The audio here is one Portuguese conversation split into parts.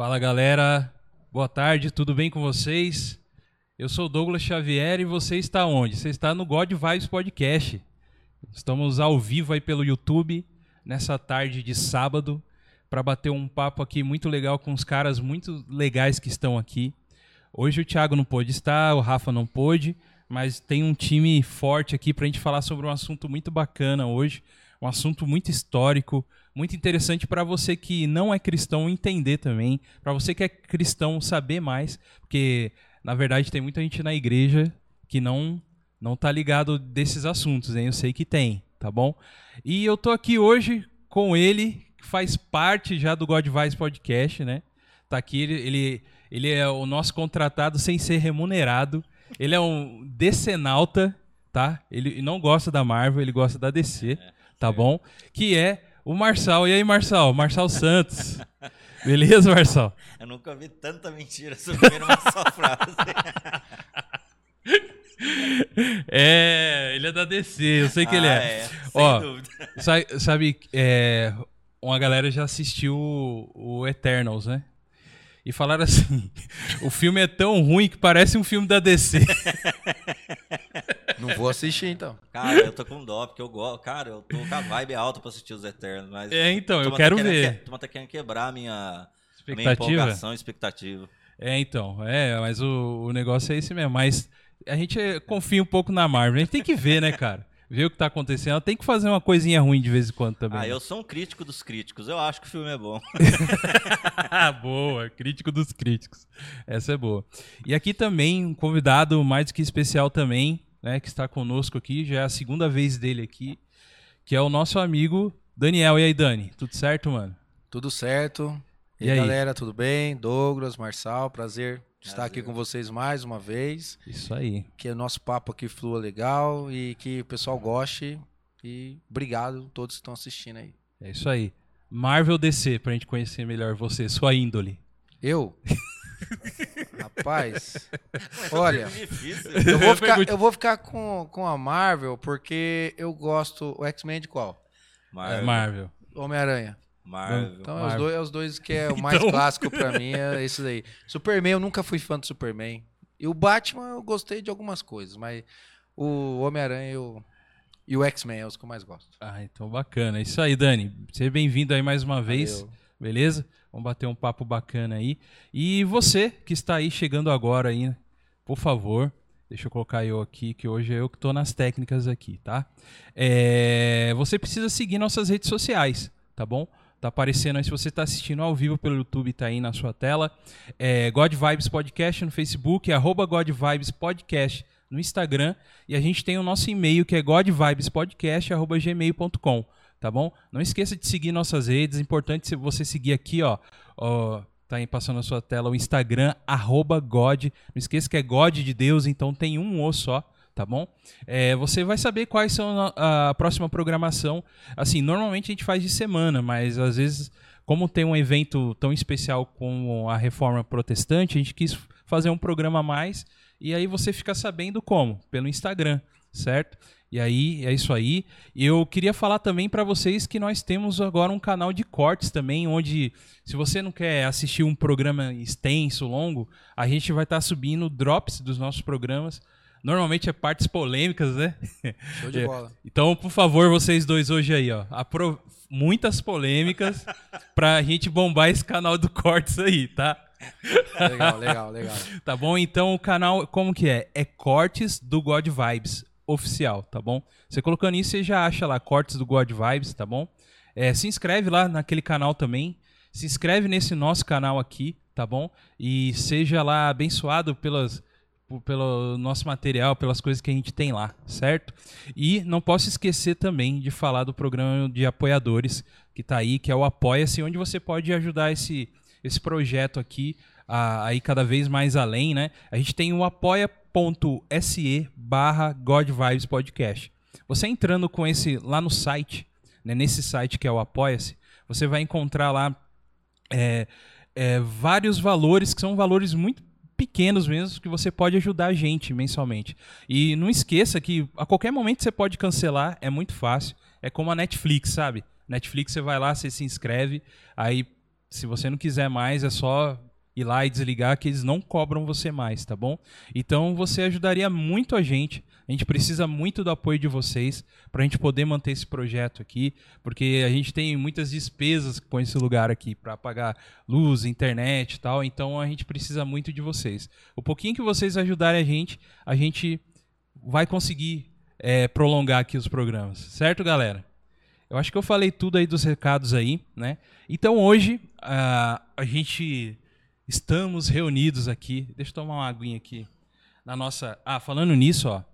Fala galera, boa tarde, tudo bem com vocês? Eu sou Douglas Xavier e você está onde? Você está no God Vibes Podcast. Estamos ao vivo aí pelo YouTube nessa tarde de sábado para bater um papo aqui muito legal com os caras muito legais que estão aqui. Hoje o Thiago não pôde estar, o Rafa não pôde, mas tem um time forte aqui para a gente falar sobre um assunto muito bacana hoje, um assunto muito histórico, muito interessante para você que não é cristão entender também, para você que é cristão saber mais, porque na verdade tem muita gente na igreja que não não tá ligado desses assuntos, hein? Eu sei que tem, tá bom? E eu tô aqui hoje com ele, que faz parte já do God Vice Podcast, né? Tá aqui, ele, ele, ele é o nosso contratado sem ser remunerado. Ele é um decenalta, tá? Ele não gosta da Marvel, ele gosta da DC, tá bom? Que é o Marçal. E aí, Marçal? Marçal Santos. Beleza, Marçal? Eu nunca vi tanta mentira sobre uma só frase. É, ele é da DC, eu sei que ele Ah, é. é, sem Ó, dúvida. Sabe, sabe, é, uma galera já assistiu o, o Eternals, né? E falaram assim: o filme é tão ruim que parece um filme da DC. Não vou assistir então. Cara, eu tô com dó, porque eu gosto. Cara, eu tô com a vibe alta pra assistir os Eternos, mas. É, então, eu quero tá ver. Que, turma tá querendo quebrar a minha, a minha Expectativa? empolgação, expectativa. É, então, é, mas o, o negócio é esse mesmo. Mas a gente é, confia um pouco na Marvel. A gente tem que ver, né, cara? Ver o que tá acontecendo. Ela tem que fazer uma coisinha ruim de vez em quando também. Ah, né? eu sou um crítico dos críticos. Eu acho que o filme é bom. boa, crítico dos críticos. Essa é boa. E aqui também um convidado mais do que especial também, né, que está conosco aqui, já é a segunda vez dele aqui, que é o nosso amigo Daniel. E aí, Dani? Tudo certo, mano? Tudo certo. E, E aí, galera, tudo bem? Douglas, Marçal, prazer estar aqui com vocês mais uma vez. Isso aí. Que o nosso papo aqui flua legal e que o pessoal goste. E obrigado a todos que estão assistindo aí. É isso aí. Marvel DC, pra gente conhecer melhor você, sua índole. Eu? Rapaz, olha, Difícil. eu vou ficar, Pergunte- eu vou ficar com, com a Marvel porque eu gosto. O X-Men de qual? É, Marvel. Marvel. Homem-Aranha. Marvel. Então é os, Marvel. dois, é os dois que é o mais Então- clássico pra mim, é esse daí. Superman, eu nunca fui fã do Superman. E o Batman eu gostei de algumas coisas, mas o Homem-Aranha eu- e o X-Men é os que eu mais gosto. Ah, então bacana. É isso aí, Dani. Seja bem-vindo aí mais uma vez. Valeu. Beleza? Vamos bater um papo bacana aí. E você que está aí chegando agora aí, por favor, deixa eu colocar eu aqui, que hoje é eu que estou nas técnicas aqui, tá? É, você precisa seguir nossas redes sociais, tá bom? Tá aparecendo aí, se você está assistindo ao vivo pelo YouTube, tá aí na sua tela. É, God Vibes Podcast no Facebook, arroba God Vibes Podcast no Instagram. E a gente tem o nosso e-mail, que é godvibespodcast.gmail.com tá bom? Não esqueça de seguir nossas redes, é importante você seguir aqui, ó, ó tá aí passando na sua tela o Instagram, arroba God, não esqueça que é God de Deus, então tem um O só, tá bom? É, você vai saber quais são a, a próxima programação, assim, normalmente a gente faz de semana, mas às vezes, como tem um evento tão especial como a Reforma Protestante, a gente quis fazer um programa a mais, e aí você fica sabendo como? Pelo Instagram, certo? E aí, é isso aí. E eu queria falar também para vocês que nós temos agora um canal de cortes também, onde se você não quer assistir um programa extenso, longo, a gente vai estar subindo drops dos nossos programas. Normalmente é partes polêmicas, né? Show de É. bola. Então, por favor, vocês dois hoje aí, ó, apro- muitas polêmicas pra gente bombar esse canal do cortes aí, tá? Legal, legal, legal. Tá bom? Então o canal, como que é? É Cortes do God Vibes oficial, tá bom? Você colocando isso, você já acha lá Cortes do God Vibes, tá bom? É, se inscreve lá naquele canal também. Se inscreve nesse nosso canal aqui, tá bom? E seja lá abençoado pelas, pelo nosso material, pelas coisas que a gente tem lá, certo? E não posso esquecer também de falar do programa de apoiadores que tá aí, que é o Apoia-se, onde você pode ajudar esse, esse projeto aqui a, a ir cada vez mais além, né? A gente tem o apoia.se barra God Vibes Podcast. Você entrando com esse lá no site, né, nesse site que é o Apoia-se, você vai encontrar lá é, é, vários valores que são valores muito pequenos mesmo que você pode ajudar a gente mensalmente. E não esqueça que a qualquer momento você pode cancelar, é muito fácil. É como a Netflix, sabe? Netflix você vai lá, você se inscreve, aí se você não quiser mais, é só ir lá e desligar que eles não cobram você mais, tá bom? Então você ajudaria muito a gente. A gente precisa muito do apoio de vocês para a gente poder manter esse projeto aqui, porque a gente tem muitas despesas com esse lugar aqui para pagar luz, internet e tal. Então a gente precisa muito de vocês. O pouquinho que vocês ajudarem a gente, a gente vai conseguir é, prolongar aqui os programas, certo, galera? Eu acho que eu falei tudo aí dos recados aí, né? Então hoje a a gente estamos reunidos aqui. Deixa eu tomar uma aguinha aqui. Na nossa. Ah, falando nisso, ó.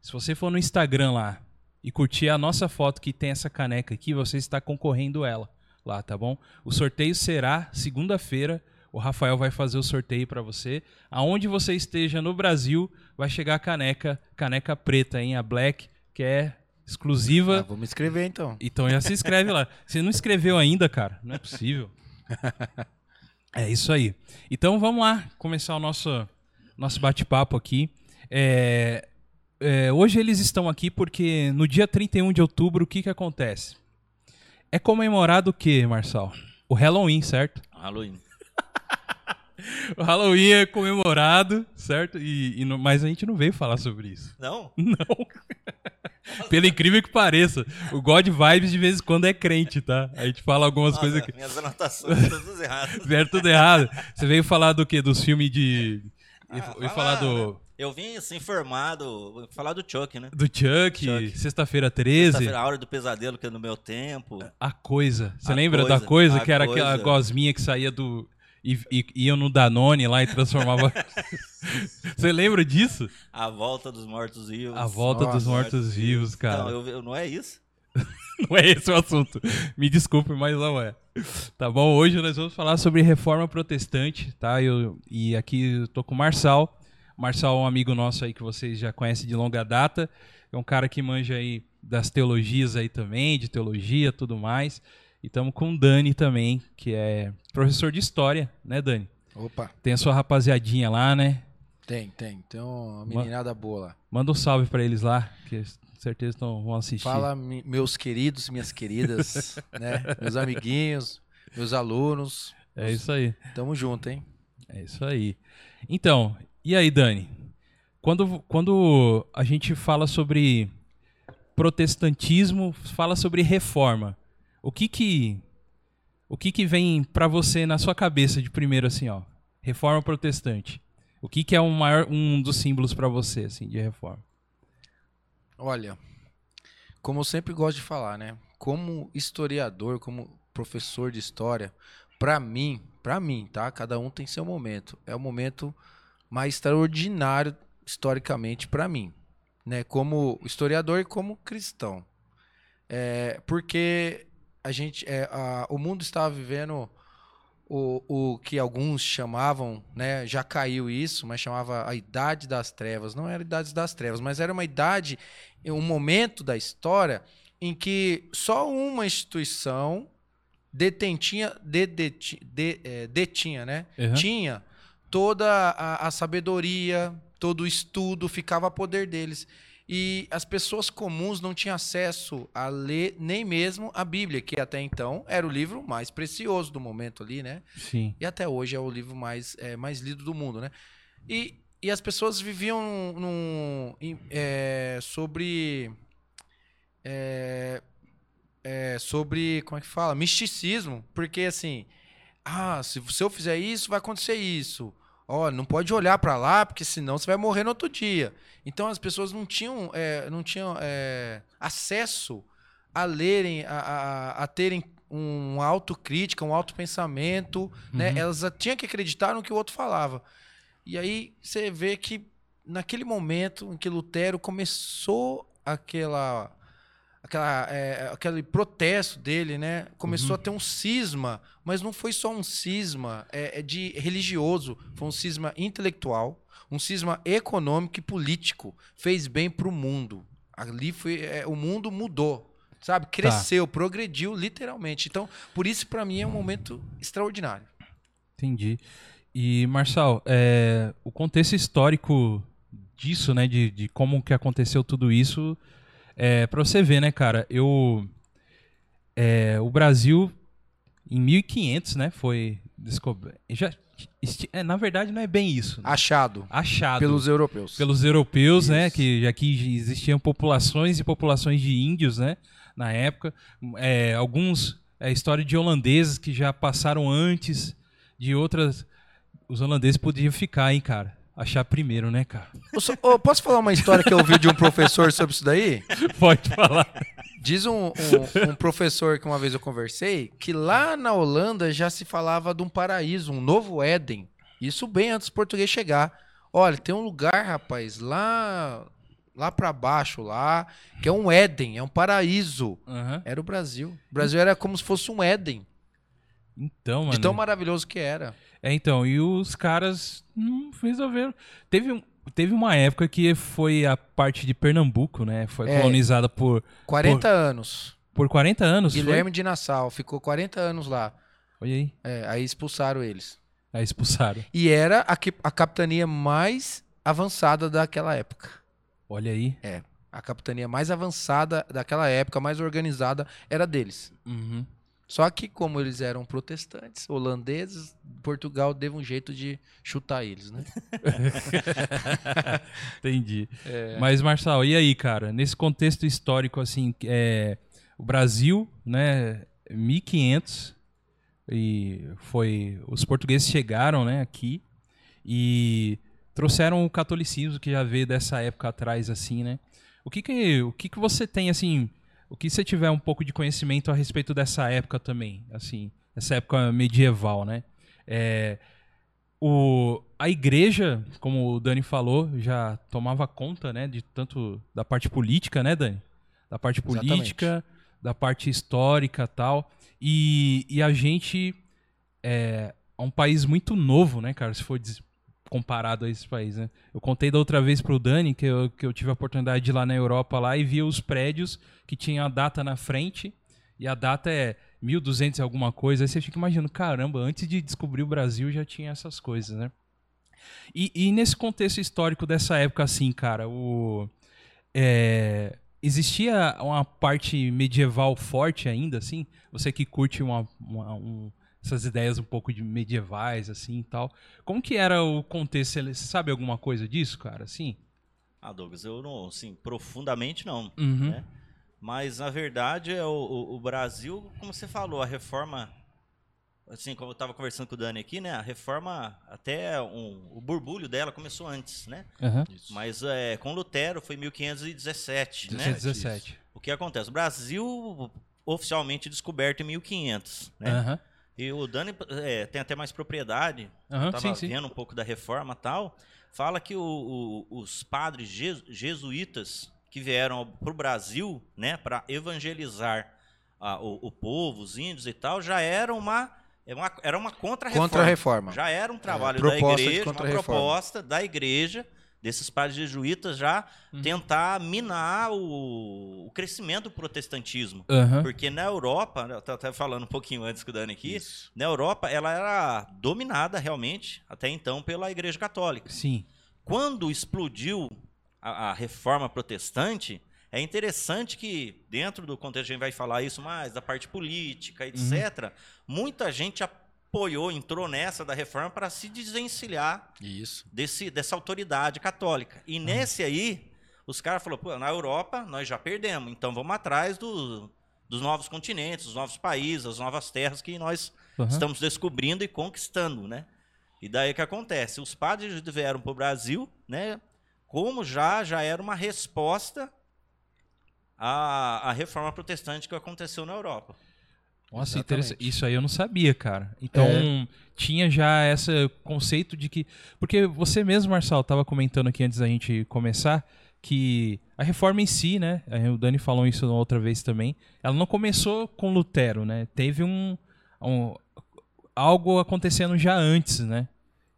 Se você for no Instagram lá e curtir a nossa foto que tem essa caneca aqui, você está concorrendo ela lá, tá bom? O sorteio será segunda-feira. O Rafael vai fazer o sorteio para você. Aonde você esteja no Brasil, vai chegar a caneca, caneca preta, hein? A Black, que é exclusiva. Ah, vou me inscrever então. Então já se inscreve lá. Você não inscreveu ainda, cara? Não é possível. É isso aí. Então vamos lá começar o nosso, nosso bate-papo aqui. É, é, hoje eles estão aqui porque no dia 31 de outubro o que, que acontece? É comemorado o que, Marçal? O Halloween, certo? Halloween. O Halloween é comemorado, certo? E, e não- mas a gente não veio falar sobre isso. Não? Não. Pelo incrível que pareça, o God Vibes de vez em quando é crente, tá? A gente fala algumas Nossa, coisas que. Minhas anotações estão todas erradas. Vieram tudo errado. Você veio falar do quê? Dos filmes de. Ah, falar do, né? Eu vim assim informado, vou falar do Chuck, né? do Chuck, Chuck. Sexta-feira 13. Sexta-feira, A hora do pesadelo, que é no meu tempo. A coisa. Você A lembra da Coisa, coisa? a Que era aquela Coisa. gosminha que saía do. E, e iam no Danone lá e transformava. Você lembra disso? A volta dos mortos-vivos. A volta dos Nossa, mortos-vivos, cara. Não, eu, eu- não é isso? Não é esse o assunto. Me desculpe, mas não é. Tá bom? Hoje nós vamos falar sobre reforma protestante, tá? Eu, e aqui eu tô com o Marçal. Marçal é um amigo nosso aí que vocês já conhecem de longa data. É um cara que manja aí das teologias aí também, de teologia tudo mais. E estamos com o Dani também, que é professor de história, né, Dani? Opa, Tem a sua rapaziadinha lá, né? tem, tem. Tem uma meninada boa lá. Manda um salve pra eles lá, que com certeza tão, vão assistir. Fala, meus queridos, minhas queridas, né? Meus amiguinhos, meus alunos. É isso aí. Tamo junto, hein? É isso aí. Então, e aí, Dani? Quando, quando a gente fala sobre protestantismo, fala sobre reforma, o que que o que que vem pra você na sua cabeça de primeiro assim, ó? Reforma protestante. O que que é um maior um dos símbolos pra você assim de reforma? Olha, como eu sempre gosto de falar, né? Como historiador, como professor de história, pra mim, pra mim, tá? Cada um tem seu momento. É o momento mais extraordinário historicamente pra mim, né? Como historiador e como cristão. É, porque a gente, é, a- o mundo estava vivendo o, o que alguns chamavam, né, já caiu isso, mas chamava a idade das trevas. Não era a idade das trevas, mas era uma idade, um momento da história em que só uma instituição detentinha, de, deti- de- eh, detinha, né? Uhum. Tinha toda a, a sabedoria, todo o estudo ficava a poder deles. E as pessoas comuns não tinham acesso a ler nem mesmo a Bíblia, que até então era o livro mais precioso do momento ali, né? Sim. E até hoje é o livro mais, é, mais lido do mundo, né? E, e as pessoas viviam num, em- é, sobre. é, é, sobre. Como é que fala? Misticismo. Porque assim. Ah, se, se eu fizer isso, vai acontecer isso. Ó, não pode olhar para lá, porque senão você vai morrer no outro dia. Então as pessoas não tinham, é, não tinham é, acesso a lerem, a, a, a terem um autocrítica, um autopensamento, né? Uhum. Elas tinham que acreditar no que o outro falava. E aí você vê que naquele momento em que Lutero começou aquela, aquela é, aquele protesto dele, né? Começou Uhum. a ter um cisma, mas não foi só um cisma é, é de religioso, foi um cisma intelectual, um cisma econômico e político. Fez bem para o mundo. Ali foi, é, o mundo mudou. Sabe, cresceu, progrediu literalmente. Então, por isso, para mim, é um momento extraordinário. Entendi. E, Marçal, é, o contexto histórico disso, né, de, de como que aconteceu tudo isso, é, pra você ver, né, cara, eu... é, o Brasil em 1500, né? Foi descoberto. Já, é, na verdade, não é bem isso. né? Achado Achado pelos europeus. pelos europeus, né? Isso. Que aqui existiam populações e populações de índios, né? Na época, É, alguns é história de holandeses que já passaram antes de outras. Os holandeses podiam ficar, hein, cara? Achar primeiro, né, cara? Ô, posso falar uma história que eu ouvi de um professor sobre isso daí? Pode falar. Diz um, um- um professor que uma vez eu conversei que lá na Holanda já se falava de um paraíso, um novo Éden. Isso bem antes do português chegar. Olha, tem um lugar, rapaz, lá lá para baixo lá, que é um Éden, é um paraíso. Aham. Era o Brasil. O Brasil era como se fosse um Éden, Então, mano. de tão maravilhoso que era. É, então, e os caras não resolveram. Teve, teve uma época que foi a parte de Pernambuco, né? Foi É. colonizada por, 40 anos. por 40 anos. foi? Guilherme de Nassau ficou 40 anos lá. Olha aí. É, aí expulsaram eles. Aí expulsaram. E era a, a capitania mais avançada daquela época. Olha aí. A capitania mais avançada daquela época, mais organizada, era deles. Uhum. Só que, como eles eram protestantes, holandeses, Portugal deu um jeito de chutar eles, né? Entendi. Mas, Marçal, e aí, cara? Nesse contexto histórico, assim, é, o Brasil, né, 1500, e foi... Os portugueses chegaram, né, aqui e trouxeram o catolicismo que já veio dessa época atrás, assim, né? O que que, o que que você tem, assim... O que você tiver um pouco de conhecimento a respeito dessa época também, assim, essa época medieval, né? É, o, a igreja, como o Dani falou, já tomava conta, né, de tanto da parte política, né, Dani? Da parte Exatamente. política, da parte histórica tal. E, e a gente é, é um país muito novo, né, cara, se for comparado a esse país, né? Eu contei da outra vez pro Dani que eu, que eu tive a oportunidade de ir lá na Europa lá e via os prédios que tinha a data na frente e a data é 1200 e alguma coisa. Aí você fica imaginando, caramba, antes de descobrir o Brasil já tinha essas coisas, né? E, e nesse contexto histórico dessa época, assim, cara, o, é, existia uma parte medieval forte ainda, assim? Você que curte uma, uma- um- essas ideias um pouco de medievais, assim e tal. Como que era o contexto? Você sabe alguma coisa disso, cara? Assim? Ah, Douglas, eu não, assim, profundamente não. Uhum. né? Mas, na verdade, é o, o- o Brasil, como você falou, a reforma, assim, como eu estava conversando com o Dani aqui, né? A reforma, até um- o burbulho dela começou antes, né? Aham. Mas é, com Lutero foi 1517, né? 17. O que acontece? O Brasil oficialmente descoberto em 1500, né? Aham. E o Dani é, tem até mais propriedade, Aham, Tava sim, sim. vendo um pouco da reforma e tal. Fala que o- o- os padres jesu- jesuítas que vieram para o Brasil, né, para evangelizar ah, o, o povo, os índios e tal, já era uma, é uma- era uma contra-reforma. Contra-reforma. Já era um trabalho proposta da de igreja, uma proposta da igreja, desses padres jesuítas já Uhum. tentar minar o, o crescimento do protestantismo. Aham. Porque na Europa, eu estava até falando um pouquinho antes com o Dani aqui, na Europa ela era dominada realmente, até então, pela Igreja Católica. Sim. Quando explodiu a, a reforma protestante, é interessante que, dentro do contexto, a gente vai falar isso mais, da parte política, etc., muita gente apoiou, entrou nessa da reforma para se desencilhar Isso. desse, dessa autoridade católica. E nesse aí, os caras falaram, pô, na Europa nós já perdemos, então vamos atrás do- dos novos continentes, dos novos países, das novas terras que nós Aham. estamos descobrindo e conquistando, né? E daí o que acontece? Os padres vieram para o Brasil, né? Como já, já era uma resposta à, à reforma protestante que aconteceu na Europa. Nossa. Isso aí eu não sabia, cara. Então, É. tinha já esse conceito de que. Porque você mesmo, Marçal, estava comentando aqui antes da gente começar que a reforma em si, né? O Dani falou isso na outra vez também. Ela não começou com Lutero, né? Teve um, um- algo acontecendo já antes, né?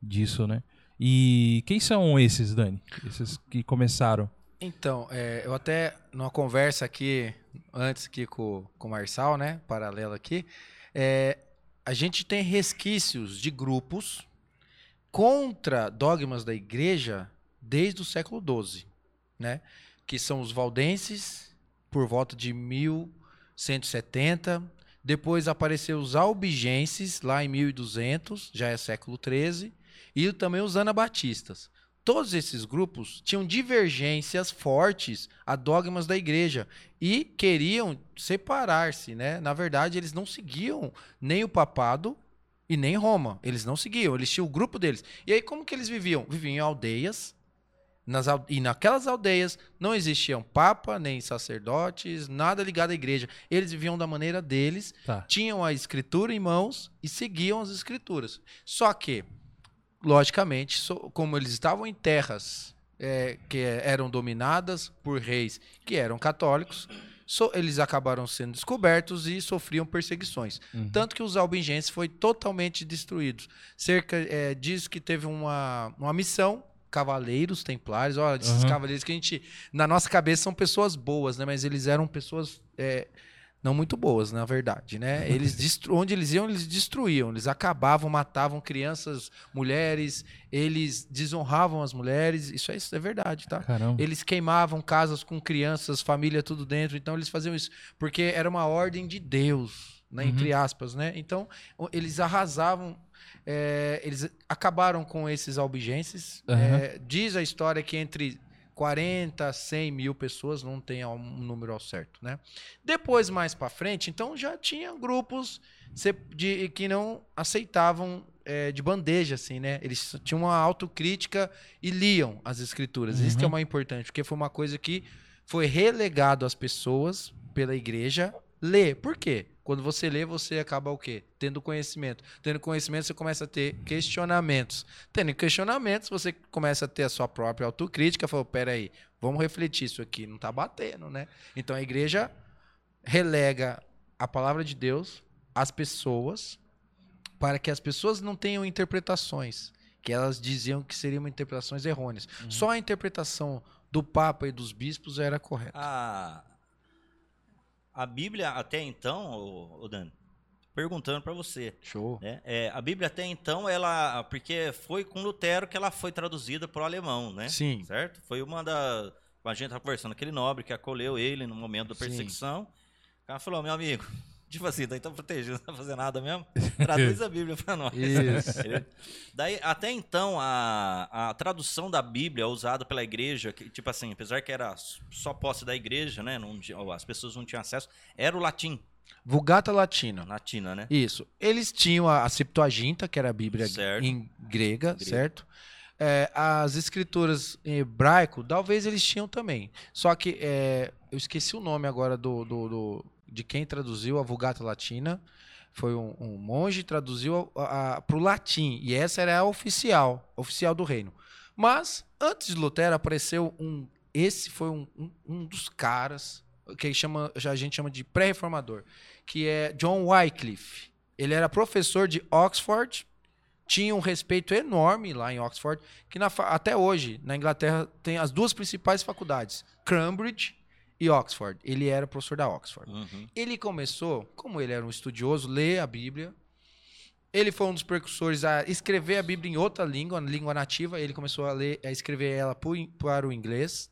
Disso, né? E quem são esses, Dani? Esses que começaram? Então, é, eu até numa conversa aqui, antes aqui com, com o Marçal, né? Paralelo aqui, é, a gente tem resquícios de grupos contra dogmas da igreja desde o século XII, né? Que são os valdenses, por volta de 1170. Depois apareceu os albigenses, lá em 1200, já é século 13, e também os anabatistas. Todos esses grupos tinham divergências fortes a dogmas da igreja e queriam separar-se, né? Na verdade, eles não seguiam nem o papado e nem Roma. Eles não seguiam, eles tinham o grupo deles. E aí como que eles viviam? Viviam em aldeias, nas, e naquelas aldeias não existiam papa, nem sacerdotes, nada ligado à igreja. Eles viviam da maneira deles, Tá. tinham a escritura em mãos e seguiam as escrituras. Só que, logicamente, como eles estavam em terras é, que eram dominadas por reis que eram católicos, so- eles acabaram sendo descobertos e sofriam perseguições. Uhum. Tanto que os albigenses foi totalmente destruídos. Cerca é, diz que teve uma, uma missão cavaleiros templários, olha, esses Aham. cavaleiros que a gente na nossa cabeça são pessoas boas, né, mas eles eram pessoas é, não muito boas, na verdade, né? Eles onde eles iam, eles destruíam, eles acabavam, matavam crianças, mulheres, eles desonravam as mulheres, isso é, isso é verdade, tá? Caramba. Eles queimavam casas com crianças, família tudo dentro. Então eles faziam isso porque era uma ordem de Deus, né, Uhum. entre aspas, né? Então eles arrasavam. é, eles acabaram com esses albigenses. Aham. É, diz a história que entre 40 a 100 mil pessoas, não tem um número ao certo, né? Depois, mais para frente, então já tinha grupos de, que não aceitavam é, de bandeja, assim, né? Eles tinham uma autocrítica e liam as escrituras. Isso que é o Uhum. mais importante, porque foi uma coisa que foi relegado às pessoas pela igreja ler. Por quê? Quando você lê, você acaba o quê? Tendo conhecimento. Tendo conhecimento, você começa a ter questionamentos. Tendo questionamentos, você começa a ter a sua própria autocrítica. Falou, peraí, vamos refletir isso aqui. Não tá batendo, né? Então a igreja relega a palavra de Deus às pessoas para que as pessoas não tenham interpretações que elas diziam que seriam interpretações errôneas. Só a interpretação do Papa e dos bispos era correta. A, a Bíblia até então, o, Dani, perguntando para você, Show. né? É, a Bíblia até então, ela, porque foi com Lutero que ela foi traduzida para o alemão, né? Sim. Certo? Foi uma da, a gente tá conversando aquele nobre que acolheu ele no momento da Sim. perseguição. O cara falou, meu amigo, tipo assim, tá então protegido, não tá fazendo nada mesmo? Traduz a Bíblia para nós. Isso. Daí, até então, a, a tradução da Bíblia usada pela igreja, que, tipo assim, apesar que era só posse da igreja, né? Não, as pessoas não tinham acesso, era o latim, Vulgata Latina. latina, né? Isso. Eles tinham a, a Septuaginta, que era a Bíblia Certo. em grega, Grego. certo? É, as escrituras em hebraico, talvez eles tinham também. Só que é, eu esqueci o nome agora do, do- do- de quem traduziu a Vulgata Latina. Foi um, um monge traduziu para o latim. E essa era a oficial, oficial do reino. Mas, antes de Lutero, apareceu um. Esse foi um, um, um dos caras que chama, a gente chama de pré-reformador, que é John Wycliffe. Ele era professor de Oxford, tinha um respeito enorme lá em Oxford, que na até hoje, na Inglaterra, tem as duas principais faculdades, Cambridge e Oxford. Ele era professor da Oxford. Uhum. Ele começou, como ele era um estudioso, ler a Bíblia. Ele foi um dos precursores a escrever a Bíblia em outra língua, língua nativa. Ele começou a ler, a escrever ela para o inglês.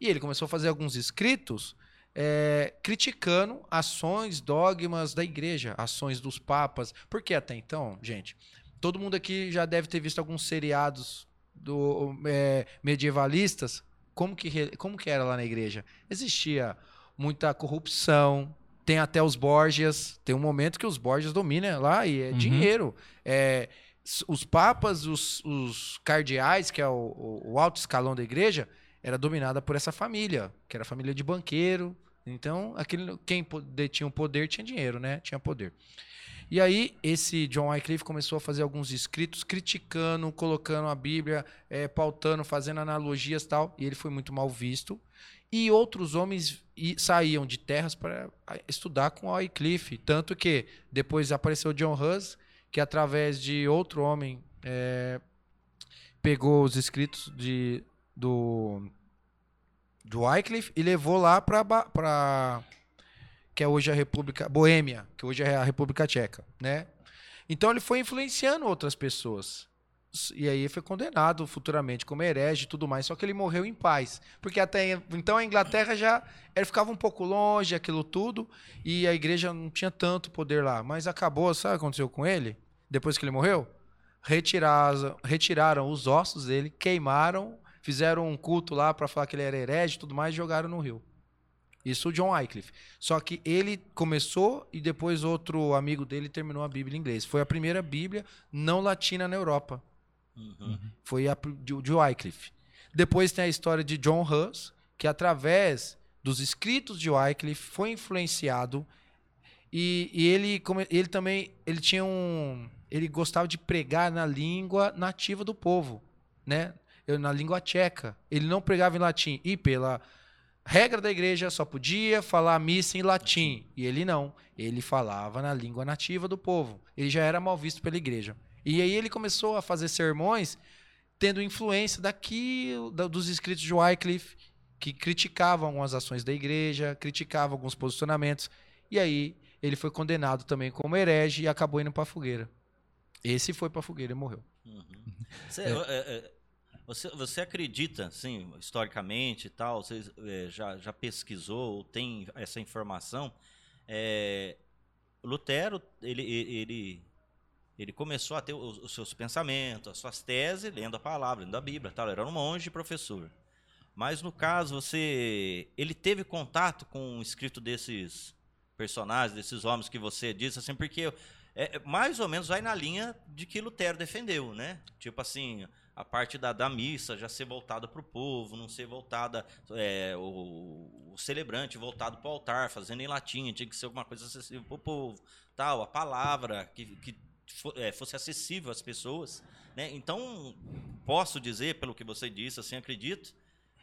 E ele começou a fazer alguns escritos é, criticando ações, dogmas da igreja, ações dos papas. Porque até então, gente, todo mundo aqui já deve ter visto alguns seriados do, é, medievalistas. Como que, como que era lá na igreja? Existia muita corrupção. Tem até os Borgias. Tem um momento que os Borgias dominam lá e é Uhum. dinheiro. É, os papas, os, os cardeais, que é o, o- alto escalão da igreja, era dominada por essa família, que era a família de banqueiro. Então, aquele, quem detinha o poder tinha dinheiro, né? Tinha poder. E aí, esse John Wycliffe começou a fazer alguns escritos criticando, colocando a Bíblia, eh, pautando, fazendo analogias tal. E ele foi muito mal visto. E outros homens saíam de terras para estudar com Wycliffe. Tanto que depois apareceu John Hus, que através de outro homem eh, pegou os escritos de, do, do Wycliffe e levou lá para que é hoje a República Boêmia, que hoje é a República Tcheca, né? Então ele foi influenciando outras pessoas. E aí foi condenado futuramente como herege e tudo mais, só que ele morreu em paz. Porque até então a Inglaterra já ele ficava um pouco longe, aquilo tudo, e a igreja não tinha tanto poder lá. Mas acabou, sabe o que aconteceu com ele? Depois que ele morreu? Retiraram, retiraram os ossos dele, queimaram, fizeram um culto lá para falar que ele era herege e tudo mais, e jogaram no rio. Isso o John Wycliffe. Só que ele começou e depois outro amigo dele terminou a Bíblia em inglês. Foi a primeira Bíblia não latina na Europa. Uhum. Foi a de, de Wycliffe. Depois tem a história de John Hus, que através dos escritos de Wycliffe foi influenciado e, e ele, ele também ele tinha um ele gostava de pregar na língua nativa do povo, né? Na língua tcheca. Ele não pregava em latim e pela regra da igreja só podia falar a missa em latim e ele não. Ele falava na língua nativa do povo. Ele já era mal visto pela igreja. E aí ele começou a fazer sermões tendo influência daqui dos escritos de Wycliffe, que criticavam algumas ações da igreja, criticavam alguns posicionamentos. E aí ele foi condenado também como herege e acabou indo para a fogueira. Esse foi para a fogueira e morreu. Uhum. Você, é. É, é, você, você, acredita, sim, historicamente e tal, você é, já, já pesquisou, tem essa informação? É, Lutero, ele, ele ele começou a ter os, os, seus pensamentos, as suas teses, lendo a palavra, lendo a Bíblia, tal. Ele era um monge professor. Mas no caso, você, ele teve contato com o escrito desses personagens, desses homens que você disse, assim, porque é, é mais ou menos vai na linha de que Lutero defendeu, né? Tipo assim, a parte da, da missa já ser voltada para o povo, não ser voltada é, o, o, celebrante voltado para o altar, fazendo em latim, tinha que ser alguma coisa acessível para o povo, tal, a palavra que, que é, fosse acessível às pessoas. Né? Então, posso dizer, pelo que você disse, assim, acredito,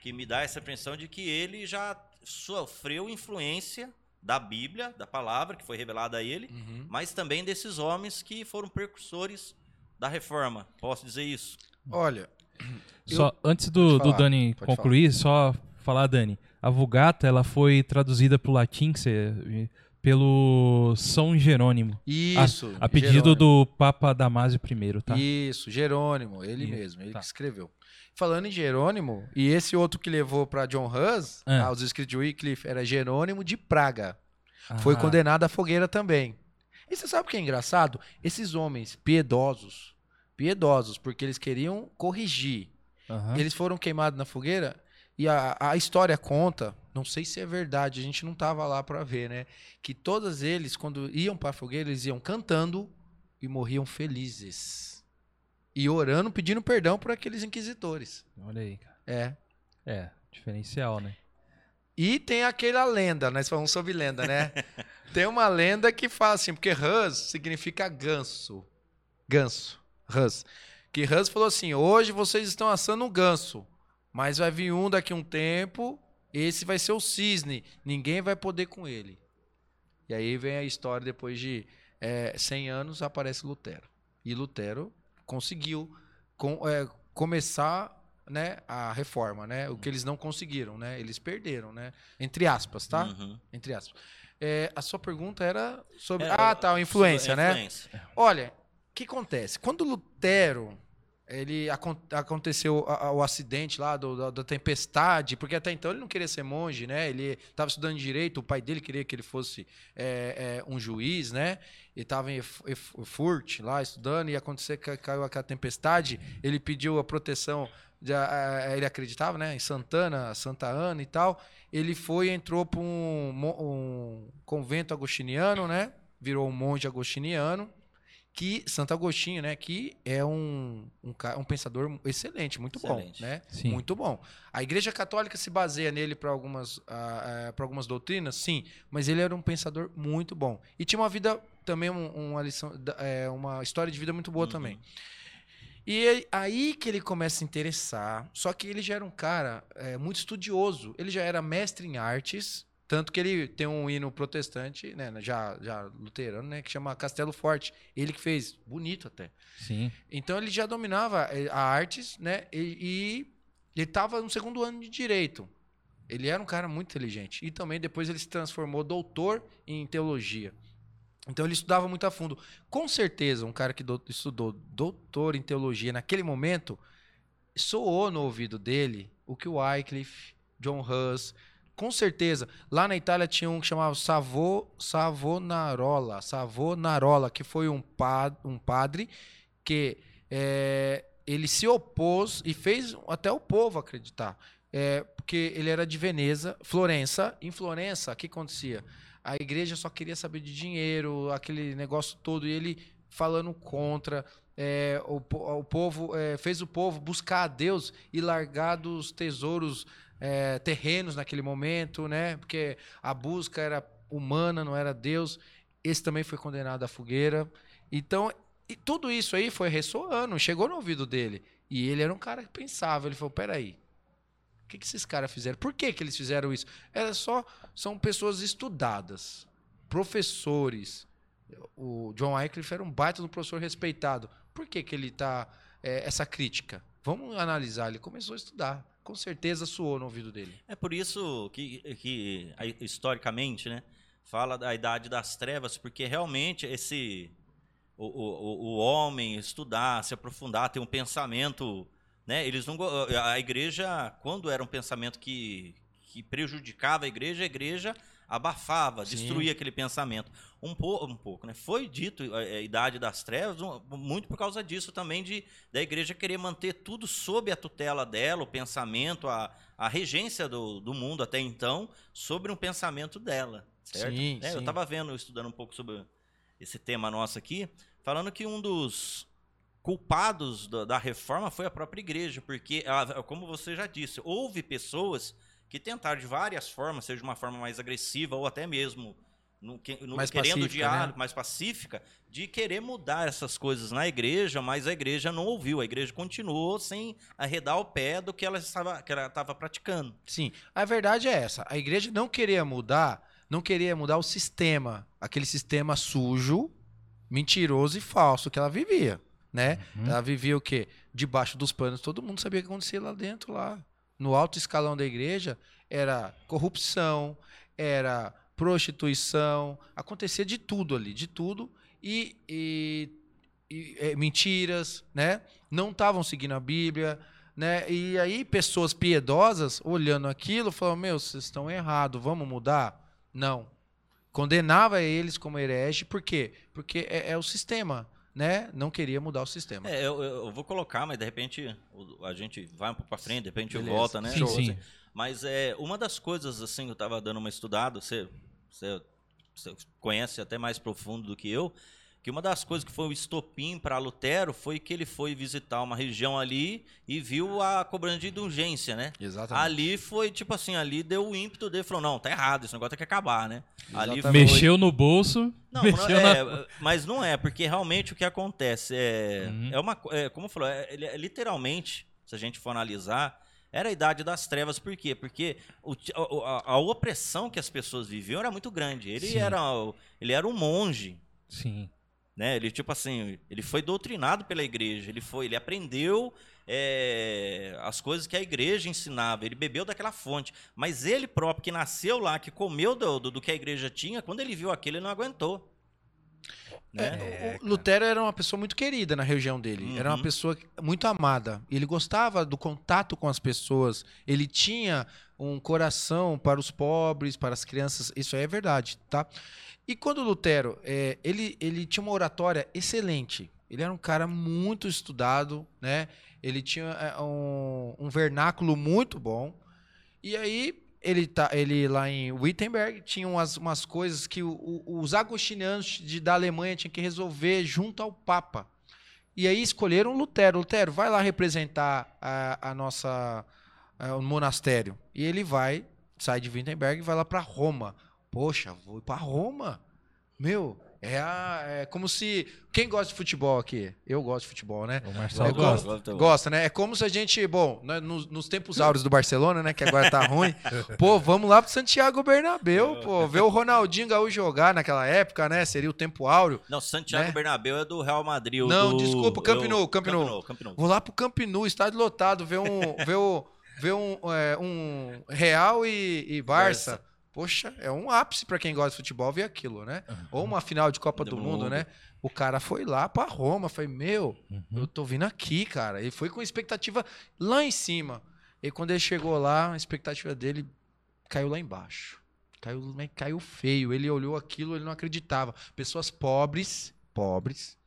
que me dá essa impressão de que ele já sofreu influência da Bíblia, da palavra que foi revelada a ele, uhum. mas também desses homens que foram precursores da reforma. Posso dizer isso? Olha. Só eu... antes do, do Dani concluir, falar. só falar, Dani. A Vulgata ela foi traduzida para o latim, você pelo São Jerônimo. Isso. A, a pedido Jerônimo. do Papa Damásio I, tá? Isso, Jerônimo, ele Isso, mesmo, ele tá. que escreveu. Falando em Jerônimo, e esse outro que levou para John Hus, aos escritos de Wycliffe, era Jerônimo de Praga. Ah. Foi condenado à fogueira também. E você sabe o que é engraçado? Esses homens piedosos, piedosos, porque eles queriam corrigir, uhum. eles foram queimados na fogueira e a, a história conta, não sei se é verdade, a gente não estava lá para ver, né? Que todos eles, quando iam para a fogueira, eles iam cantando e morriam felizes. E orando, pedindo perdão por aqueles inquisitores. Olha aí, cara. É. É, diferencial, né? E tem aquela lenda, nós falamos sobre lenda, né? tem uma lenda que fala assim, porque Hus significa ganso. Ganso. Hus. Que Hus falou assim: hoje vocês estão assando um ganso. Mas vai vir um daqui a um tempo, esse vai ser o cisne, ninguém vai poder com ele. E aí vem a história, depois de é, 100 anos, aparece Lutero. E Lutero conseguiu com, é, começar né, a reforma, né? O que eles não conseguiram, né? Eles perderam, né? Entre aspas, tá? Uhum. Entre aspas. É, a sua pergunta era sobre. É, ah, tá, a influência, né? Influência. Olha, o que acontece? Quando Lutero ele aconteceu o acidente lá do, da, da, tempestade, porque até então ele não queria ser monge, né? Ele estava estudando direito, o pai dele queria que ele fosse é, é, um juiz, né? Ele estava em Furt lá estudando e aconteceu que caiu aquela tempestade. Ele pediu a proteção, de, ele acreditava, né? Em Santana, Santa Ana e tal. Ele foi, entrou para um, um convento agostiniano, né? Virou um monge agostiniano que Santo Agostinho, né, que é um, um, um pensador excelente, muito excelente. bom, né? Sim. Muito bom. A Igreja Católica se baseia nele para algumas, uh, uh, para algumas doutrinas, sim, mas ele era um pensador muito bom e tinha uma vida também uma lição, é, uma história de vida muito boa uhum. também. E aí que ele começa a se interessar. Só que ele já era um cara é, muito estudioso. Ele já era mestre em artes, tanto que ele tem um hino protestante, né, já, já luterano, né, que chama Castelo Forte. Ele que fez, bonito até. Sim. Então ele já dominava eh, a artes, né, e, e ele estava no segundo ano de direito. Ele era um cara muito inteligente. E também depois ele se transformou doutor em teologia. Então ele estudava muito a fundo. Com certeza, um cara que do, estudou doutor em teologia naquele momento, soou no ouvido dele o que o Wycliffe, John Hus, com certeza. Lá na Itália tinha um que chamava Savo, Savonarola, Savonarola, que foi um, pad, um padre que é, ele se opôs e fez até o povo acreditar. É, porque ele era de Veneza, Florença. Em Florença, o que acontecia? A igreja só queria saber de dinheiro, aquele negócio todo, e ele falando contra. É, o, o, povo é, fez o povo buscar a Deus e largar dos tesouros é, terrenos naquele momento, né? Porque a busca era humana, não era Deus. Esse também foi condenado à fogueira. Então, e tudo isso aí foi ressoando, chegou no ouvido dele. E ele era um cara que pensava, ele falou, peraí, o que, que esses caras fizeram? Por que, que eles fizeram isso? Era só, são pessoas estudadas, professores. O John Wycliffe era um baita do professor respeitado. Por que, que ele tá é, essa crítica? Vamos analisar. Ele começou a estudar com certeza soou no ouvido dele. É por isso que, que historicamente, né, fala da idade das trevas, porque realmente esse o, o, o homem estudar, se aprofundar, ter um pensamento, né, eles não a igreja quando era um pensamento que que prejudicava a igreja, a igreja abafava, Sim. destruía aquele pensamento. Um, po um pouco, né? Foi dito a, a, idade das trevas, um, muito por causa disso também, de da igreja querer manter tudo sob a tutela dela, o pensamento, a, a regência do, do mundo até então, sobre um pensamento dela, certo? Sim, é, sim. Eu estava vendo, estudando um pouco sobre esse tema nosso aqui, falando que um dos culpados da, da reforma foi a própria igreja, porque, como você já disse, houve pessoas que tentaram de várias formas, seja de uma forma mais agressiva ou até mesmo no, no, mais querendo diálogo, né? mais pacífica, de querer mudar essas coisas na igreja, mas a igreja não ouviu, a igreja continuou sem arredar o pé do que ela estava, que ela estava praticando. Sim, a verdade é essa, a igreja não queria mudar, não queria mudar o sistema, aquele sistema sujo, mentiroso e falso que ela vivia, né? Uhum. Ela vivia o quê? Debaixo dos panos, todo mundo sabia o que acontecia lá dentro lá no alto escalão da igreja era corrupção, era prostituição, acontecia de tudo ali, de tudo, e, e, e é, mentiras, né? Não estavam seguindo a Bíblia, né? E aí pessoas piedosas olhando aquilo falavam: Meu, vocês estão errados, vamos mudar? Não. Condenava eles como herege, por quê? Porque é, é o sistema né, não queria mudar o sistema. É, eu, eu vou colocar, mas de repente a gente vai um pouco para frente, de repente Beleza. volta, né? Sim, sim. Mas é, uma das coisas, assim, eu estava dando uma estudada, você, você, você conhece até mais profundo do que eu, que uma das coisas que foi o estopim para Lutero foi que ele foi visitar uma região ali e viu a cobrança de indulgência, né? Exatamente. Ali foi tipo assim, ali deu o ímpeto dele, falou, não, tá errado, esse negócio tem que acabar, né? Ali foi... Mexeu no bolso. Não, mexeu não é, na... mas não é, porque realmente o que acontece é, uhum. é uma, é, como falou, é, é, literalmente, se a gente for analisar, era a idade das trevas, por quê? Porque o, a, a, opressão que as pessoas viviam era muito grande. Ele era, ele era um monge. Sim. Né? Ele, tipo assim, ele foi doutrinado pela igreja, ele foi, ele aprendeu é, as coisas que a igreja ensinava, ele bebeu daquela fonte. Mas ele próprio, que nasceu lá, que comeu do, do, do que a igreja tinha, quando ele viu aquilo, ele não aguentou. Né? É, Lutero era uma pessoa muito querida na região dele. Uhum. Era uma pessoa muito amada. Ele gostava do contato com as pessoas. Ele tinha um coração para os pobres, para as crianças. Isso é verdade, tá? E quando Lutero, é, ele, ele tinha uma oratória excelente. Ele era um cara muito estudado, né? Ele tinha é, um, um vernáculo muito bom. E aí ele tá, ele lá em Wittenberg tinha umas, umas coisas que o, o, os agostinianos de, da Alemanha tinham que resolver junto ao Papa. E aí escolheram Lutero. Lutero, vai lá representar a, a nossa a, o monastério. E ele vai, sai de Wittenberg e vai lá para Roma. Poxa, vou para Roma. Meu, é, a, é como se. Quem gosta de futebol aqui? Eu gosto de futebol, né? O Marcelo é gosta. Gosta, né? É como se a gente. Bom, né, nos, nos, tempos áureos do Barcelona, né? Que agora tá ruim. pô, vamos lá pro Santiago Bernabéu, pô. Ver o Ronaldinho Gaúcho jogar naquela época, né? Seria o tempo áureo. Não, Santiago né? Bernabéu é do Real Madrid. Não, do... desculpa, Camp Nou, Camp Nou. Camp Nou. Vou lá pro Camp Nou, estádio lotado, ver um. ver o, ver um, é, um Real e, e Barça. Barça Poxa, é um ápice para quem gosta de futebol ver aquilo, né? Ou uma final de Copa do, Do mundo, mundo. né? O cara foi lá pra Roma, foi, meu, Uhum. eu tô vindo aqui, cara. Ele foi com expectativa lá em cima. E quando ele chegou lá, a expectativa dele caiu lá embaixo. Caiu, mas caiu feio. Ele olhou aquilo, ele não acreditava. Pessoas pobres, pobres,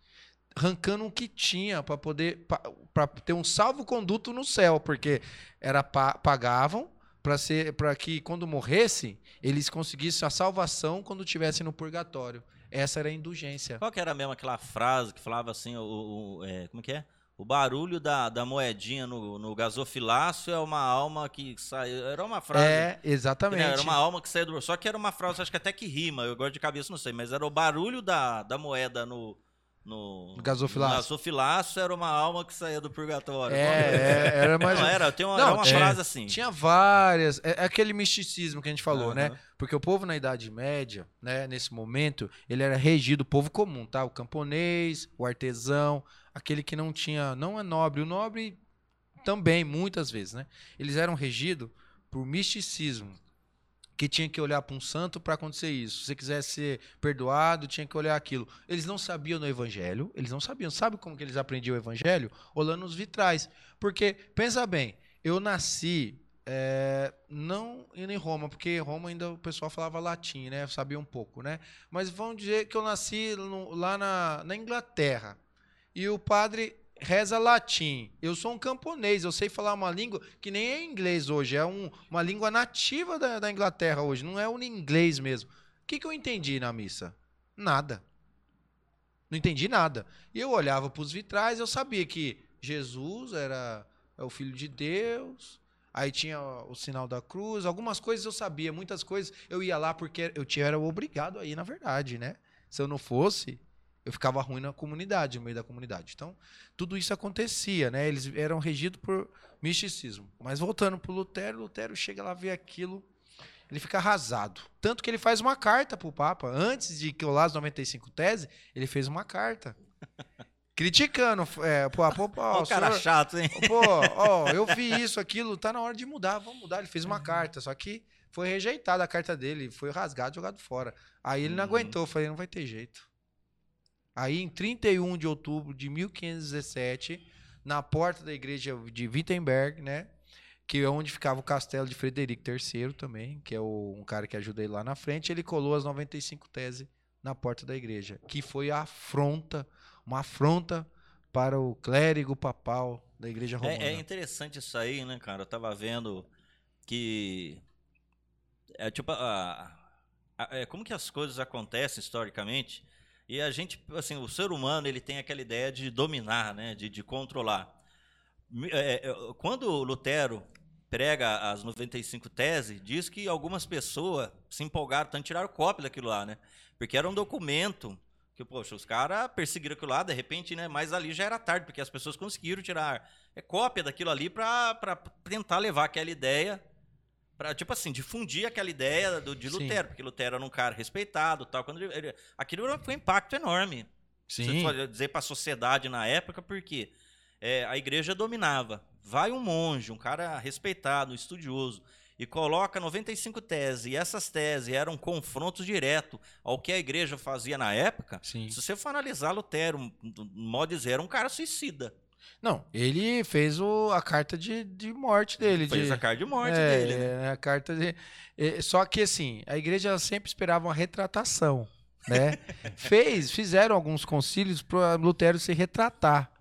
arrancando o que tinha para poder para ter um salvo-conduto no céu, porque era pa- pagavam para ser para que quando morresse, eles conseguissem a salvação quando estivessem no purgatório. Essa era a indulgência. Qual que era mesmo aquela frase que falava assim, o, o- é, como que é? O barulho da, da moedinha no, no gasofilácio é uma alma que sai. Era uma frase. É, né? exatamente. Era uma alma que saía do. Só que era uma frase, acho que até que rima, eu gosto de cabeça, não sei, mas era o barulho da, da moeda no. No, No gasofilácio. no gasofilácio era uma alma que saía do purgatório. É, é, era mais Não, era, tem uma, Não, era uma tinha- frase assim. Tinha várias. É é aquele misticismo que a gente falou, né? Aham. Porque o povo na Idade Média, né, nesse momento, ele era regido, o povo comum, tá? O camponês, o artesão, aquele que não tinha. Não é nobre. O nobre também, muitas vezes, né? Eles eram regidos por misticismo. Que tinha que olhar para um santo para acontecer isso. Se você quisesse ser perdoado, tinha que olhar aquilo. Eles não sabiam no evangelho, eles não sabiam. Sabe como que eles aprendiam o evangelho? Olhando os vitrais. Porque, pensa bem, eu nasci é, não indo em Roma, porque Roma ainda o pessoal falava latim, né? Sabia um pouco, né? Mas vamos dizer que eu nasci no- lá na, na Inglaterra. E o padre reza latim. Eu sou um camponês, eu sei falar uma língua que nem é inglês hoje, é um- uma língua nativa da, da Inglaterra hoje, não é um inglês mesmo. O que, que eu entendi na missa? Nada. Não entendi nada. E eu olhava para os vitrais, eu sabia que Jesus era é o Filho de Deus, aí tinha o sinal da cruz, algumas coisas eu sabia, muitas coisas eu ia lá porque eu tinha, era obrigado aí, na verdade, né? Se eu não fosse, eu ficava ruim na comunidade, no meio da comunidade. Então, tudo isso acontecia, né? Eles eram regidos por misticismo. Mas voltando para Lutero, Lutero chega lá ver aquilo, ele fica arrasado. Tanto que ele faz uma carta para o Papa. Antes de que as 95 tese, ele fez uma carta. Criticando, é, pô, pô, pô, o cara senhor- chato, hein? Pô, ó, eu vi isso, aquilo, tá na hora de mudar, vamos mudar. Ele fez uma carta, só que foi rejeitada a carta dele, foi rasgado, jogado fora. Aí ele não Uhum. aguentou, falei, não vai ter jeito. Aí em 31 de outubro de 1517, na porta da igreja de Wittenberg, né, que é onde ficava o castelo de Frederico III também, que é o- um cara que ajuda ele lá na frente, ele colou as 95 teses na porta da igreja, que foi a afronta, uma afronta para o clérigo papal da igreja romana. É, é interessante isso aí, né, cara? Eu tava vendo que. É tipo. A, a- é, como que as coisas acontecem historicamente. E a gente, assim, o ser humano, ele tem aquela ideia de dominar, né? De, de controlar. É, é, quando Lutero prega as 95 teses, diz que algumas pessoas se empolgaram, tanto tiraram cópia daquilo lá, né? Porque era um documento que, poxa, os caras perseguiram aquilo lá, de repente, né? Mas ali já era tarde, porque as pessoas conseguiram tirar é, cópia daquilo ali para tentar levar aquela ideia, para tipo assim, difundir aquela ideia do, de Sim. Lutero, porque Lutero era um cara respeitado tal. Quando ele, ele- aquilo foi um impacto enorme. Sim. for dizer para a sociedade na época, porque é, a igreja dominava. Vai um monge, um cara respeitado, estudioso, e coloca 95 teses, e essas teses eram confrontos diretos ao que a igreja fazia na época. Sim. Se você for analisar Lutero, modo de dizer, era um cara suicida. Não, ele fez o, a carta de, de morte dele. Fez de, a carta de morte é, dele. né? a carta de. é, só que assim, a igreja sempre esperava uma retratação, né? Fez, fizeram alguns concílios para Lutero se retratar.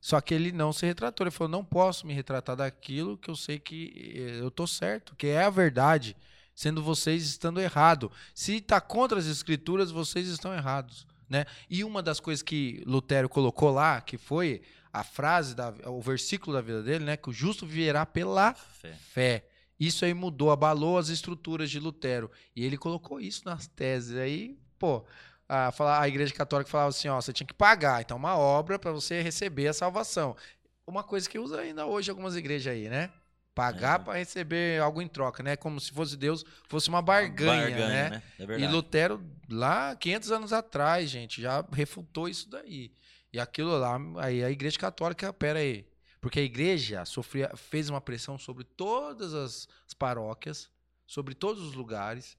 Só que ele não se retratou. Ele falou: não posso me retratar daquilo que eu sei que eh, eu tô certo, que é a verdade, sendo vocês estando errado. Se está contra as escrituras, vocês estão errados. Né? E uma das coisas que Lutero colocou lá, que foi a frase, da, o versículo da vida dele, né? Que o justo viverá pela Fé. fé. Isso aí mudou, abalou as estruturas de Lutero. E ele colocou isso nas teses. Aí, pô, a, a igreja católica falava assim: ó, você tinha que pagar. Então, uma obra para você receber a salvação. Uma coisa que usa ainda hoje algumas igrejas aí, né? Pagar É. para receber algo em troca, né? Como se fosse Deus, fosse uma barganha, né? É E. Lutero, lá 500 anos atrás, gente, já refutou isso daí. E aquilo lá, aí a Igreja Católica, pera aí. Porque a igreja sofria, fez uma pressão sobre todas as, as paróquias, sobre todos os lugares,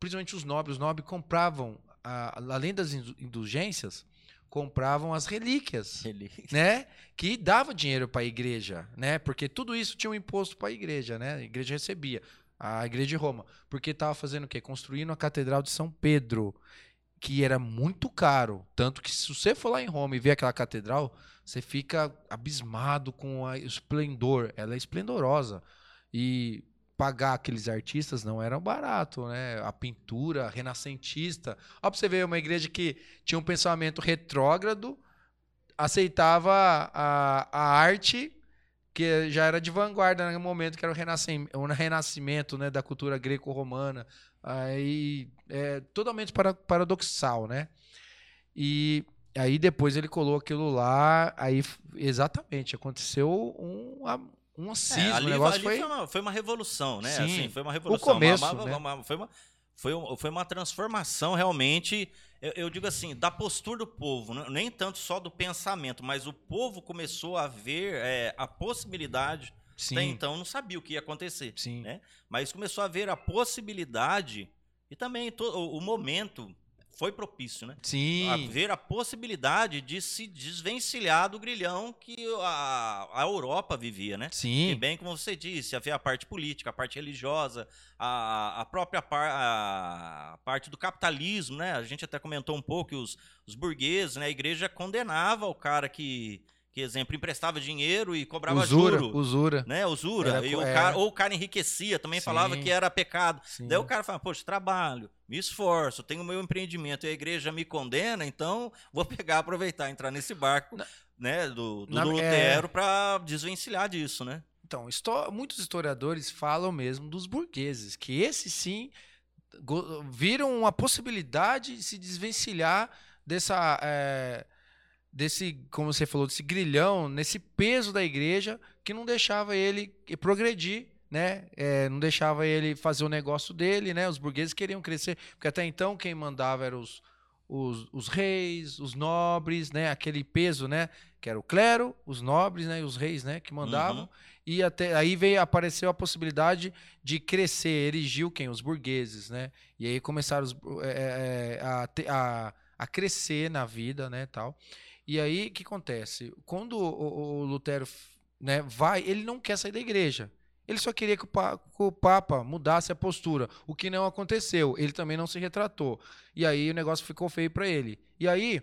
principalmente os nobres. Os nobres compravam, a- além das indu- indulgências, compravam as relíquias, né? Que dava dinheiro para a igreja, né? Porque tudo isso tinha um imposto para a igreja, né? A igreja recebia, a igreja de Roma, porque estava fazendo o quê? Construindo a catedral de São Pedro, que era muito caro, tanto que se você for lá em Roma e ver aquela catedral, você fica abismado com o esplendor, ela é esplendorosa. E pagar aqueles artistas não era barato, né? A pintura renascentista. Ó, pra você ver, uma igreja que tinha um pensamento retrógrado, aceitava a, a arte que já era de vanguarda no momento que era o renascimento, o renascimento né, da cultura greco-romana. Aí é totalmente para, paradoxal, né? E aí depois ele colocou aquilo lá, aí exatamente aconteceu um, um É, cisma, ali o negócio ali foi, foi... uma, foi uma revolução, né? Sim. Assim, foi uma revolução. começo, uma- uma- né? uma- foi, uma, foi, um- foi uma transformação realmente, eu, eu digo assim, da postura do povo, né? nem tanto só do pensamento, mas o povo começou a ver é, a possibilidade. Sim, Até então não sabia o que ia acontecer, sim, né? mas começou a ver a possibilidade e também o, o momento foi propício, né? sim, a ver a possibilidade de se desvencilhar do grilhão que a, a Europa vivia, né? E sim, bem como você disse, havia a parte política, a parte religiosa, a, a própria par, a parte do capitalismo, né? A gente até comentou um pouco que os, os burgueses, né? A igreja condenava o cara que, que exemplo, emprestava dinheiro e cobrava usura, juro, usura, né? Usura. Era e o é. cara, ou o cara enriquecia, também falava Sim. que era pecado. sim. Daí o cara fala, poxa, trabalho, me esforço, tenho meu empreendimento e a igreja me condena, então vou pegar, aproveitar, entrar nesse barco, Na- né, do, do Na- é. Lutero para desvencilhar disso, né? Então, muitos historiadores falam mesmo dos burgueses, que esses sim viram uma possibilidade de se desvencilhar dessa, é, desse, como você falou, desse grilhão, nesse peso da igreja que não deixava ele progredir, né? É, não deixava ele fazer o negócio dele, né? Os burgueses queriam crescer, porque até então quem mandava eram os, os, os reis, os nobres, né? Aquele peso, né? Que era o clero, os nobres, né? E os reis, né? Que mandavam. Uhum. E até aí veio apareceu a possibilidade de crescer, erigiu quem os burgueses, né? E aí começaram os, bu- é, é, a, a, a crescer na vida, né, tal. E aí o que acontece? Quando o, o- Lutero, né, vai, ele não quer sair da igreja. Ele só queria que o, pa- que o Papa mudasse a postura, o que não aconteceu. Ele também não se retratou. E aí o negócio ficou feio para ele. E aí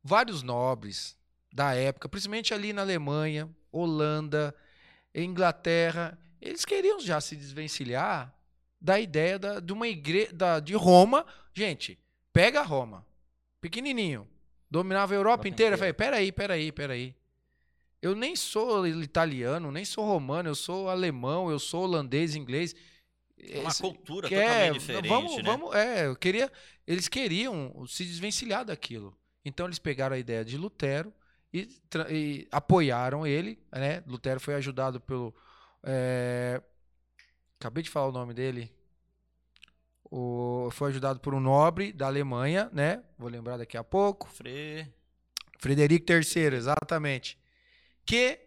vários nobres da época, principalmente ali na Alemanha, Holanda, Inglaterra, eles queriam já se desvencilhar da ideia da, de uma igreja de Roma. Gente, pega Roma, pequenininho, dominava a Europa inteira. inteira. Falei, peraí, peraí, peraí. Eu nem sou italiano, nem sou romano, eu sou alemão, eu sou holandês, inglês. É uma Esse- cultura que totalmente é, diferente, vamos, né? vamos, é, eu queria, eles queriam se desvencilhar daquilo. Então eles pegaram a ideia de Lutero e, e apoiaram ele, né? Lutero foi ajudado pelo, é, acabei de falar o nome dele. O, foi ajudado por um nobre da Alemanha, né? Vou lembrar daqui a pouco. Fre... Frederico III, exatamente. Que,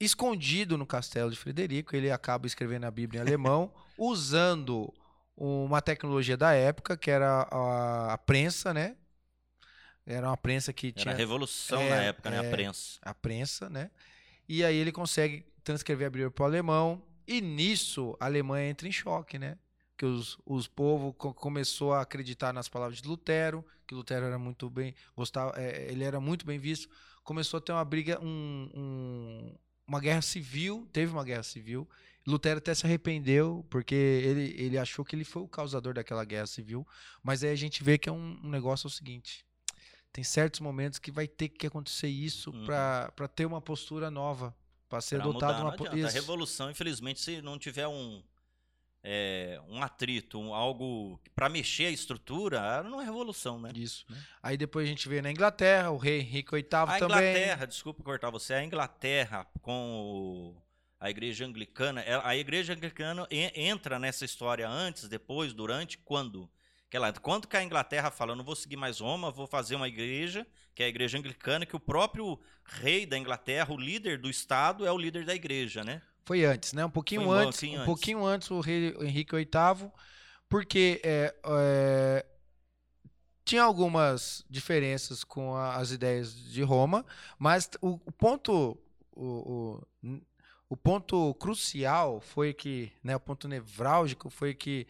escondido no castelo de Frederico, ele acaba escrevendo a Bíblia em alemão, usando uma tecnologia da época, que era a, a prensa, né? Era uma prensa que Era tinha a revolução É, na época, né? é. A prensa. a prensa, né? E aí ele consegue transcrever a Bíblia para o alemão, e nisso a Alemanha entra em choque, né? Que os, os povos co começou a acreditar nas palavras de Lutero, que Lutero era muito bem, gostava, é, ele era muito bem visto. Começou a ter uma briga, um, um- uma guerra civil, teve uma guerra civil. Lutero até se arrependeu, porque ele, ele achou que ele foi o causador daquela guerra civil. Mas aí a gente vê que é um, um negócio é o seguinte: tem certos momentos que vai ter que acontecer isso Uhum. para ter uma postura nova, para ser Pra adotada mudar, uma. A revolução, infelizmente, se não tiver um, é, um atrito, um, algo para mexer a estrutura, não é revolução, né? Isso. Aí depois a gente vê na Inglaterra, o rei Henrique VIII A também. Inglaterra, desculpa cortar você, a Inglaterra com o- a igreja anglicana, a igreja anglicana en- entra nessa história antes, depois, durante, quando? Que ela, quando que a Inglaterra fala, eu não vou seguir mais Roma, vou fazer uma igreja, que é a igreja anglicana, que o próprio rei da Inglaterra, o líder do estado, é o líder da igreja, né? Foi antes, né? Um pouquinho Foi um antes, pouquinho um antes. pouquinho antes o rei Henrique VIII, porque é, é, tinha algumas diferenças com a- as ideias de Roma, mas o, o ponto o, o, o ponto crucial foi que, né, o ponto nevrálgico foi que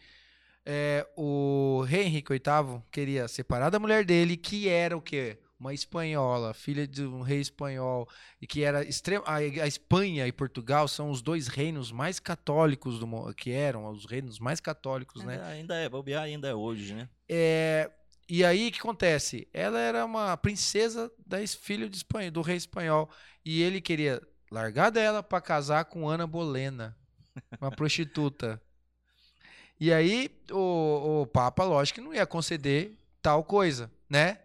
é, o rei Henrique VIII queria separar da mulher dele, que era o quê? Uma espanhola, filha de um rei espanhol, e que era extrema. A, a Espanha e Portugal são os dois reinos mais católicos do mundo, que eram os reinos mais católicos, né? Ainda, ainda é, bobear ainda é hoje, né? É, e aí o que acontece? Ela era uma princesa da filho de espanhol, do rei espanhol e ele queria largar dela para casar com Ana Bolena, uma prostituta. E aí o, o Papa, lógico, que não ia conceder tal coisa, né?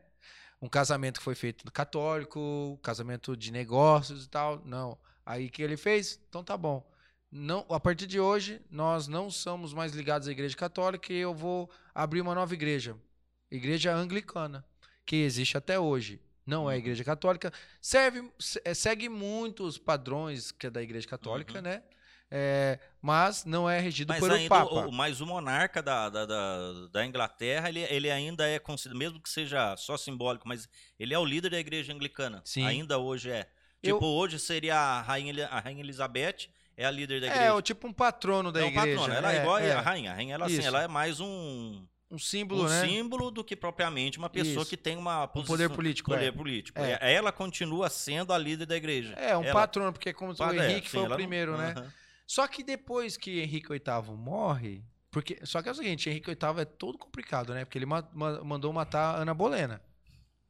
Um casamento que foi feito católico, casamento de negócios e tal, não. Aí que ele fez? Então tá bom. Não, a partir de hoje, nós não somos mais ligados à Igreja Católica e eu vou abrir uma nova igreja. Igreja Anglicana, que existe até hoje. Não é Uhum. Igreja Católica. Serve, se- eh, segue muitos padrões que é da Igreja Católica, Uhum. né? É, mas não é regido Mas por o ainda Papa. o, mas o monarca da, da, da, da Inglaterra, ele, ele ainda é considerado, mesmo que seja só simbólico, mas ele é o líder da igreja anglicana. Sim. Ainda hoje é. Eu- Tipo, hoje seria a rainha, a rainha Elizabeth, é a líder da igreja. É, o tipo um patrono da Não, igreja. patrona, ela é, igual é, a rainha. A rainha, ela, assim, ela é mais um, um símbolo, um né? símbolo do que propriamente uma pessoa Isso. que tem uma Um posição, poder político. poder é. político. É. É, Ela continua sendo a líder da igreja. É, um Ela- patrono, porque como o é, Henrique sim, foi o ela não- primeiro, né? Aham. Só que depois que Henrique VIII morre, porque só que é o seguinte, Henrique VIII é todo complicado, né? Porque ele ma- ma- mandou matar Ana Bolena.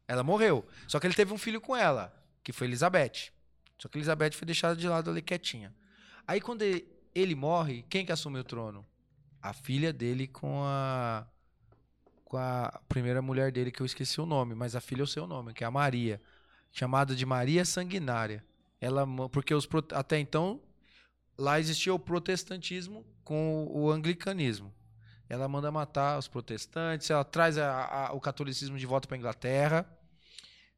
Ela morreu. Só que ele teve um filho com ela, que foi Elizabeth. Só que Elizabeth foi deixada de lado ali quietinha. Aí quando ele, ele morre, quem que assume o trono? A filha dele com a com a primeira mulher dele que eu esqueci o nome, mas a filha é o seu nome, que é a Maria, chamada de Maria Sanguinária. Ela porque os até então lá existia o protestantismo com o, anglicanismo. Ela manda matar os protestantes, ela traz a- a- o catolicismo de volta para Inglaterra.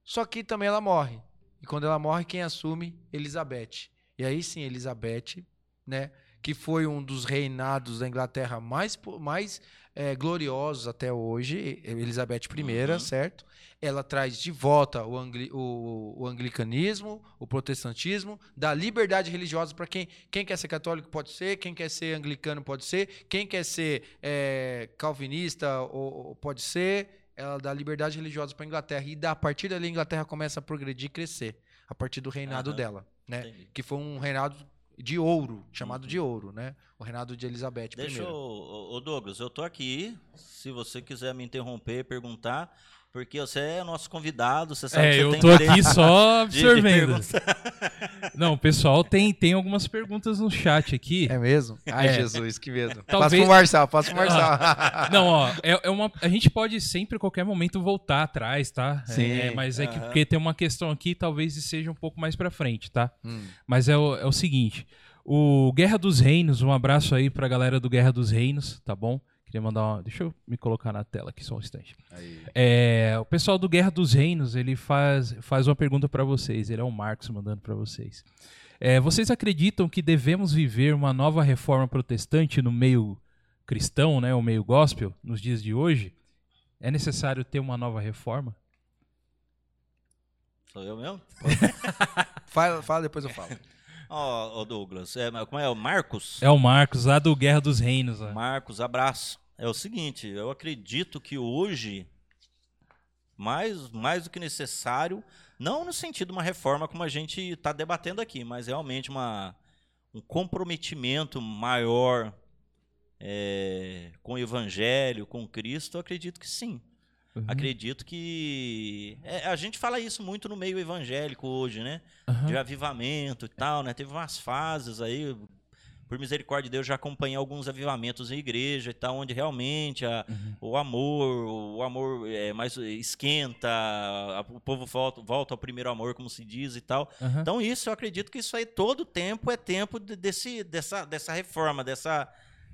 Só que também ela morre. E quando ela morre, quem assume? Elizabeth. E aí sim, Elizabeth, né, que foi um dos reinados da Inglaterra mais, mais eh, gloriosos até hoje, Elizabeth I, Uhum. certo? Ela traz de volta o, angli- o- o anglicanismo, o protestantismo, dá liberdade religiosa para quem, quem quer ser católico pode ser, quem quer ser anglicano pode ser, quem quer ser eh, calvinista ou, ou pode ser. Ela dá liberdade religiosa para a Inglaterra e da, a partir dali a Inglaterra começa a progredir e crescer a partir do reinado Aham. dela, né? Entendi. Que foi um reinado de ouro, chamado Uhum. de ouro, né? O reinado de Elizabeth Deixa I. eu, ô ô, Douglas, eu tô aqui. Se você quiser me interromper, perguntar, porque você é nosso convidado, você sabe que É, você eu tem tô aqui só de- de absorvendo. Não, o pessoal tem, tem algumas perguntas no chat aqui. É mesmo? Ai, É. Jesus, que medo. Passa Talvez- pro Marçal, passa pro Marçal. Não, ó, é, é uma, a gente pode sempre, a qualquer momento, voltar atrás, tá? É, Sim. é, mas é que Aham. porque tem uma questão aqui, talvez seja um pouco mais pra frente, tá? Hum. Mas é o, é o seguinte: o Guerra dos Reinos, um abraço aí pra galera do Guerra dos Reinos, tá bom? Queria mandar uma. Deixa eu me colocar na tela aqui só um instante. Aí. É, o pessoal do Guerra dos Reinos, ele faz, faz uma pergunta pra vocês. Ele é o Marcos mandando pra vocês. É, vocês acreditam que devemos viver uma nova reforma protestante no meio cristão, né, o meio gospel, nos dias de hoje? É necessário ter uma nova reforma? Sou eu mesmo? Fala, fala, depois eu falo. Ó, ô, Douglas, é, como é? O Marcos? É o Marcos, lá do Guerra dos Reinos. ó. Marcos, abraço. É o seguinte, eu acredito que hoje, mais, mais do que necessário, não no sentido de uma reforma como a gente está debatendo aqui, mas realmente uma, um comprometimento maior é, com o Evangelho, com Cristo, eu acredito que sim. Uhum. Acredito que. é, a gente fala isso muito no meio evangélico hoje, né? Aham. de avivamento e tal, né? Teve umas fases aí, por misericórdia de Deus, já acompanhei alguns avivamentos em igreja e tal, onde realmente a- Uhum. o amor, o amor é, mais esquenta, a- o povo volta, volta ao primeiro amor, como se diz e tal. Então isso, eu acredito que isso aí todo tempo é tempo de- desse, dessa, dessa reforma, dessa,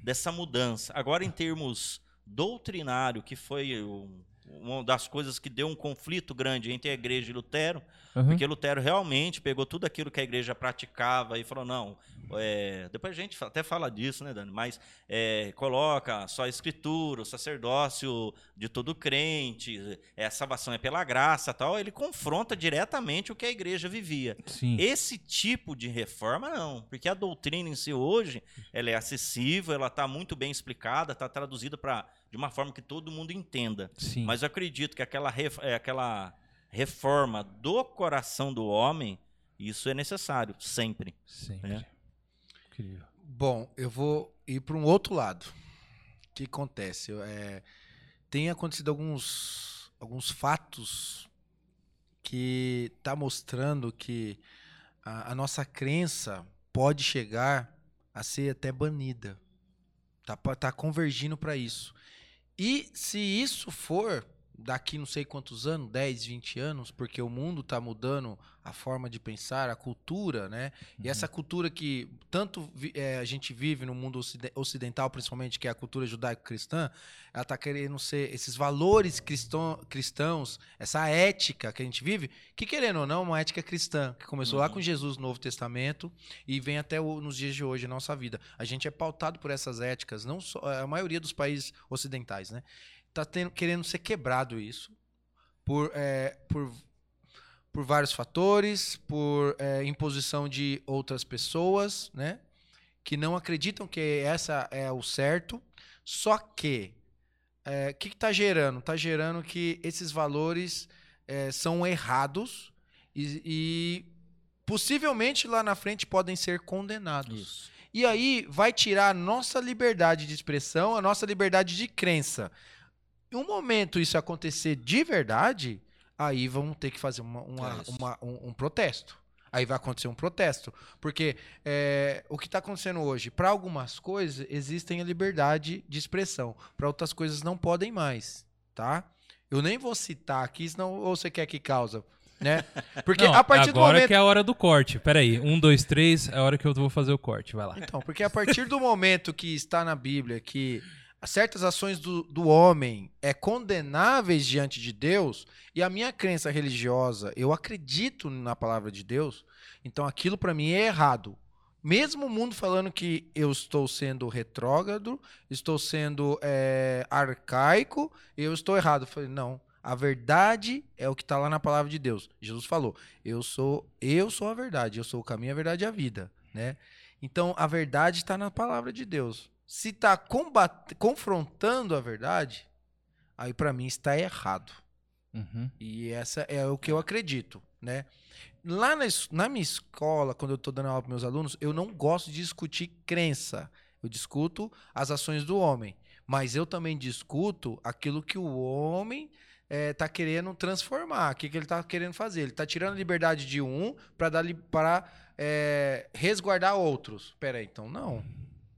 dessa mudança. Agora, em termos doutrinário, que foi o, uma das coisas que deu um conflito grande entre a igreja e Lutero, Uhum. porque Lutero realmente pegou tudo aquilo que a igreja praticava e falou: não, é, depois a gente até fala disso, né, Dani? Mas é, coloca só a escritura, o sacerdócio de todo crente, é, a salvação é pela graça tal. Ele confronta diretamente o que a igreja vivia. Sim. Esse tipo de reforma, não, porque a doutrina em si hoje ela é acessível, ela está muito bem explicada, está traduzida para de uma forma que todo mundo entenda. Sim. Mas eu acredito que aquela, é, aquela reforma do coração do homem, isso é necessário, sempre. Sempre. É. Bom, eu vou ir para um outro lado. O que acontece? É, tem acontecido alguns, alguns fatos que tá mostrando que a, a nossa crença pode chegar a ser até banida. Tá, pa- tá convergindo para isso. E se isso for daqui não sei quantos anos, 10, 20 anos, porque o mundo tá mudando a forma de pensar, a cultura, né? E essa cultura que tanto eh, a gente vive no mundo ocide- ocidental, principalmente, que é a cultura judaico-cristã, ela tá querendo ser esses valores cristão- cristãos, essa ética que a gente vive, que querendo ou não, é uma ética cristã, que começou lá Uhum. com Jesus no Novo Testamento e vem até o- nos dias de hoje, a nossa vida. A gente é pautado por essas éticas, não só a maioria dos países ocidentais, né? Tá tendo- querendo ser quebrado isso por, eh, por por vários fatores, por é, imposição de outras pessoas, né? Que não acreditam que essa é o certo. Só que o que está gerando? Está gerando que esses valores é, são errados e, e possivelmente lá na frente podem ser condenados. Isso. E aí vai tirar a nossa liberdade de expressão, a nossa liberdade de crença. Um momento isso acontecer de verdade, aí vamos ter que fazer uma- uma- É uma- um, um protesto. Aí vai acontecer um protesto. Porque é, o que está acontecendo hoje, para algumas coisas, existem a liberdade de expressão. Para outras coisas não podem mais, tá? Eu nem vou citar aqui, senão ou você quer que causa, né? Porque Não, a partir do agora momento que é a hora do corte. Pera aí. Um, dois, três. É a hora que eu vou fazer o corte. Vai lá. Então, porque a partir do momento que está na Bíblia que certas ações do, do homem é condenáveis diante de Deus, e a minha crença religiosa, eu acredito na palavra de Deus, então aquilo para mim é errado. Mesmo o mundo falando que eu estou sendo retrógrado, estou sendo é, arcaico, eu estou errado. Eu falei, não. A verdade é o que está lá na palavra de Deus. Jesus falou: "Eu sou, eu sou a verdade, eu sou o caminho, a verdade e a vida", né? Então a verdade está na palavra de Deus. Se está confrontando a verdade, aí para mim está errado. Uhum. E essa é o que eu acredito, né? Lá na, na minha escola, quando eu estou dando aula para meus alunos, eu não gosto de discutir crença. Eu discuto as ações do homem. Mas eu também discuto aquilo que o homem está querendo transformar. O que, que ele está querendo fazer? Ele está tirando a liberdade de um para dar para resguardar outros. Peraí, então não.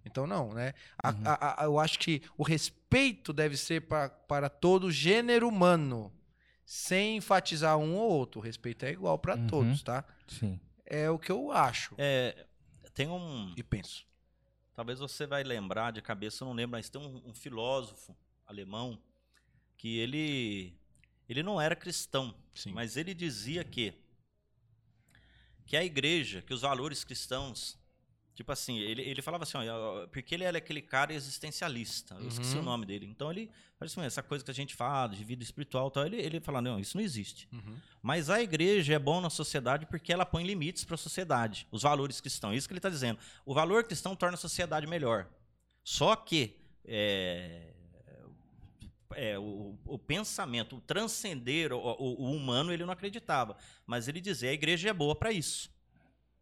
Então não, né? A- Uhum. a- a- eu acho que o respeito deve ser pra, para todo o gênero humano, sem enfatizar um ou outro. O respeito é igual para Uhum. todos, tá? Sim. É o que eu acho É, tem um. e penso. Talvez você vai lembrar de cabeça, eu não lembro, mas tem um, um filósofo alemão que ele ele não era cristão, Sim. mas ele dizia que que a igreja, que os valores cristãos, tipo assim, ele, ele falava assim, ó, porque ele era aquele cara existencialista, eu esqueci Uhum. o nome dele. Então ele, assim, essa coisa que a gente fala de vida espiritual, tal, ele ele fala, não, isso não existe. Uhum. Mas a igreja é bom na sociedade porque ela põe limites para a sociedade, os valores cristãos. Isso que ele está dizendo. O valor cristão torna a sociedade melhor. Só que é, é, o, o pensamento, o transcender o, o- o humano, ele não acreditava. Mas ele dizia: a igreja é boa para isso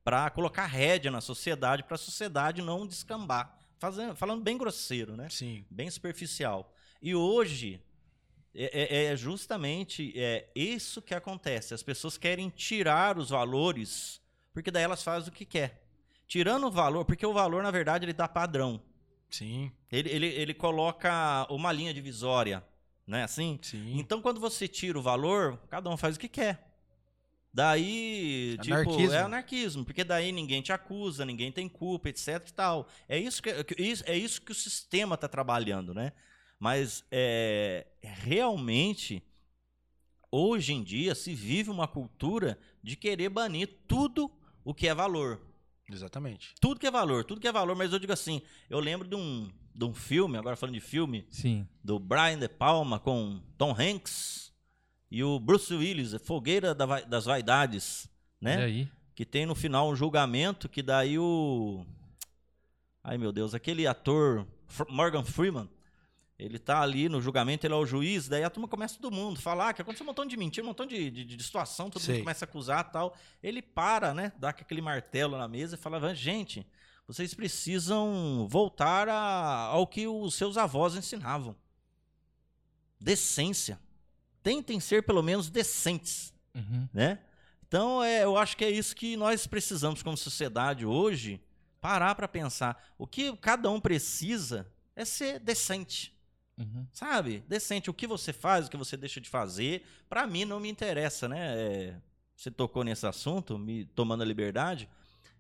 para colocar rédea na sociedade, para a sociedade não descambar. Fazendo, falando bem grosseiro, né? Sim. bem superficial. E hoje é, é- é justamente é, isso que acontece. As pessoas querem tirar os valores, porque daí elas fazem o que quer. Tirando o valor, porque o valor, na verdade, ele dá padrão. Sim. Ele, ele, ele coloca uma linha divisória, não é assim? Sim. Então, quando você tira o valor, cada um faz o que quer. Daí, tipo, Anarquismo. é anarquismo, porque daí ninguém te acusa, ninguém tem culpa, etc e tal. É isso que, é isso que o sistema está trabalhando, né? Mas é, realmente, hoje em dia, se vive uma cultura de querer banir tudo o que é valor. Exatamente. Tudo que é valor, tudo que é valor. Mas eu digo assim, eu lembro de um, de um filme, agora falando de filme, Sim. do Brian De Palma com Tom Hanks e o Bruce Willis, Fogueira das Vaidades, né? E aí? Que tem no final um julgamento que daí o. Ai meu Deus, aquele ator Morgan Freeman, ele tá ali no julgamento, ele é o juiz, daí a turma começa todo mundo falar que aconteceu um montão de mentira, um montão de, de, de situação, todo Sei. mundo começa a acusar tal. Ele para, né? Dá aquele martelo na mesa e fala: gente, vocês precisam voltar a- ao que os seus avós ensinavam. Decência. Tentem ser pelo menos decentes Uhum. né? Então, é, eu acho que é isso que nós precisamos como sociedade hoje, parar para pensar. O que cada um precisa é ser decente, Uhum. sabe? Decente. O que você faz, o que você deixa de fazer, para mim não me interessa, né? É, você tocou nesse assunto, me tomando a liberdade.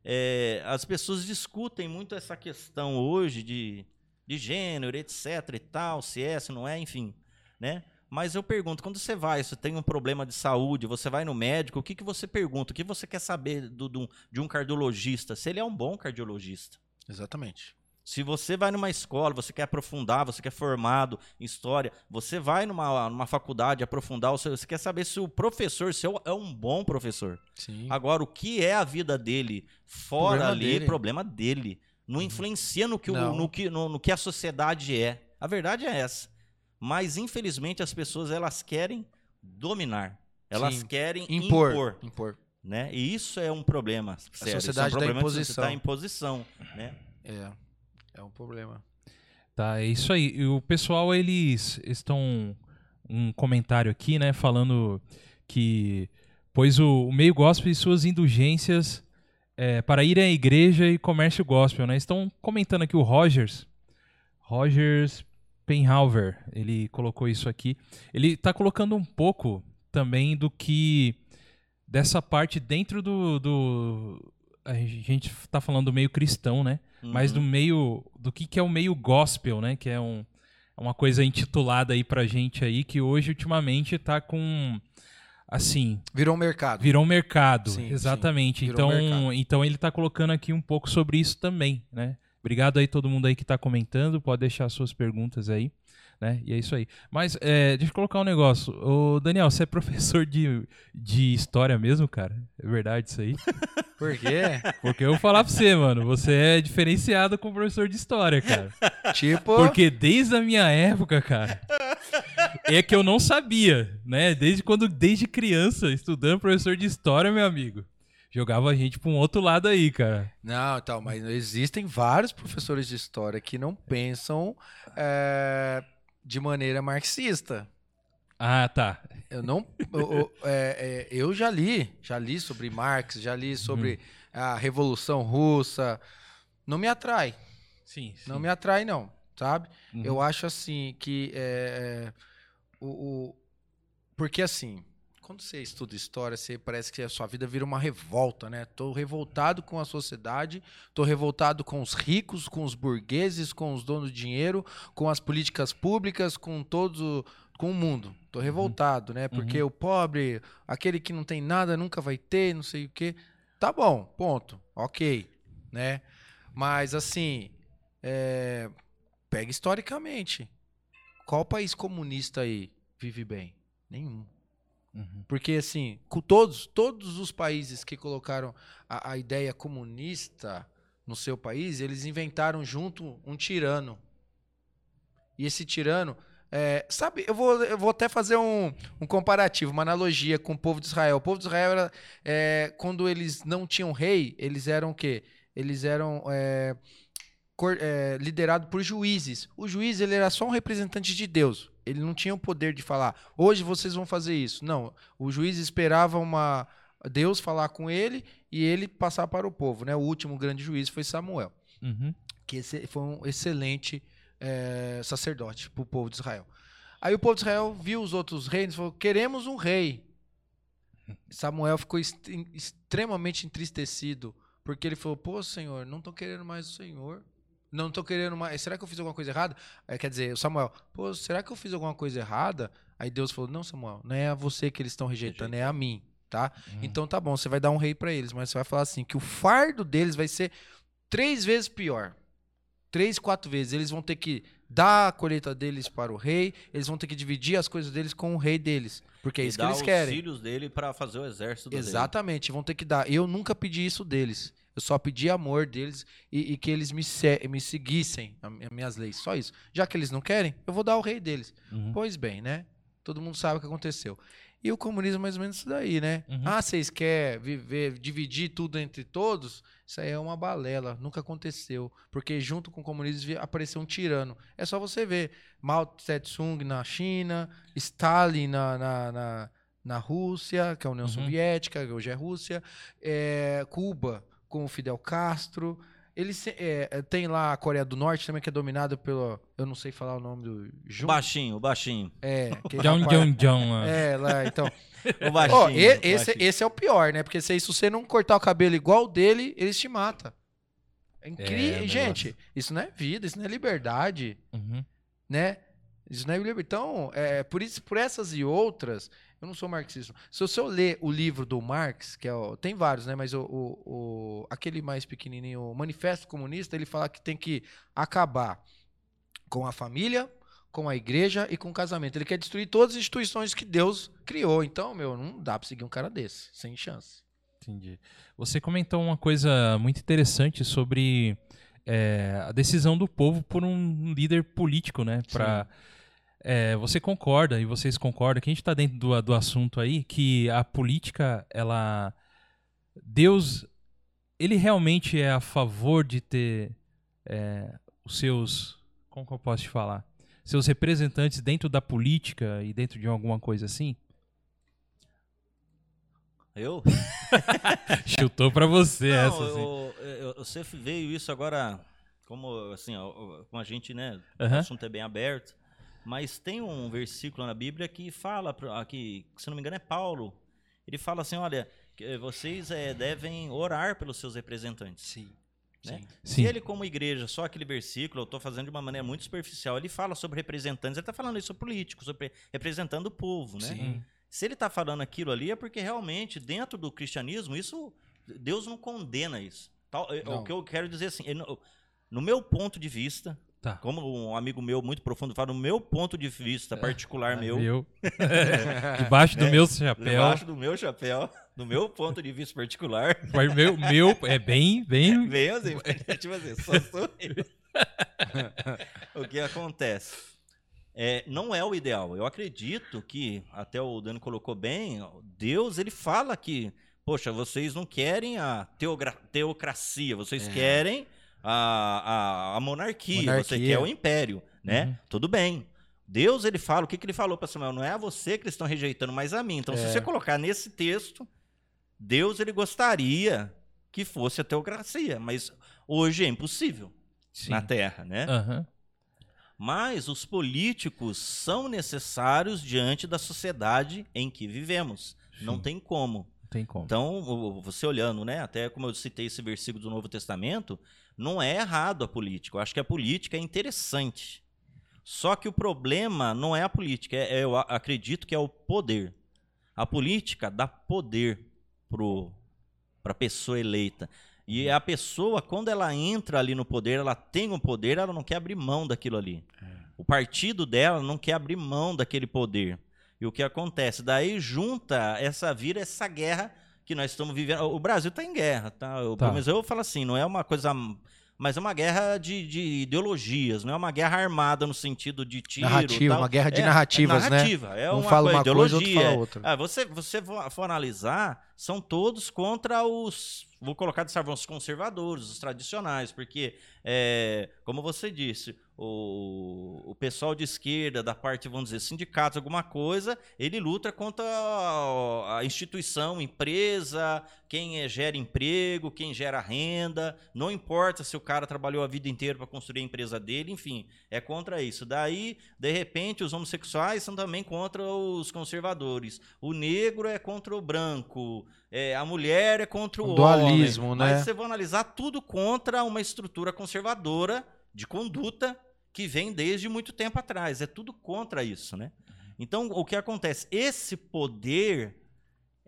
É, as pessoas discutem muito essa questão hoje de, de gênero, etc e tal, se é, se não é, enfim, né? Mas eu pergunto, quando você vai, você tem um problema de saúde, você vai no médico, o que, que você pergunta? O que você quer saber do, do- de um cardiologista? Se ele é um bom cardiologista. Exatamente. Se você vai numa escola, você quer aprofundar, você quer formado em história, você vai numa, numa faculdade aprofundar, você quer saber se o professor seu é um bom professor. Sim. Agora, o que é a vida dele fora Problema ali, dele. problema dele. Não influencia no que, o- no, que, no, no que a sociedade é. A verdade é essa. Mas, infelizmente, as pessoas elas querem dominar. Elas Sim. querem impor. impor. Impor. né? E isso é um problema. sério. Isso é um sociedade da imposição. tá em imposição. Né? É. É um problema. Tá, é isso aí. E o pessoal, eles estão. Um comentário aqui, né? Falando que. Pois o, o meio gospel e suas indulgências é, para ir à igreja e comércio gospel, né? Estão comentando aqui o Rogers. Rogers Penhauer, ele colocou isso aqui. Ele está colocando um pouco também do que. Dessa parte dentro do. do a gente está falando do meio cristão, né? mas do Uhum. meio do que, que é o meio gospel, né? Que é um, é uma coisa intitulada aí pra gente aí que hoje ultimamente tá com assim, Virou um mercado. virou um mercado, Sim, exatamente. sim, então, mercado. então ele tá colocando aqui um pouco sobre isso também, né? Obrigado aí todo mundo aí que tá comentando, pode deixar suas perguntas aí, né? E é isso aí. Mas é, deixa eu colocar um negócio. Ô, Daniel, você é professor de, de história mesmo, cara? É verdade isso aí? Por quê? Porque eu vou falar pra você, mano, você é diferenciado como professor de história, cara. tipo. Porque desde a minha época, cara, é que eu não sabia, né? Desde quando, desde criança, estudando professor de história, meu amigo, jogava a gente pra um outro lado aí, cara. Não, então, mas existem vários professores de história que não pensam é, de maneira marxista. Ah, tá. Eu não. eu, é, é, eu já li, já li sobre Marx, já li sobre Uhum. a Revolução Russa. Não me atrai. Sim, sim. Não me atrai, não, sabe? Uhum. Eu acho assim que é, é, o, o- porque assim, quando você estuda história, você parece que a sua vida vira uma revolta, né? Tô revoltado com a sociedade, tô revoltado com os ricos, com os burgueses, com os donos de dinheiro, com as políticas públicas, com todos o- com o mundo. Tô revoltado, né? Porque o pobre, aquele que não tem nada, nunca vai ter, não sei o quê. Tá bom, ponto. OK, né? Mas assim, é, pega historicamente. Qual país comunista aí vive bem? Nenhum. Uhum. Porque, assim, com todos, todos os países que colocaram a, a ideia comunista no seu país, eles inventaram junto um tirano. E esse tirano. é, sabe, eu vou, eu vou até fazer um, um comparativo, uma analogia com o povo de Israel. O povo de Israel era. é, quando eles não tinham rei, eles eram o quê? Eles eram. É, é, liderado por juízes. O juiz ele era só um representante de Deus. Ele não tinha o poder de falar, hoje vocês vão fazer isso. Não, o juiz esperava uma Deus falar com ele e ele passar para o povo. Né? O último grande juiz foi Samuel, Uhum. que esse foi um excelente é, sacerdote para o povo de Israel. Aí o povo de Israel viu os outros reis e falou: queremos um rei. Samuel ficou est- extremamente entristecido, porque ele falou: pô, Senhor, não estou querendo mais o Senhor. Não tô querendo mais. Será que eu fiz alguma coisa errada? Aí, quer dizer, o Samuel, pô, será que eu fiz alguma coisa errada? Aí Deus falou: Não, Samuel, não é a você que eles estão rejeitando, é a mim, tá? Uhum. Então tá bom, você vai dar um rei pra eles, mas você vai falar assim: que o fardo deles vai ser três vezes pior. Três, quatro vezes. Eles vão ter que dar a colheita deles para o rei, eles vão ter que dividir as coisas deles com o rei deles. Porque é e isso que eles os querem. filhos dele para fazer o exército dele. Exatamente, vão ter que dar. Eu nunca pedi isso deles. Eu só pedi amor deles e, e que eles me, se- me seguissem, as minhas leis. Só isso. Já que eles não querem, eu vou dar o rei deles. Uhum. Pois bem, né? Todo mundo sabe o que aconteceu. E o comunismo é mais ou menos isso daí, né? Uhum. Ah, vocês querem viver, dividir tudo entre todos? Isso aí é uma balela, nunca aconteceu. Porque junto com o comunismo apareceu um tirano. É só você ver. Mao Tse-tung na China, Stalin na, na, na, na Rússia, que é a União Uhum. Soviética, que hoje é Rússia. É, Cuba com o Fidel Castro. Eles se- é, é, tem lá a Coreia do Norte também, que é dominada pelo. Eu não sei falar o nome do. O Jun, baixinho, o baixinho. é, que John, rapaz- John, John. lá. É, lá, então. O baixinho. Ó, e- o esse, baixinho. esse é o pior, né? Porque se, se você não cortar o cabelo igual o dele, eles te matam. É incrível. É, Gente, isso não é vida, isso não é liberdade, Uhum. né? Isso não é liberdade. Então, é, por, isso, por essas e outras, eu não sou marxista. Se eu ler o livro do Marx, que é o, tem vários, né? Mas o, o- o- aquele mais pequenininho, o Manifesto Comunista, ele fala que tem que acabar com a família, com a igreja e com o casamento. Ele quer destruir todas as instituições que Deus criou. Então, meu, não dá pra seguir um cara desse, sem chance. Entendi. Você comentou uma coisa muito interessante sobre é, a decisão do povo por um líder político, né? É, você concorda, e vocês concordam, que a gente está dentro do, do assunto aí, que a política, ela. Deus, ele realmente é a favor de ter é, os seus. Como que eu posso te falar? Seus representantes dentro da política e dentro de alguma coisa assim? Eu? Chutou pra você Não, essa, assim. eu, eu- você veio isso agora, como assim, ó, como a gente, né, o Aham. assunto é bem aberto, mas tem um versículo na Bíblia que fala, pra- que, se não me engano é Paulo, ele fala assim, olha, que vocês eh, devem orar pelos seus representantes. Sim. Né? Se Sim. ele, como igreja, só aquele versículo, eu estou fazendo de uma maneira muito superficial, ele fala sobre representantes, ele está falando isso sobre políticos, sobre representando o povo, né? Sim. Se ele está falando aquilo ali, é porque realmente, dentro do cristianismo, isso Deus não condena isso. Tal- é- Não. O que eu quero dizer assim, ele no meu ponto de vista, Tá. como um amigo meu muito profundo fala, no meu ponto de vista particular meu, Eu. Debaixo do É, meu chapéu. debaixo do meu chapéu, do meu ponto de vista particular, Mas meu, meu é bem, bem. Vem assim, tipo assim, só sou eu. o que acontece? É, não é o ideal. Eu acredito que, até o Dani colocou bem, Deus ele fala que, poxa, vocês não querem a teocracia, vocês É. querem a, a, a monarquia, você Monarquia. quer o império, né? Uhum. Tudo bem. Deus ele fala, o que, que ele falou para Samuel? Não é a você que eles estão rejeitando, mas a mim. Então, se É. você colocar nesse texto, Deus ele gostaria que fosse a teocracia, mas hoje é impossível Sim. na Terra, né? Aham. Mas os políticos são necessários diante da sociedade em que vivemos. Não Sim. tem como. Não tem como. Então, você olhando, né? Até como eu citei esse versículo do Novo Testamento, não é errado a política. Eu acho que a política é interessante. Só que o problema não é a política, é- é- eu acredito que é o poder. A política dá poder para a pessoa eleita. E a pessoa, quando ela entra ali no poder, ela tem o poder, ela não quer abrir mão daquilo ali. O partido dela não quer abrir mão daquele poder. E o que acontece? Daí junta essa vira essa guerra que nós estamos vivendo. O Brasil está em guerra, tá? Eu, Tá. Mas eu falo assim, não é uma coisa. Mas é uma guerra de, de ideologias, não é uma guerra armada no sentido de tiro. Narrativa, tal. uma guerra de É, narrativas, é né? narrativa, É Um uma fala coisa, uma coisa, outro ideologia. fala outra. Ah, você, você for analisar, são todos contra os. Vou colocar de forma, os conservadores, os tradicionais, porque, é, como você disse, o, o pessoal de esquerda, da parte, vamos dizer, sindicatos, alguma coisa, ele luta contra a, a instituição, empresa, quem é, gera emprego, quem gera renda, não importa se o cara trabalhou a vida inteira para construir a empresa dele, enfim, é contra isso. Daí, de repente, os homossexuais são também contra os conservadores. O negro é contra o branco. é, a mulher é contra o dualismo, homem. né? Mas você vai analisar tudo contra uma estrutura conservadora de conduta que vem desde muito tempo atrás. É tudo contra isso, né? Então, o que acontece? Esse poder,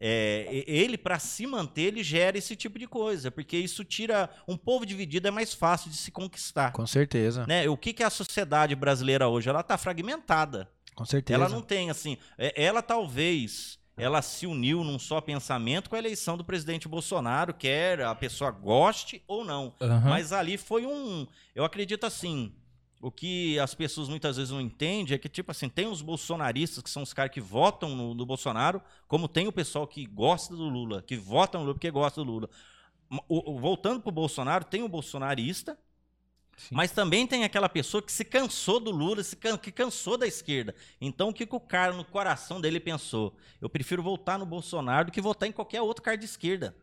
é, ele, para se manter, ele gera esse tipo de coisa, porque isso tira. Um povo dividido é mais fácil de se conquistar. Com certeza. Né? O que, que é a sociedade brasileira hoje? Ela está fragmentada. Com certeza. Ela não tem, assim. é- Ela talvez. Ela se uniu num só pensamento com a eleição do presidente Bolsonaro, quer a pessoa goste ou não. Aham. Mas ali foi um. Eu acredito assim. O que as pessoas muitas vezes não entendem é que, tipo assim, tem os bolsonaristas, que são os caras que votam no, no Bolsonaro, como tem o pessoal que gosta do Lula, que vota no Lula porque gosta do Lula. O- o- voltando pro Bolsonaro, tem o bolsonarista, Sim. mas também tem aquela pessoa que se cansou do Lula, se can- que cansou da esquerda. Então, o que, que o cara, no coração dele, pensou? Eu prefiro votar no Bolsonaro do que votar em qualquer outro cara de esquerda.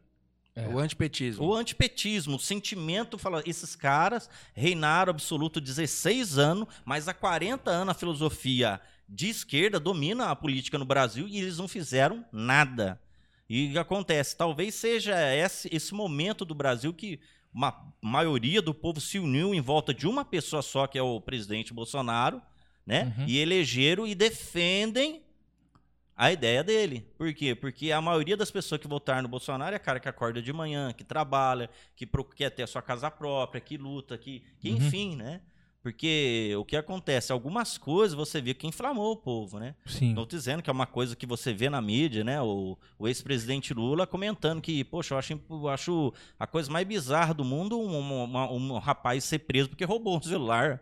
É. O antipetismo. O antipetismo, o sentimento, fala, esses caras reinaram absoluto 16 anos, mas há 40 anos a filosofia de esquerda domina a política no Brasil e eles não fizeram nada. E o que acontece? Talvez seja esse, esse momento do Brasil que uma maioria do povo se uniu em volta de uma pessoa só, que é o presidente Bolsonaro, né? Uhum. E elegeram e defendem a ideia dele. Por quê? Porque a maioria das pessoas que votaram no Bolsonaro é cara que acorda de manhã, que trabalha, que quer ter a sua casa própria, que luta, que, que Uhum. enfim, né? Porque o que acontece? Algumas coisas você vê que inflamou o povo, né? Sim. Estou dizendo que é uma coisa que você vê na mídia, né? O, o ex-presidente Lula comentando que, poxa, eu acho, eu acho a coisa mais bizarra do mundo um, uma- um rapaz ser preso porque roubou um celular.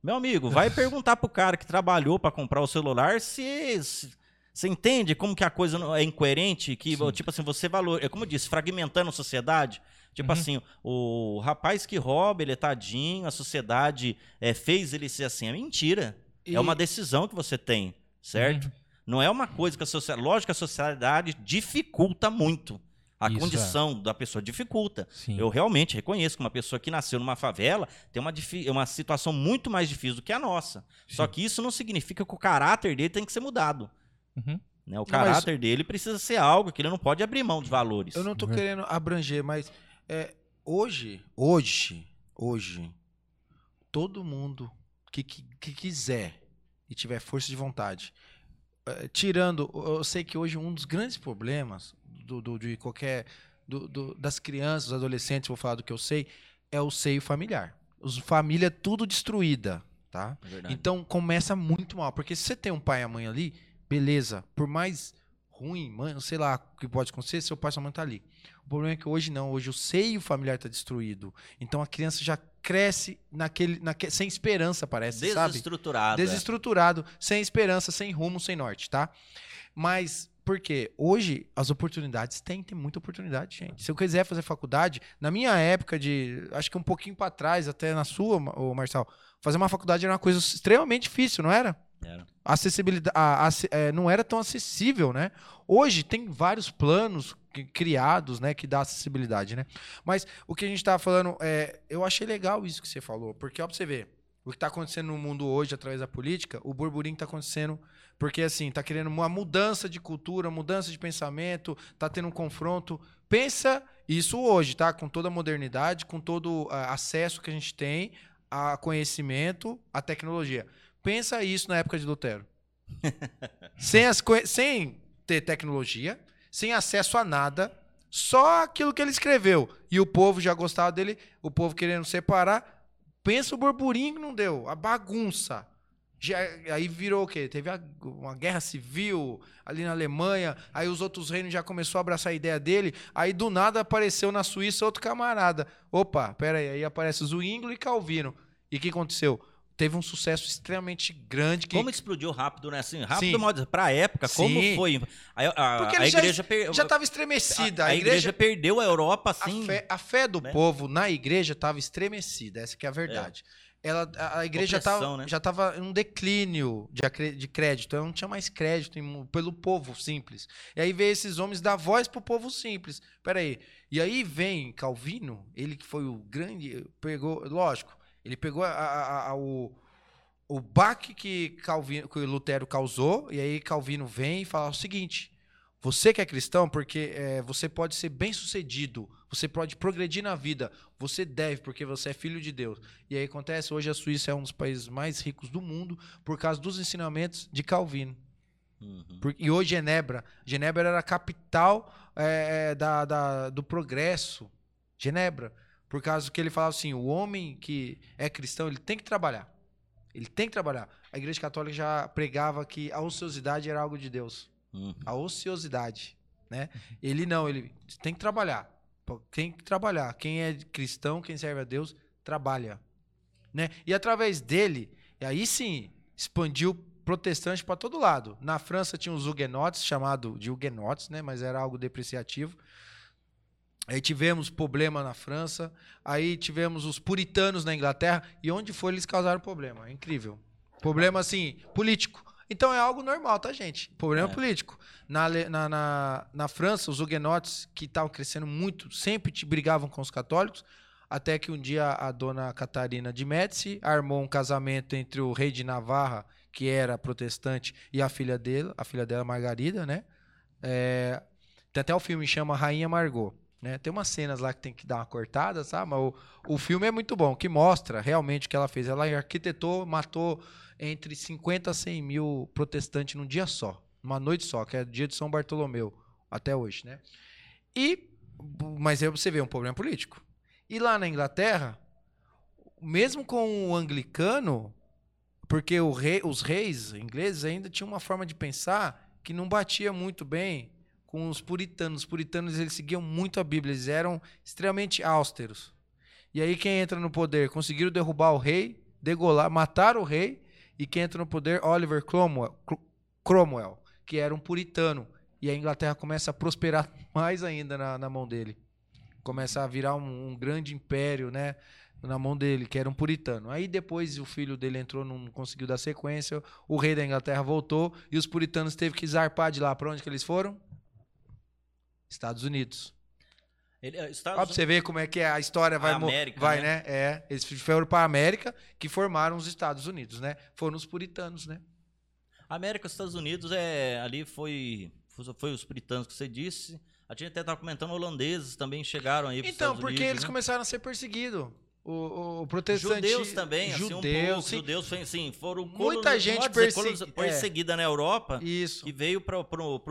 Meu amigo, vai perguntar pro cara que trabalhou para comprar o celular se, se- você entende como que a coisa é incoerente, que Sim. tipo assim, você valor, é como eu disse, fragmentando a sociedade. Tipo Uhum. assim, o rapaz que rouba, ele é tadinho, a sociedade é, fez ele ser assim. É mentira. E- É uma decisão que você tem, certo? Uhum. Não é uma coisa que a sociedade. Lógico que a sociedade dificulta muito. A Isso, é. condição da pessoa dificulta. Sim. Eu realmente reconheço que uma pessoa que nasceu numa favela tem uma, difi- uma situação muito mais difícil do que a nossa. Só Sim. que isso não significa que o caráter dele tem que ser mudado. Uhum. né? O mas- caráter dele precisa ser algo que ele não pode abrir mão dos valores. Eu não tô Uhum. querendo abranger, mas é, hoje, hoje, hoje, todo mundo que, que, que quiser e tiver força de vontade, é, tirando, eu sei que hoje um dos grandes problemas do, do- de qualquer do- do- das crianças, dos adolescentes, vou falar do que eu sei, é o seio familiar. Os família tudo destruída, tá? É. Então começa muito mal, porque se você tem um pai e a mãe ali, beleza, por mais ruim, mãe, sei lá o que pode acontecer, seu pai e sua mãe tá ali. O problema é que hoje não, hoje o seio familiar tá destruído. Então a criança já cresce naquele, naque- sem esperança, parece, sabe? Desestruturado. é. Desestruturado, sem esperança, sem rumo, sem norte, tá? Mas por quê? Hoje as oportunidades tem, tem muita oportunidade, gente. Se eu quiser fazer faculdade, na minha época de, acho que um pouquinho pra trás, até na sua, ô Marçal, fazer uma faculdade era uma coisa extremamente difícil, não era? Era. A acessibilidade a- ace- é, não era tão acessível, né? Hoje tem vários planos criados, né, que dá acessibilidade, né? Mas o que a gente tava falando, é, eu achei legal isso que você falou, porque ó, pra você ver, o que tá acontecendo no mundo hoje através da política, o burburinho tá acontecendo porque assim, tá querendo uma mudança de cultura, mudança de pensamento, tá tendo um confronto. Pensa isso hoje, tá? Com toda a modernidade, com todo ah, acesso que a gente tem a conhecimento, a tecnologia. Pensa isso na época de Lutero. sem, as sem ter tecnologia, sem acesso a nada, só aquilo que ele escreveu. E o povo já gostava dele, o povo querendo separar. Pensa o burburinho que não deu, a bagunça. Já, aí virou o quê? Teve a- uma guerra civil ali na Alemanha, aí os outros reinos já começou a abraçar a ideia dele, aí do nada apareceu na Suíça outro camarada. Opa, pera aí, aí aparece Zwingli e Calvino. E o que aconteceu? Teve um sucesso extremamente grande que Como explodiu rápido, né? Assim, rápido, modo, pra época, como Sim. foi? A, a- Porque a ele já- igreja per- já estava estremecida. a, a igreja, perdeu a Europa assim. A fé, a fé do né? povo na igreja estava estremecida, essa que é a verdade. Ela, a, igreja Opressão, tava, né? já estava em um declínio de, de crédito, ela não tinha mais crédito em- pelo povo simples. E aí veio esses homens dar voz pro povo simples. Peraí. E aí vem Calvino, ele que foi o grande, pegou, lógico, ele pegou a- a- a- o, o baque que, Calvino, que Lutero causou, e aí Calvino vem e fala o seguinte: você que é cristão, porque é, você pode ser bem sucedido, Você pode progredir na vida. Você deve, porque você é filho de Deus. E aí acontece, hoje a Suíça é um dos países mais ricos do mundo por causa dos ensinamentos de Calvino. Uhum. Por- e hoje Genebra. Genebra era a capital é, é, da, da- do progresso. Genebra. Por causa que ele falava assim: o homem que é cristão, ele tem que trabalhar. Ele tem que trabalhar. A igreja católica já pregava que a ociosidade era algo de Deus. Uhum. A ociosidade. Né? Ele não, ele tem que trabalhar. Tem que trabalhar. Quem é cristão, quem serve a Deus, trabalha. Né? E através dele, aí sim, expandiu protestante para todo lado. Na França tinha os huguenotes, chamado de huguenotes, né? mas era algo depreciativo. Aí tivemos problema na França, aí tivemos os puritanos na Inglaterra, e onde foi eles causaram problema. É incrível. Problema, assim, político. Então é algo normal, tá, gente? Problema É. político. Na, na, na, na França, os huguenotes, que estavam crescendo muito, sempre te brigavam com os católicos, até que um dia a dona Catarina de Médici armou um casamento entre o rei de Navarra, que era protestante, e a filha dele, a filha dela, Margarida, né? É, tem até o filme que chama Rainha Margot. Né? Tem umas cenas lá que tem que dar uma cortada, sabe? Mas o, o filme é muito bom, que mostra realmente o que ela fez. Ela arquitetou, matou entre 50 a 100 mil protestantes num dia só, numa noite só, que é o dia de São Bartolomeu, até hoje, né? E, mas aí você vê um problema político. E lá na Inglaterra, mesmo com o anglicano, porque rei, os reis ingleses ainda tinham uma forma de pensar que não batia muito bem com os puritanos. Os puritanos eles seguiam muito a Bíblia, eles eram extremamente austeros. E aí quem entra no poder, conseguiram derrubar o rei, degolar, matar o rei, e quem entra no poder, Oliver Cromwell, Cro- Cromwell que era um puritano. E a Inglaterra começa a prosperar mais ainda na, na mão dele. Começa a virar um, um grande império, né? Na mão dele, que era um puritano. Aí depois o filho dele entrou, não conseguiu dar sequência. O rei da Inglaterra voltou e os puritanos teve que zarpar de lá. Para onde que eles foram? Estados Unidos. Ele, Ó, Estados pra você ver como é que é, a história vai, mo- América, vai né? né? É, eles foram para a América que formaram os Estados Unidos, né? Foram os puritanos, né? América, Estados Unidos, é, ali foi, foi os britanos que você disse. A gente até estava comentando, holandeses também chegaram aí Então, Estados porque Unidos, eles né? começaram a ser perseguidos. O, o protestante... Judeus também, assim, um judeus, pouco. sim. Judeus, assim, foram Muita gente dizer, coloni- perseguida na Europa Isso. e veio para o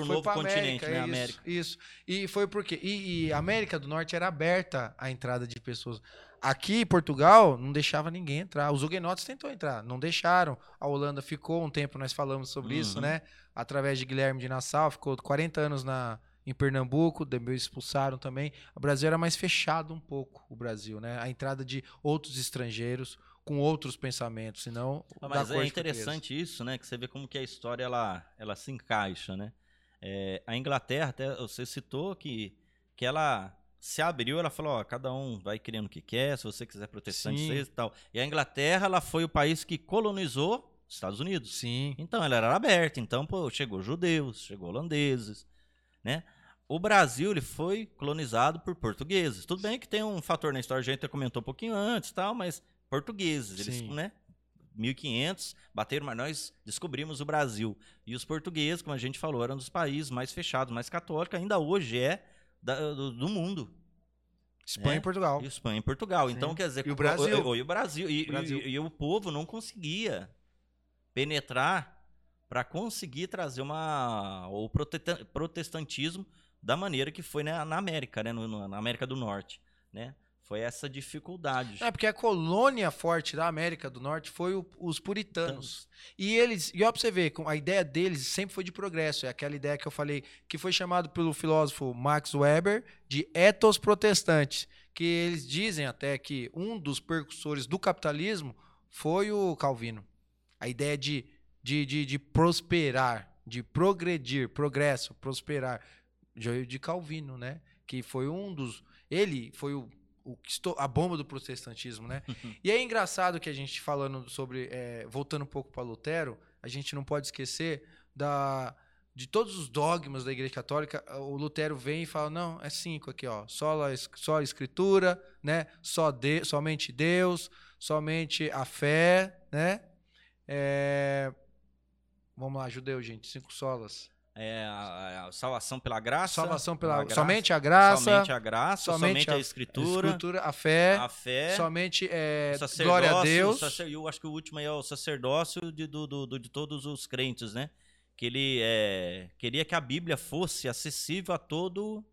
novo continente, né? isso, América. Isso. E foi porque. E, e a América do Norte era aberta à entrada de pessoas. Aqui em Portugal não deixava ninguém entrar. Os huguenotes tentou entrar, não deixaram. A Holanda ficou um tempo, nós falamos sobre isso, Uhum. né? Através de Guilherme de Nassau, ficou 40 anos na, em Pernambuco, depois expulsaram também. O Brasil era mais fechado um pouco, o Brasil, né? A entrada de outros estrangeiros com outros pensamentos, senão. Ah, Mas é interessante isso, né? Que você vê como que a história ela, ela se encaixa, né? É, a Inglaterra, até você citou que, que ela se abriu, ela falou, ó, cada um vai criando o que quer, se você quiser protestante, Sim. e tal. E a Inglaterra, ela foi o país que colonizou os Estados Unidos. Sim. Então ela era aberta, então pô, chegou judeus, chegou holandeses, né? O Brasil ele foi colonizado por portugueses. Tudo bem que tem um fator na história, a gente comentou um pouquinho antes, tal, mas portugueses, eles, Sim. né? 1500 bateram, mas nós descobrimos o Brasil. E os portugueses, como a gente falou, eram dos países mais fechados, mais católicos, ainda hoje é da- do, do mundo. Espanha É. e Portugal. E Espanha e Portugal. Sim. Então, quer dizer, E o Brasil. o- e o Brasil. E, Brasil. e- e o povo não conseguia penetrar para conseguir trazer uma o protestantismo da maneira que foi né, na América, né, no- no- na América do Norte, né? Foi essa dificuldade. É, porque a colônia forte da América do Norte foi o- os puritanos. E eles, e ó, pra você ver, a ideia deles sempre foi de progresso. É aquela ideia que eu falei, que foi chamado pelo filósofo Max Weber de ethos protestantes. Que eles dizem até que um dos percussores do capitalismo foi o Calvino. A ideia de, de, de, de prosperar, de progredir, progresso, prosperar. De de Calvino, né? Que foi um dos. Ele foi o o a bomba do protestantismo, né? e é engraçado que a gente falando sobre, é, voltando um pouco para Lutero, a gente não pode esquecer da de todos os dogmas da Igreja Católica, o Lutero vem e fala não, é cinco aqui, ó, só a, só a Escritura, né? Só de, somente Deus, somente a fé, né? É, Vamos lá, judeu, gente, cinco solas. É, a, a salvação pela graça. Salvação pela, graça, somente a graça, Somente a graça, somente, a, escritura, escritura, a fé, a fé, somente é, glória a Deus. sacer- Eu acho que o último aí é o sacerdócio de, do, do- de todos os crentes, né? Que ele é, queria que a Bíblia fosse acessível a todo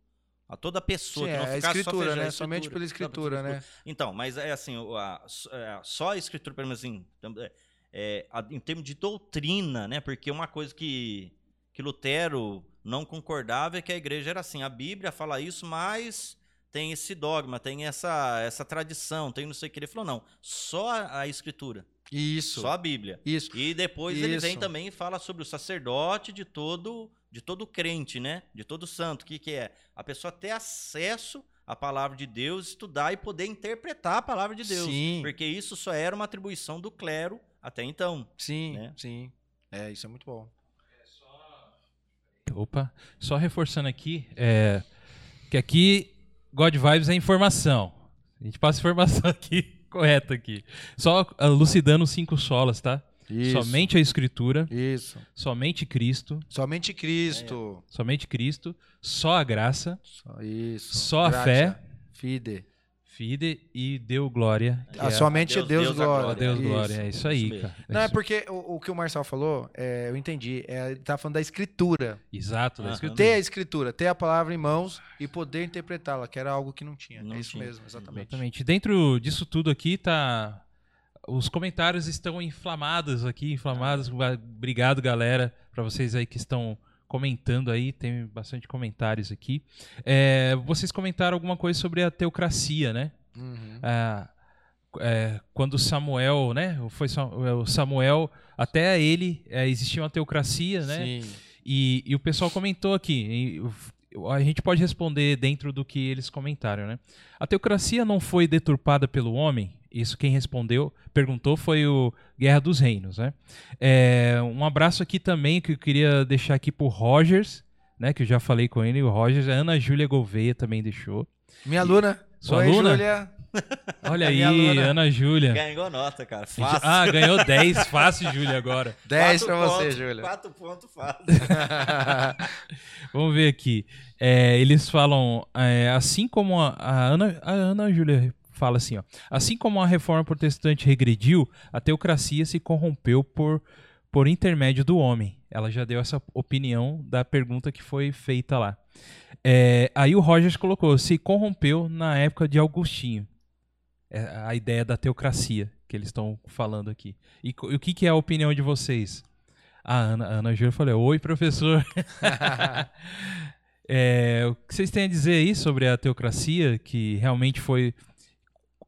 a toda pessoa, Sim, que não é a ficasse só escritura, feijão, né? a Somente pela Só pela escritura, né? Então, mas é assim, a- é, só a escritura, pelo menos assim, a- em termos de doutrina, né? Porque uma coisa que, que Lutero não concordava é que a igreja era assim, a Bíblia fala isso, mas tem esse dogma, tem essa, essa tradição, tem não sei o que. Ele falou, não, só a, escritura, Isso. só a Bíblia. Isso. E depois ele vem Isso. também e fala sobre o sacerdote de todo de todo crente, né? De todo santo. O que, que é? A pessoa ter acesso à palavra de Deus, estudar e poder interpretar a palavra de Deus. Sim. Porque isso só era uma atribuição do clero até então. Sim, né? sim. É, isso é muito bom. Opa, só reforçando aqui, é, que aqui God Vibes é informação. A gente passa informação aqui, correta aqui. Só ah, lucidando os cinco solas, tá? Isso. Somente a escritura, Isso. somente Cristo, Somente Cristo. somente Cristo, só a graça, Só isso. Só a Gratia. fé. Fide. Fide e deu glória. que Ah, é- somente Deus- Deus, Deus a glória. Deus Isso. glória, é isso aí, Isso cara. Não, é Isso. porque o, o que o Marcel falou, é, eu entendi. É, ele tá falando da escritura. Exato, da Aham. escritura. Ter a escritura, ter a palavra em mãos e poder interpretá-la, que era algo que não tinha. Não é isso tinha. mesmo, exatamente. Exatamente. Dentro disso tudo aqui tá. Os comentários estão inflamados aqui, inflamados. Obrigado, galera, para vocês aí que estão comentando aí. Tem bastante comentários aqui. É, vocês comentaram alguma coisa sobre a teocracia, né? Uhum. Ah, é, quando Samuel, né? Foi Sa- o Samuel, até ele é, existia uma teocracia, né? Sim. E, e o pessoal comentou aqui, a gente pode responder dentro do que eles comentaram, né? A teocracia não foi deturpada pelo homem? Isso quem respondeu, perguntou, foi o Guerra dos Reinos, né? É, um abraço aqui também que eu queria deixar aqui pro Rogers, né? Que eu já falei com ele, o Rogers, a Ana Júlia Gouveia também deixou. Minha aluna. Sua Oi, aluna? Júlia. Olha aí, aluna. Ana Júlia. Ganhou nota, cara. Fácil. Ah, ganhou 10, fácil, Júlia, agora. 10 Quatro pra você, Júlia. Quatro pontos fácil. Vamos ver aqui. É, eles falam, é, assim como a, a Ana, a Ana Júlia fala assim, ó, assim como a reforma protestante regrediu, a teocracia se corrompeu por, por intermédio do homem. Ela já deu essa opinião da pergunta que foi feita lá. É, aí o Rogers colocou, se corrompeu na época de Augustinho. É a ideia da teocracia que eles estão falando aqui. E, e o que, que é a opinião de vocês? A Ana, a Ana Júlia falou, oi professor. É, o que vocês têm a dizer aí sobre a teocracia, que realmente foi.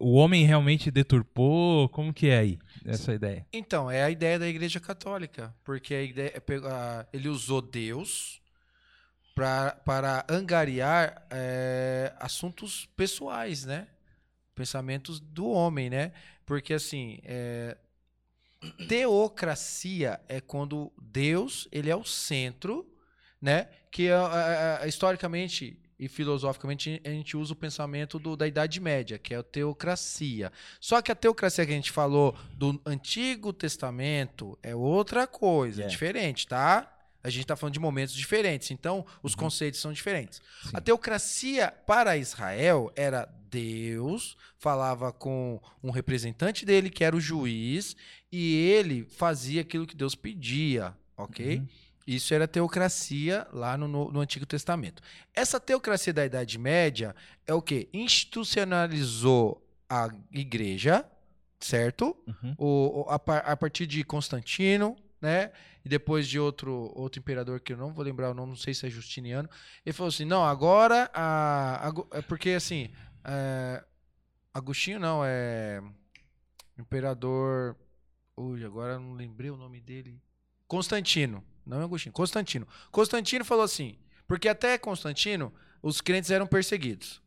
O homem realmente deturpou? Como que é aí essa ideia? Então, é a ideia da Igreja Católica, porque a ideia é pegar- ele usou Deus pra, para angariar é, assuntos pessoais, né? Pensamentos do homem, né? Porque assim, é, teocracia é quando Deus ele é o centro, né? Que é, é, historicamente e filosoficamente a gente usa o pensamento do- da Idade Média, que é a teocracia. Só que a teocracia que a gente falou do Antigo Testamento é outra coisa, É. diferente, tá? A gente está falando de momentos diferentes, então os conceitos são diferentes. Sim. A teocracia para Israel era Deus falava com um representante dele, que era o juiz, e ele fazia aquilo que Deus pedia, ok? Uhum. Isso era teocracia lá no, no- no Antigo Testamento. Essa teocracia da Idade Média é o que? Institucionalizou a igreja, certo? Uhum. O, a, a partir de Constantino, né? E depois de outro, outro imperador que eu não vou lembrar o nome, não sei se é Justiniano. Ele falou assim: não, agora. A, ago- é porque assim. é, Agostinho não, é. Imperador. Ui, agora eu não lembrei o nome dele. Constantino. Não é Agostinho, Constantino. Constantino falou assim: porque até Constantino, os crentes eram perseguidos.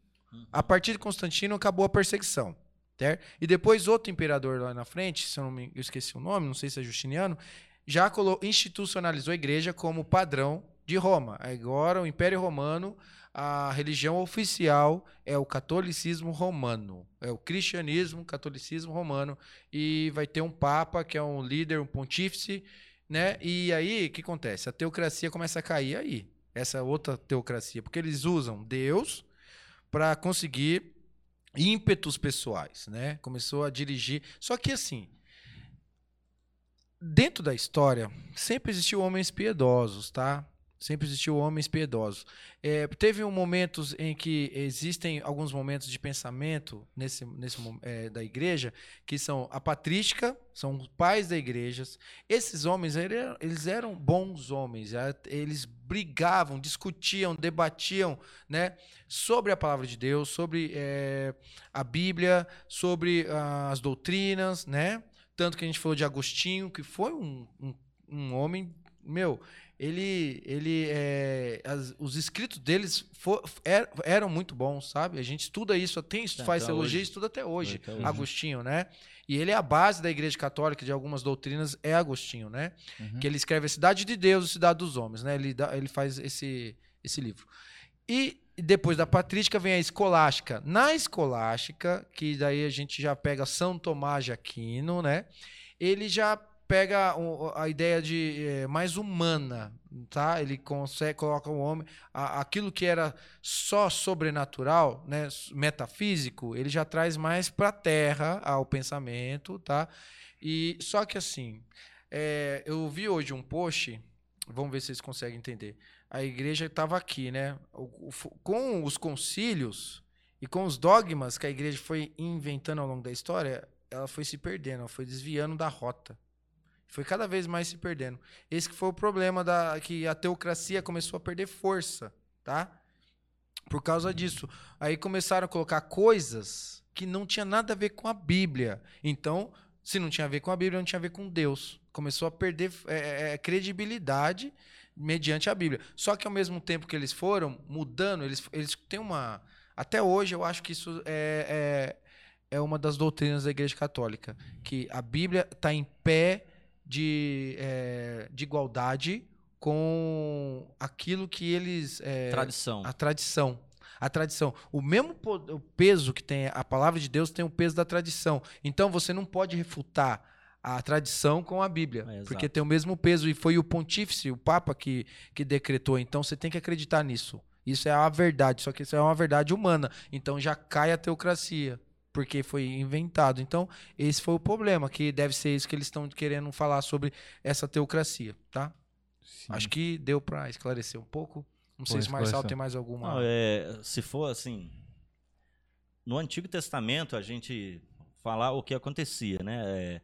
A partir de Constantino acabou a perseguição. Certo? E depois outro imperador lá na frente, se eu não me eu esqueci o nome, não sei se é Justiniano, já institucionalizou a igreja como padrão de Roma. Agora o Império Romano, a religião oficial é o catolicismo romano, é o cristianismo, catolicismo romano e vai ter um papa que é um líder, um pontífice né? E aí, o que acontece? A teocracia começa a cair aí. Essa outra teocracia, porque eles usam Deus para conseguir ímpetos pessoais, né? Começou a dirigir. Só que assim, dentro da história, sempre existiu homens piedosos, tá? Sempre existiu homens piedosos. É, teve um momentos em que existem alguns momentos de pensamento nesse, nesse é, da igreja que são a patrística, são os pais da igreja. Esses homens eles eram bons homens. Eles brigavam, discutiam, debatiam, né, sobre a palavra de Deus, sobre é, a Bíblia, sobre uh, as doutrinas, né? Tanto que a gente falou de Agostinho, que foi um, um, um homem, meu, ele, ele é, as, os escritos deles for, er, eram muito bons, sabe? A gente estuda isso, tem, faz teologia e estuda até hoje, até hoje, Agostinho, né? E ele é a base da Igreja Católica de algumas doutrinas, é Agostinho, né? Uhum. Que ele escreve a Cidade de Deus e Cidade dos Homens, né? Ele, dá, ele faz esse, esse livro. E depois da patrística vem a escolástica. Na escolástica, que daí a gente já pega São Tomás de Aquino, né? Ele já pega a ideia de é, mais humana, tá? Ele consegue coloca o homem a, aquilo que era só sobrenatural, né, metafísico, ele já traz mais para a terra ao pensamento, tá? E só que assim, é, eu vi hoje um post, vamos ver se vocês conseguem entender. A igreja estava aqui, né? O, o, com os concílios e com os dogmas que a igreja foi inventando ao longo da história, ela foi se perdendo, ela foi desviando da rota. Foi cada vez mais se perdendo. Esse que foi o problema da que a teocracia começou a perder força, tá? Por causa disso. Aí começaram a colocar coisas que não tinha nada a ver com a Bíblia. Então, se não tinha a ver com a Bíblia, não tinha a ver com Deus. Começou a perder é, é, é credibilidade mediante a Bíblia. Só que ao mesmo tempo que eles foram mudando, eles, eles têm uma. Até hoje eu acho que isso é, é, é uma das doutrinas da Igreja Católica. Que a Bíblia está em pé de, é, de igualdade com aquilo que eles. É, tradição. A tradição. A tradição. O mesmo o peso que tem a palavra de Deus tem o peso da tradição. Então você não pode refutar a tradição com a Bíblia, é, porque tem o mesmo peso e foi o pontífice, o Papa que, que decretou. Então você tem que acreditar nisso. Isso é a verdade, só que isso é uma verdade humana. Então já cai a teocracia porque foi inventado. Então, esse foi o problema, que deve ser isso que eles estão querendo falar sobre essa teocracia, tá? Sim. Acho que deu para esclarecer um pouco. Não sei se Marçal tem mais alguma. Não, é, se for assim, no Antigo Testamento a gente falar o que acontecia, né? É,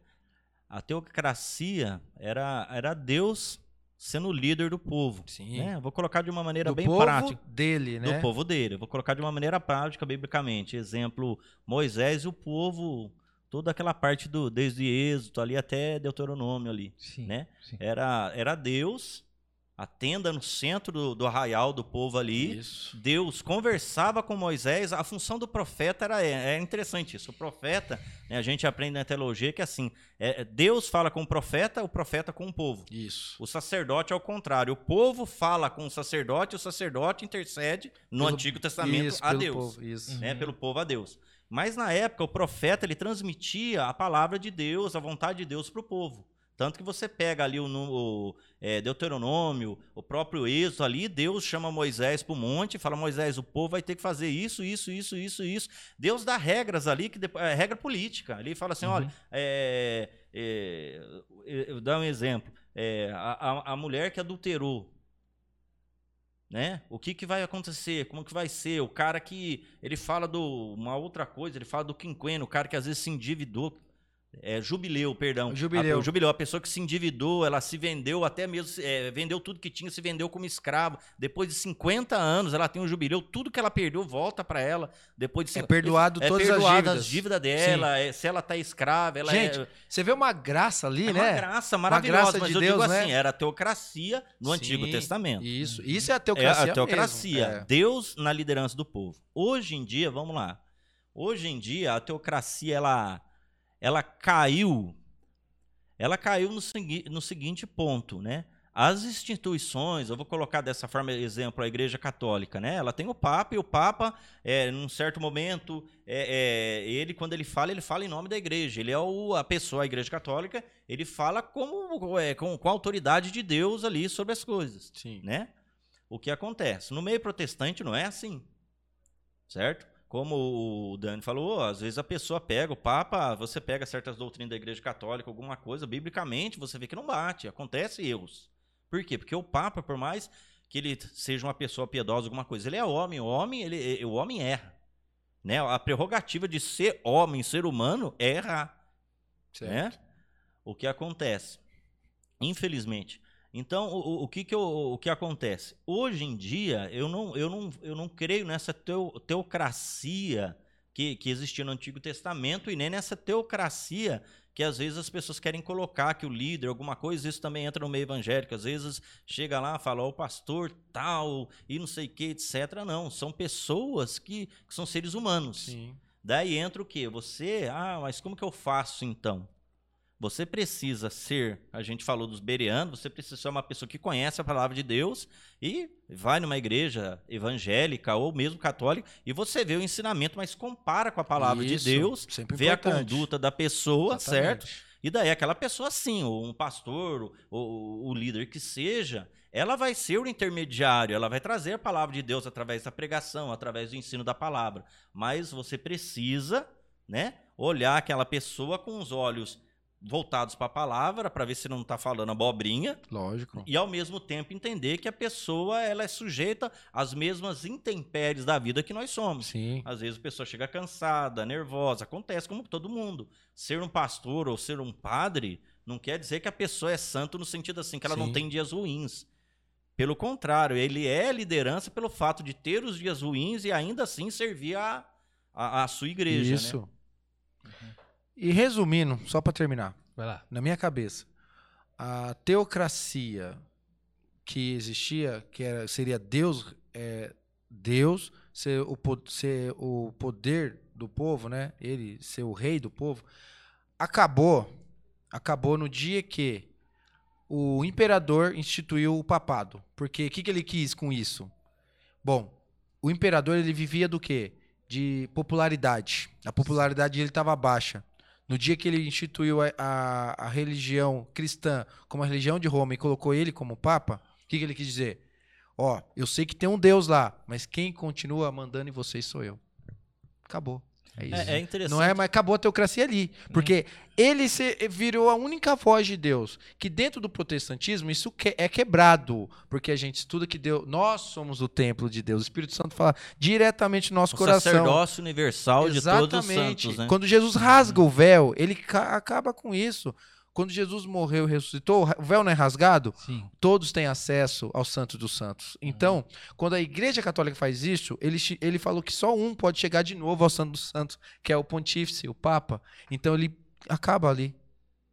a teocracia era, era Deus sendo o líder do povo. Sim. Né? Vou colocar de uma maneira do bem povo prática. dele, né? Do povo dele. Vou colocar de uma maneira prática, biblicamente. Exemplo, Moisés e o povo, toda aquela parte do desde Êxodo ali até Deuteronômio ali, sim, né? Sim. Era era Deus a tenda no centro do, do arraial do povo ali. Isso. Deus conversava com Moisés. A função do profeta era é, é interessante isso. O profeta, né, a gente aprende na teologia que assim, é, Deus fala com o profeta, o profeta com o povo. Isso. O sacerdote é o contrário. O povo fala com o sacerdote, o sacerdote intercede no pelo, Antigo Testamento isso, a Deus, povo, isso. Né, uhum. pelo povo a Deus. Mas na época o profeta ele transmitia a palavra de Deus, a vontade de Deus para o povo. Tanto que você pega ali o, o é, Deuteronômio, o próprio Êxodo ali, Deus chama Moisés para o monte e fala: Moisés, o povo vai ter que fazer isso, isso, isso, isso, isso. Deus dá regras ali, que é regra política. Ele fala assim: uhum. olha, é, é, eu dar um exemplo. É, a, a mulher que adulterou, né? O que, que vai acontecer? Como que vai ser? O cara que ele fala do uma outra coisa, ele fala do quinquênio, o cara que às vezes se endividou, é, jubileu, perdão. Jubileu. A, jubileu, a pessoa que se endividou, ela se vendeu, até mesmo é, vendeu tudo que tinha, se vendeu como escravo. Depois de 50 anos, ela tem um jubileu, tudo que ela perdeu volta para ela. Depois de É perdoado é todas perdoado as dívidas. as dívidas dela, é, se ela tá escrava, ela Gente, é, você vê uma graça ali, é né? Uma graça maravilhosa, uma graça mas de eu Deus, digo né? assim, era a teocracia no Sim, Antigo Testamento. Isso, isso é a teocracia. É a teocracia. Mesmo. É. Deus na liderança do povo. Hoje em dia, vamos lá. Hoje em dia, a teocracia, ela, ela caiu ela caiu no, segui no seguinte ponto, né? As instituições, eu vou colocar dessa forma exemplo a Igreja Católica, né? Ela tem o Papa e o Papa, é, num certo momento, é, é, ele quando ele fala, ele fala em nome da Igreja. Ele é o, a pessoa, a Igreja Católica, ele fala como é, com, com a autoridade de Deus ali sobre as coisas, Sim. né? O que acontece? No meio protestante não é assim, certo? Como o Dani falou, às vezes a pessoa pega o Papa, você pega certas doutrinas da Igreja Católica, alguma coisa, biblicamente, você vê que não bate, acontece erros. Por quê? Porque o Papa, por mais que ele seja uma pessoa piedosa, alguma coisa, ele é homem, o homem, ele, o homem erra. Né? A prerrogativa de ser homem, ser humano, é errar. Né? O que acontece? Infelizmente. Então, o, o, que, que, eu, o que acontece? Hoje em dia, eu não, eu não, eu não creio nessa teo, teocracia que, que existia no Antigo Testamento e nem nessa teocracia que às vezes as pessoas querem colocar que o líder, alguma coisa, isso também entra no meio evangélico. Às vezes chega lá, fala, o pastor tal, e não sei o que, etc. Não, são pessoas que, que são seres humanos. Sim. Daí entra o quê? Você, ah, mas como que eu faço então? Você precisa ser, a gente falou dos bereanos, você precisa ser uma pessoa que conhece a palavra de Deus e vai numa igreja evangélica ou mesmo católica e você vê o ensinamento, mas compara com a palavra Isso, de Deus, vê a importante. conduta da pessoa, certo? Exatamente. E daí aquela pessoa sim, ou um pastor, ou o líder que seja, ela vai ser o intermediário, ela vai trazer a palavra de Deus através da pregação, através do ensino da palavra. Mas você precisa, né, olhar aquela pessoa com os olhos voltados para a palavra, para ver se não está falando abobrinha, Lógico. e ao mesmo tempo entender que a pessoa ela é sujeita às mesmas intempéries da vida que nós somos. Sim. Às vezes a pessoa chega cansada, nervosa, acontece como todo mundo. Ser um pastor ou ser um padre não quer dizer que a pessoa é santo no sentido assim, que ela não Sim. tem dias ruins. Pelo contrário, ele é liderança pelo fato de ter os dias ruins e ainda assim servir a, a, a sua igreja. Né? Isso. E resumindo, só para terminar, Vai lá. na minha cabeça, a teocracia que existia, que era, seria Deus, é, Deus ser o, ser o poder do povo, né? Ele ser o rei do povo, acabou, acabou no dia que o imperador instituiu o papado. Porque o que, que ele quis com isso? Bom, o imperador ele vivia do quê? De popularidade. A popularidade dele estava baixa. No dia que ele instituiu a, a, a religião cristã como a religião de Roma e colocou ele como papa, o que, que ele quis dizer? Ó, eu sei que tem um Deus lá, mas quem continua mandando em vocês sou eu. Acabou. É isso. É, é interessante. Não é, mas acabou a teocracia ali. Porque ele se, virou a única voz de Deus. Que dentro do protestantismo isso que- é quebrado. Porque a gente estuda que Deus, nós somos o templo de Deus. O Espírito Santo fala diretamente no nosso o coração. sacerdócio universal de todos os santos, né? Quando Jesus rasga o véu, ele ca- acaba com isso. Quando Jesus morreu e ressuscitou, o véu não é rasgado? Sim. todos têm acesso ao Santo dos Santos. Então, quando a Igreja Católica faz isso, ele, ele falou que só um pode chegar de novo ao Santo dos Santos, que é o Pontífice, o Papa. Então ele acaba ali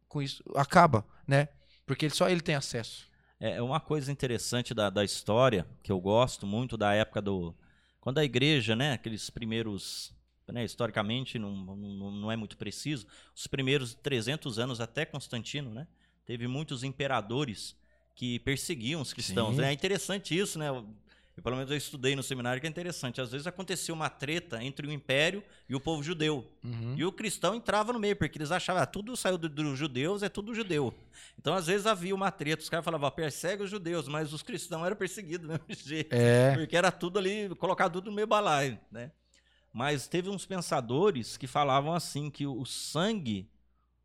com isso, acaba, né? Porque ele- só ele tem acesso. É uma coisa interessante da, da história, que eu gosto muito da época do. Quando a igreja, né, aqueles primeiros. Né, historicamente, não, não, não é muito preciso, os primeiros 300 anos até Constantino, né, teve muitos imperadores que perseguiam os cristãos. Sim. É interessante isso, né? Eu, pelo menos eu estudei no seminário que é interessante. Às vezes acontecia uma treta entre o império e o povo judeu. Uhum. E o cristão entrava no meio, porque eles achavam, ah, tudo saiu do- dos judeus, é tudo judeu. Então, às vezes, havia uma treta, os caras falavam, "Ó, persegue os judeus, mas os cristãos eram perseguidos do mesmo jeito. É, Porque era tudo ali, colocado tudo no meio balaio, né? Mas teve uns pensadores que falavam assim, que o sangue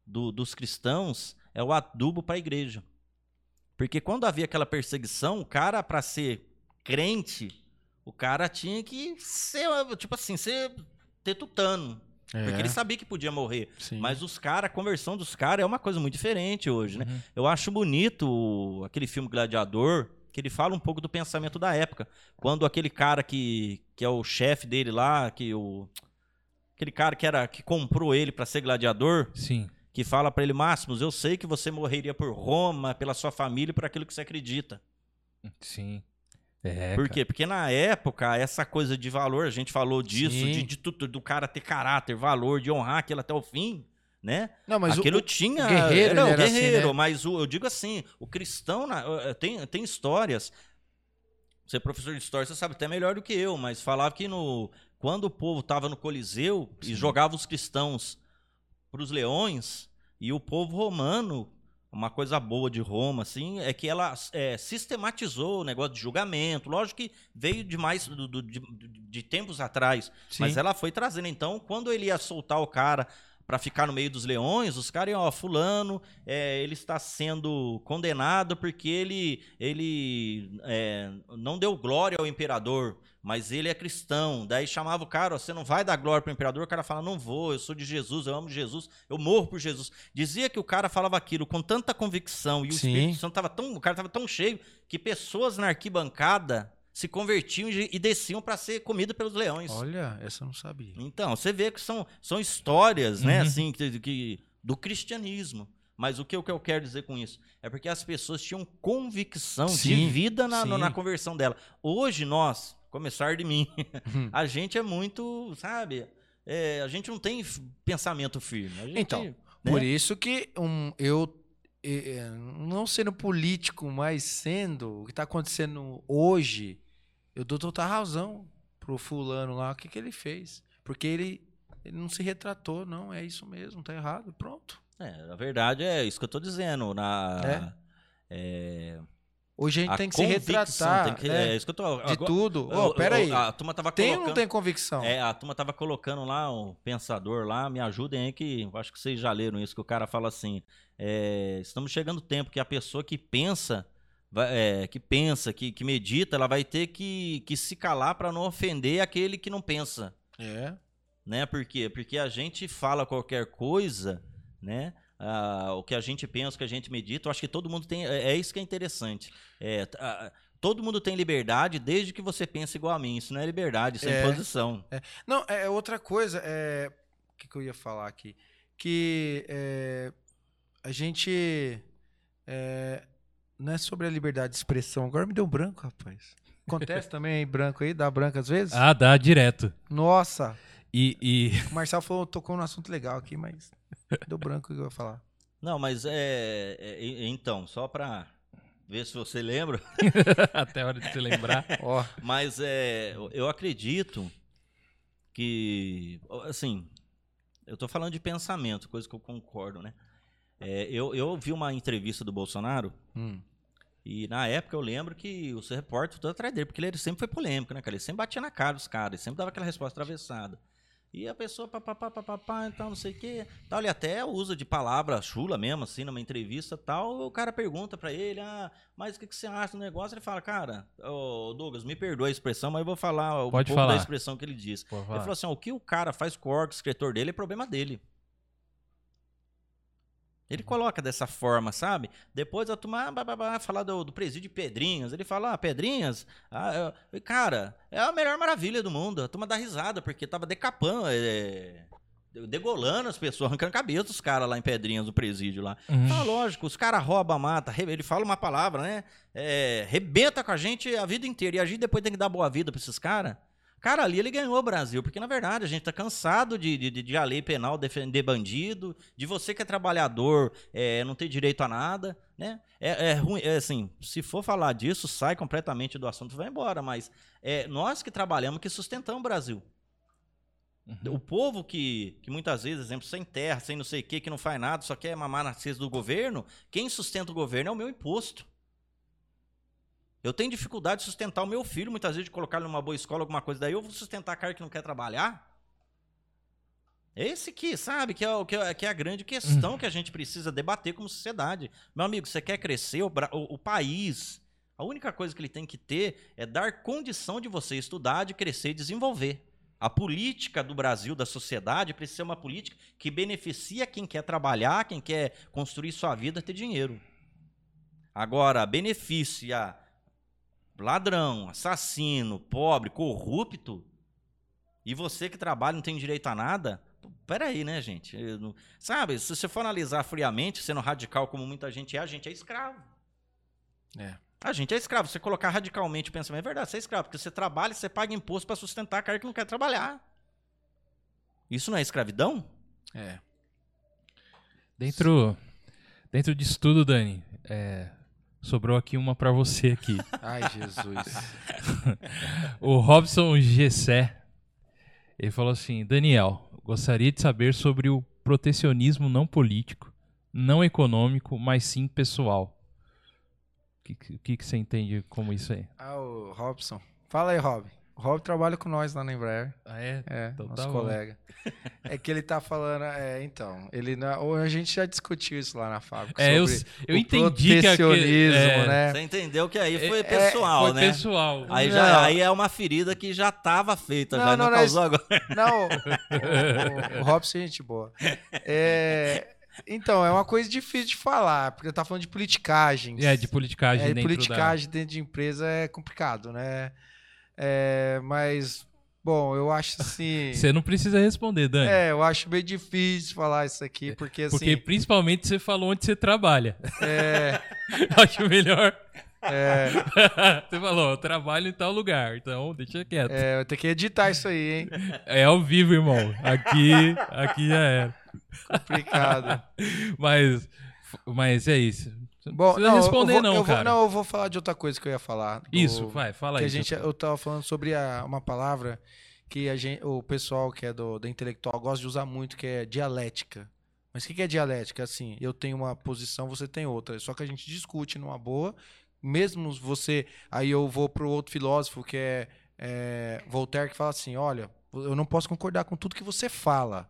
do- dos cristãos é o adubo para a igreja. Porque quando havia aquela perseguição, o cara, para ser crente, o cara tinha que ser, tipo assim, ser ter tutano. Porque é, ele sabia que podia morrer. sim. Mas os caras, a conversão dos caras é uma coisa muito diferente hoje, né? Uhum. Eu acho bonito aquele filme Gladiador, que ele fala um pouco do pensamento da época. Quando aquele cara que, que é o chefe dele lá, que o aquele cara que era que comprou ele para ser gladiador, Sim. que fala para ele, Máximos, eu sei que você morreria por Roma, pela sua família, e por aquilo que você acredita. Sim. É. Por cara. quê? Porque na época, essa coisa de valor, a gente falou disso, Sim. de, de tudo, do cara ter caráter, valor, de honrar aquilo até o fim, né? Não, mas Aquilo o, tinha. o guerreiro, não, era assim, guerreiro, né? mas o- eu digo assim, o cristão na- eh, tem, tem histórias. Você é professor de história, você sabe até melhor do que eu, mas falava que no, quando o povo estava no Coliseu e jogava os cristãos para os leões, e o povo romano, uma coisa boa de Roma, assim, é que ela eh, sistematizou o negócio de julgamento. Lógico que veio de mais do- do- de, de tempos atrás, Sim. mas ela foi trazendo. Então, quando ele ia soltar o cara para ficar no meio dos leões, os caras ó, fulano, é, ele está sendo condenado porque ele, ele é, não deu glória ao imperador, mas ele é cristão. Daí chamava o cara, ó, você não vai dar glória para o imperador? O cara fala, não vou, eu sou de Jesus, eu amo Jesus, eu morro por Jesus. Dizia que o cara falava aquilo com tanta convicção e o Sim. Espírito Santo tava tão, o cara estava tão cheio que pessoas na arquibancada se convertiam e desciam para ser comida pelos leões. Olha, essa eu não sabia. Então, você vê que são, são histórias, né, Uhum. assim, que, que- do cristianismo. Mas o que, o que eu quero dizer com isso? É porque as pessoas tinham convicção de Sim, vida na, na conversão dela. Hoje, nós, começar de mim, Uhum. a gente é muito, sabe, é, a gente não tem pensamento firme. Gente, Então, né? Por isso que um, eu, não sendo político, mas sendo o que está acontecendo hoje, eu dou total razão pro fulano lá, o que, que ele fez. Porque ele, ele não se retratou, não, é isso mesmo, tá errado, pronto. É, na verdade, é isso que eu tô dizendo. Na, é, Hoje a gente a tem que se retratar que- né, é isso que eu tô... de agora- tudo. Ó, pera aí, eu- A turma tava tem ou não tem convicção? É, a turma tava colocando lá um pensador lá, me ajudem aí que eu acho que vocês já leram isso, que o cara fala assim, é, estamos chegando o tempo que a pessoa que pensa, é, que pensa, que, que medita, ela vai ter que, que se calar para não ofender aquele que não pensa, É. né? Por quê? Porque a gente fala qualquer coisa, né? Ah, o que a gente pensa, o que a gente medita, eu acho que todo mundo tem, é, é isso que é interessante. É, t- ah, todo mundo tem liberdade desde que você pense igual a mim, isso não é liberdade, isso é, É. imposição. Não, é outra coisa. É... O que, que eu ia falar aqui? Que é, a gente. é, não é sobre a liberdade de expressão. Agora me deu um branco, rapaz. Acontece também aí, branco aí? Dá branco às vezes? Ah, dá direto. Nossa! E, e O Marcel falou, tocou num assunto legal aqui, mas deu branco o que eu ia falar. Não, mas é, é- então, só para ver se você lembra, até a hora de se lembrar. Ó, mas é, eu acredito que, assim, eu tô falando de pensamento, coisa que eu concordo, né? É, eu, eu vi uma entrevista do Bolsonaro hum, e na época eu lembro que os repórteres todo atrás dele, porque ele sempre foi polêmico, né, cara? Ele sempre batia na cara dos caras, ele sempre dava aquela resposta atravessada. E a pessoa, papapá, papapá, então não sei o quê. Tal, ele até usa de palavra chula mesmo, assim, numa entrevista tal. O cara pergunta pra ele, ah, mas o que, que você acha do negócio? Ele fala, cara, ô Douglas, me perdoa a expressão, mas eu vou falar um Pode pouco falar. da expressão que ele. Pode Ele falou assim: o que o cara faz com o escritor dele é problema dele. Ele coloca dessa forma, sabe? Depois a turma ah, falar do, do presídio de Pedrinhas. Ele fala, ah, Pedrinhas, ah, é- cara, é a melhor maravilha do mundo. A turma dá risada, porque tava decapando, é, degolando as pessoas, arrancando a cabeça dos caras lá em Pedrinhas, no presídio lá. Uhum. Ah, lógico, os caras roubam, mata, ele fala uma palavra, né? É, rebenta com a gente a vida inteira. E a gente depois tem que dar boa vida pra esses caras. Cara, ali ele ganhou o Brasil, porque na verdade a gente tá cansado de, de, de a lei penal defender bandido, de você que é trabalhador é, não ter direito a nada, né? É, é ruim, é assim, se for falar disso, sai completamente do assunto e vai embora, mas é nós que trabalhamos que sustentamos o Brasil. O povo que, que muitas vezes, exemplo, sem terra, sem não sei o que, que não faz nada, só quer mamar na cesta do governo, quem sustenta o governo é o meu imposto. Eu tenho dificuldade de sustentar o meu filho, muitas vezes, de colocar ele numa boa escola, alguma coisa, daí eu vou sustentar a cara que não quer trabalhar. Esse que, sabe, que é, o- que é, que é a grande questão que a gente precisa debater como sociedade. Meu amigo, você quer crescer, o, o- o país, a única coisa que ele tem que ter é dar condição de você estudar, de crescer e desenvolver. A política do Brasil, da sociedade, precisa ser uma política que beneficia quem quer trabalhar, quem quer construir sua vida, ter dinheiro. Agora, beneficia ladrão, assassino, pobre, corrupto, e você que trabalha não tem direito a nada, peraí, né, gente? Não- Sabe, se você for analisar friamente, sendo radical como muita gente é, a gente é escravo. É. A gente é escravo. Você colocar radicalmente o pensamento, é verdade, você é escravo, porque você trabalha e você paga imposto para sustentar a cara que não quer trabalhar. Isso não é escravidão? é. Dentro, dentro disso tudo, Dani, é, sobrou aqui uma pra você aqui. Ai, Jesus. O Robson Gessé, ele falou assim, Daniel, gostaria de saber sobre o protecionismo não político, não econômico, mas sim pessoal. O que, que, que você entende como isso aí? Ah, o Robson. Fala aí, Rob. O Rob trabalha com nós lá na Embraer. Ah, é? É, Então nosso tá bom. colega. É que ele tá falando, é, então, ele na, ou a gente já discutiu isso lá na fábrica. É, eu, sobre eu o entendi que é, né? Você entendeu que aí foi É, pessoal, Foi né? pessoal. Aí, Não. já, aí é uma ferida que já estava feita, Não, já não, não, causou agora. Não, o, o, o Robson é gente boa. É, então, é uma coisa difícil de falar, porque tá falando de politicagem. É, de politicagem É, dentro politicagem dentro de empresa é complicado, né? É, mas, bom, eu acho assim. Você não precisa responder, Dani. É, eu acho meio difícil falar isso aqui, porque assim. Porque principalmente você falou onde você trabalha. É, Acho melhor. é, Você falou, eu trabalho em tal lugar, então deixa quieto. É, é, eu tenho que editar isso aí, hein? ao vivo, irmão. Aqui, aqui já era. Complicado. Mas, mas é isso. Não Bom, precisa não, responder, eu vou, não, eu vou- cara. não, eu vou falar de outra coisa que eu ia falar. do- Isso, vai, fala que aí. a gente, eu tava falando sobre a- uma palavra que a gente, o pessoal que é do, da intelectual gosta de usar muito, que é dialética. Mas o que, que é dialética? Assim, eu tenho uma posição, você tem outra. Só que a gente discute numa boa, mesmo você. Aí eu vou pro outro filósofo que é, é Voltaire, que fala assim: olha, eu não posso concordar com tudo que você fala,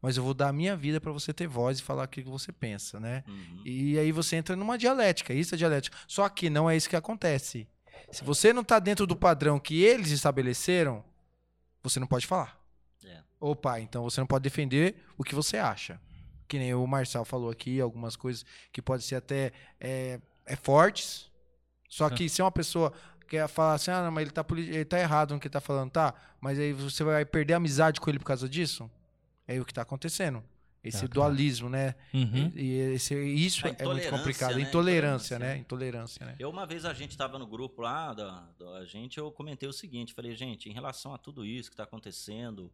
mas eu vou dar a minha vida para você ter voz e falar aquilo que você pensa, né? Uhum. E aí você entra numa dialética, isso é dialética. Só que não é isso que acontece. Se você não está dentro do padrão que eles estabeleceram, você não pode falar. É. Opa, então você não pode defender o que você acha. Que nem o Marçal falou aqui, algumas coisas que podem ser até é, é fortes. Só que se é uma pessoa quer falar assim, ah, não, mas ele tá, ele tá errado no que ele tá falando, tá? Mas aí você vai perder a amizade com ele por causa disso? É o que tá acontecendo. Esse Ah, claro. dualismo, né? Uhum. E, e esse- isso é muito complicado. né? Intolerância, Intolerância. né? Intolerância, né? Eu, uma vez a gente estava no grupo lá da, da gente, eu comentei o seguinte, falei, gente, em relação a tudo isso que está acontecendo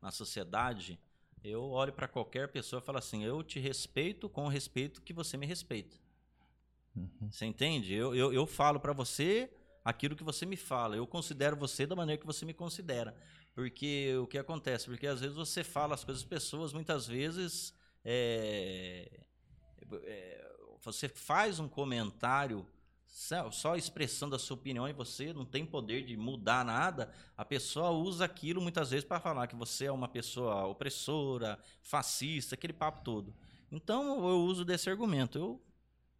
na sociedade, eu olho para qualquer pessoa e falo assim, eu te respeito com o respeito que você me respeita. Uhum. Você entende? Eu, eu, eu falo para você aquilo que você me fala. Eu considero você da maneira que você me considera. Porque o que acontece? Porque às vezes você fala as coisas, as pessoas muitas vezes é, é, você faz um comentário só, expressando a sua opinião e você não tem poder de mudar nada, a pessoa usa aquilo muitas vezes para falar que você é uma pessoa opressora, fascista, aquele papo todo. Então eu uso desse argumento. Eu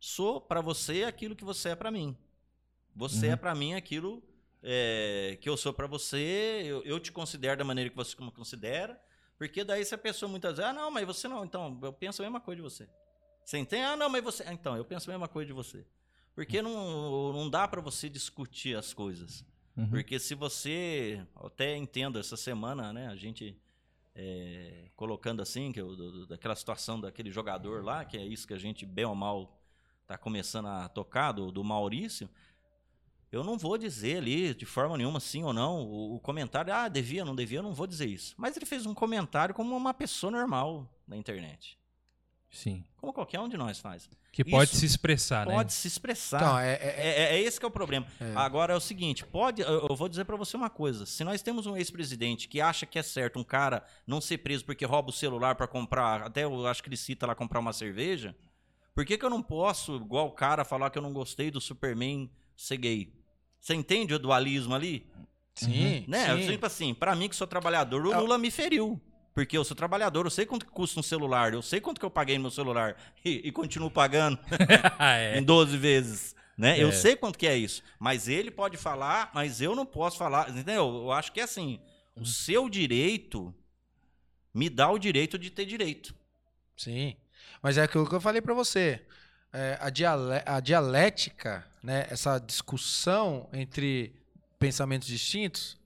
sou para você aquilo que você é para mim. Você Uhum. é para mim aquilo é, que eu sou para você. Eu, eu te considero da maneira que você me considera. Porque daí se a pessoa muitas vezes, ah, não, mas você não, então eu penso a mesma coisa de você. Você entende? Ah, não, mas você. Ah, Então, eu penso a mesma coisa de você. Porque não, não dá para você discutir as coisas. Uhum. Porque se você. Até entendo essa semana, né? A gente é, colocando assim, que eu- do- daquela situação daquele jogador lá, que é isso que a gente, bem ou mal, tá começando a tocar, do, do Maurício. Eu não vou dizer ali, de forma nenhuma, sim ou não, o, o comentário, ah, devia, não devia, eu não vou dizer isso. Mas ele fez um comentário como uma pessoa normal na internet. Sim. Como qualquer um de nós faz. Que pode Isso se expressar, né? Pode se expressar. Então, é, é- É, é- é esse que é o problema. É. Agora é o seguinte, pode, eu eu vou dizer pra você uma coisa. Se nós temos um ex-presidente que acha que é certo um cara não ser preso porque rouba o celular pra comprar, até eu acho que ele cita lá comprar uma cerveja, por que, que eu não posso, igual o cara, falar que eu não gostei do Superman ser gay? Você entende o dualismo ali? sim, Né? Eu, sim. tipo assim, pra mim que sou trabalhador, o Lula me feriu. Porque eu sou trabalhador, eu sei quanto que custa um celular, eu sei quanto que eu paguei no meu celular e, e continuo pagando Ah, é. em 12 vezes. Né? Eu É. sei quanto que é isso. Mas ele pode falar, mas eu não posso falar. Entendeu? Eu acho que é assim: o seu direito me dá o direito de ter direito. Sim. Mas é aquilo que eu falei pra você. É, a, diale- a dialética, né, essa discussão entre pensamentos distintos,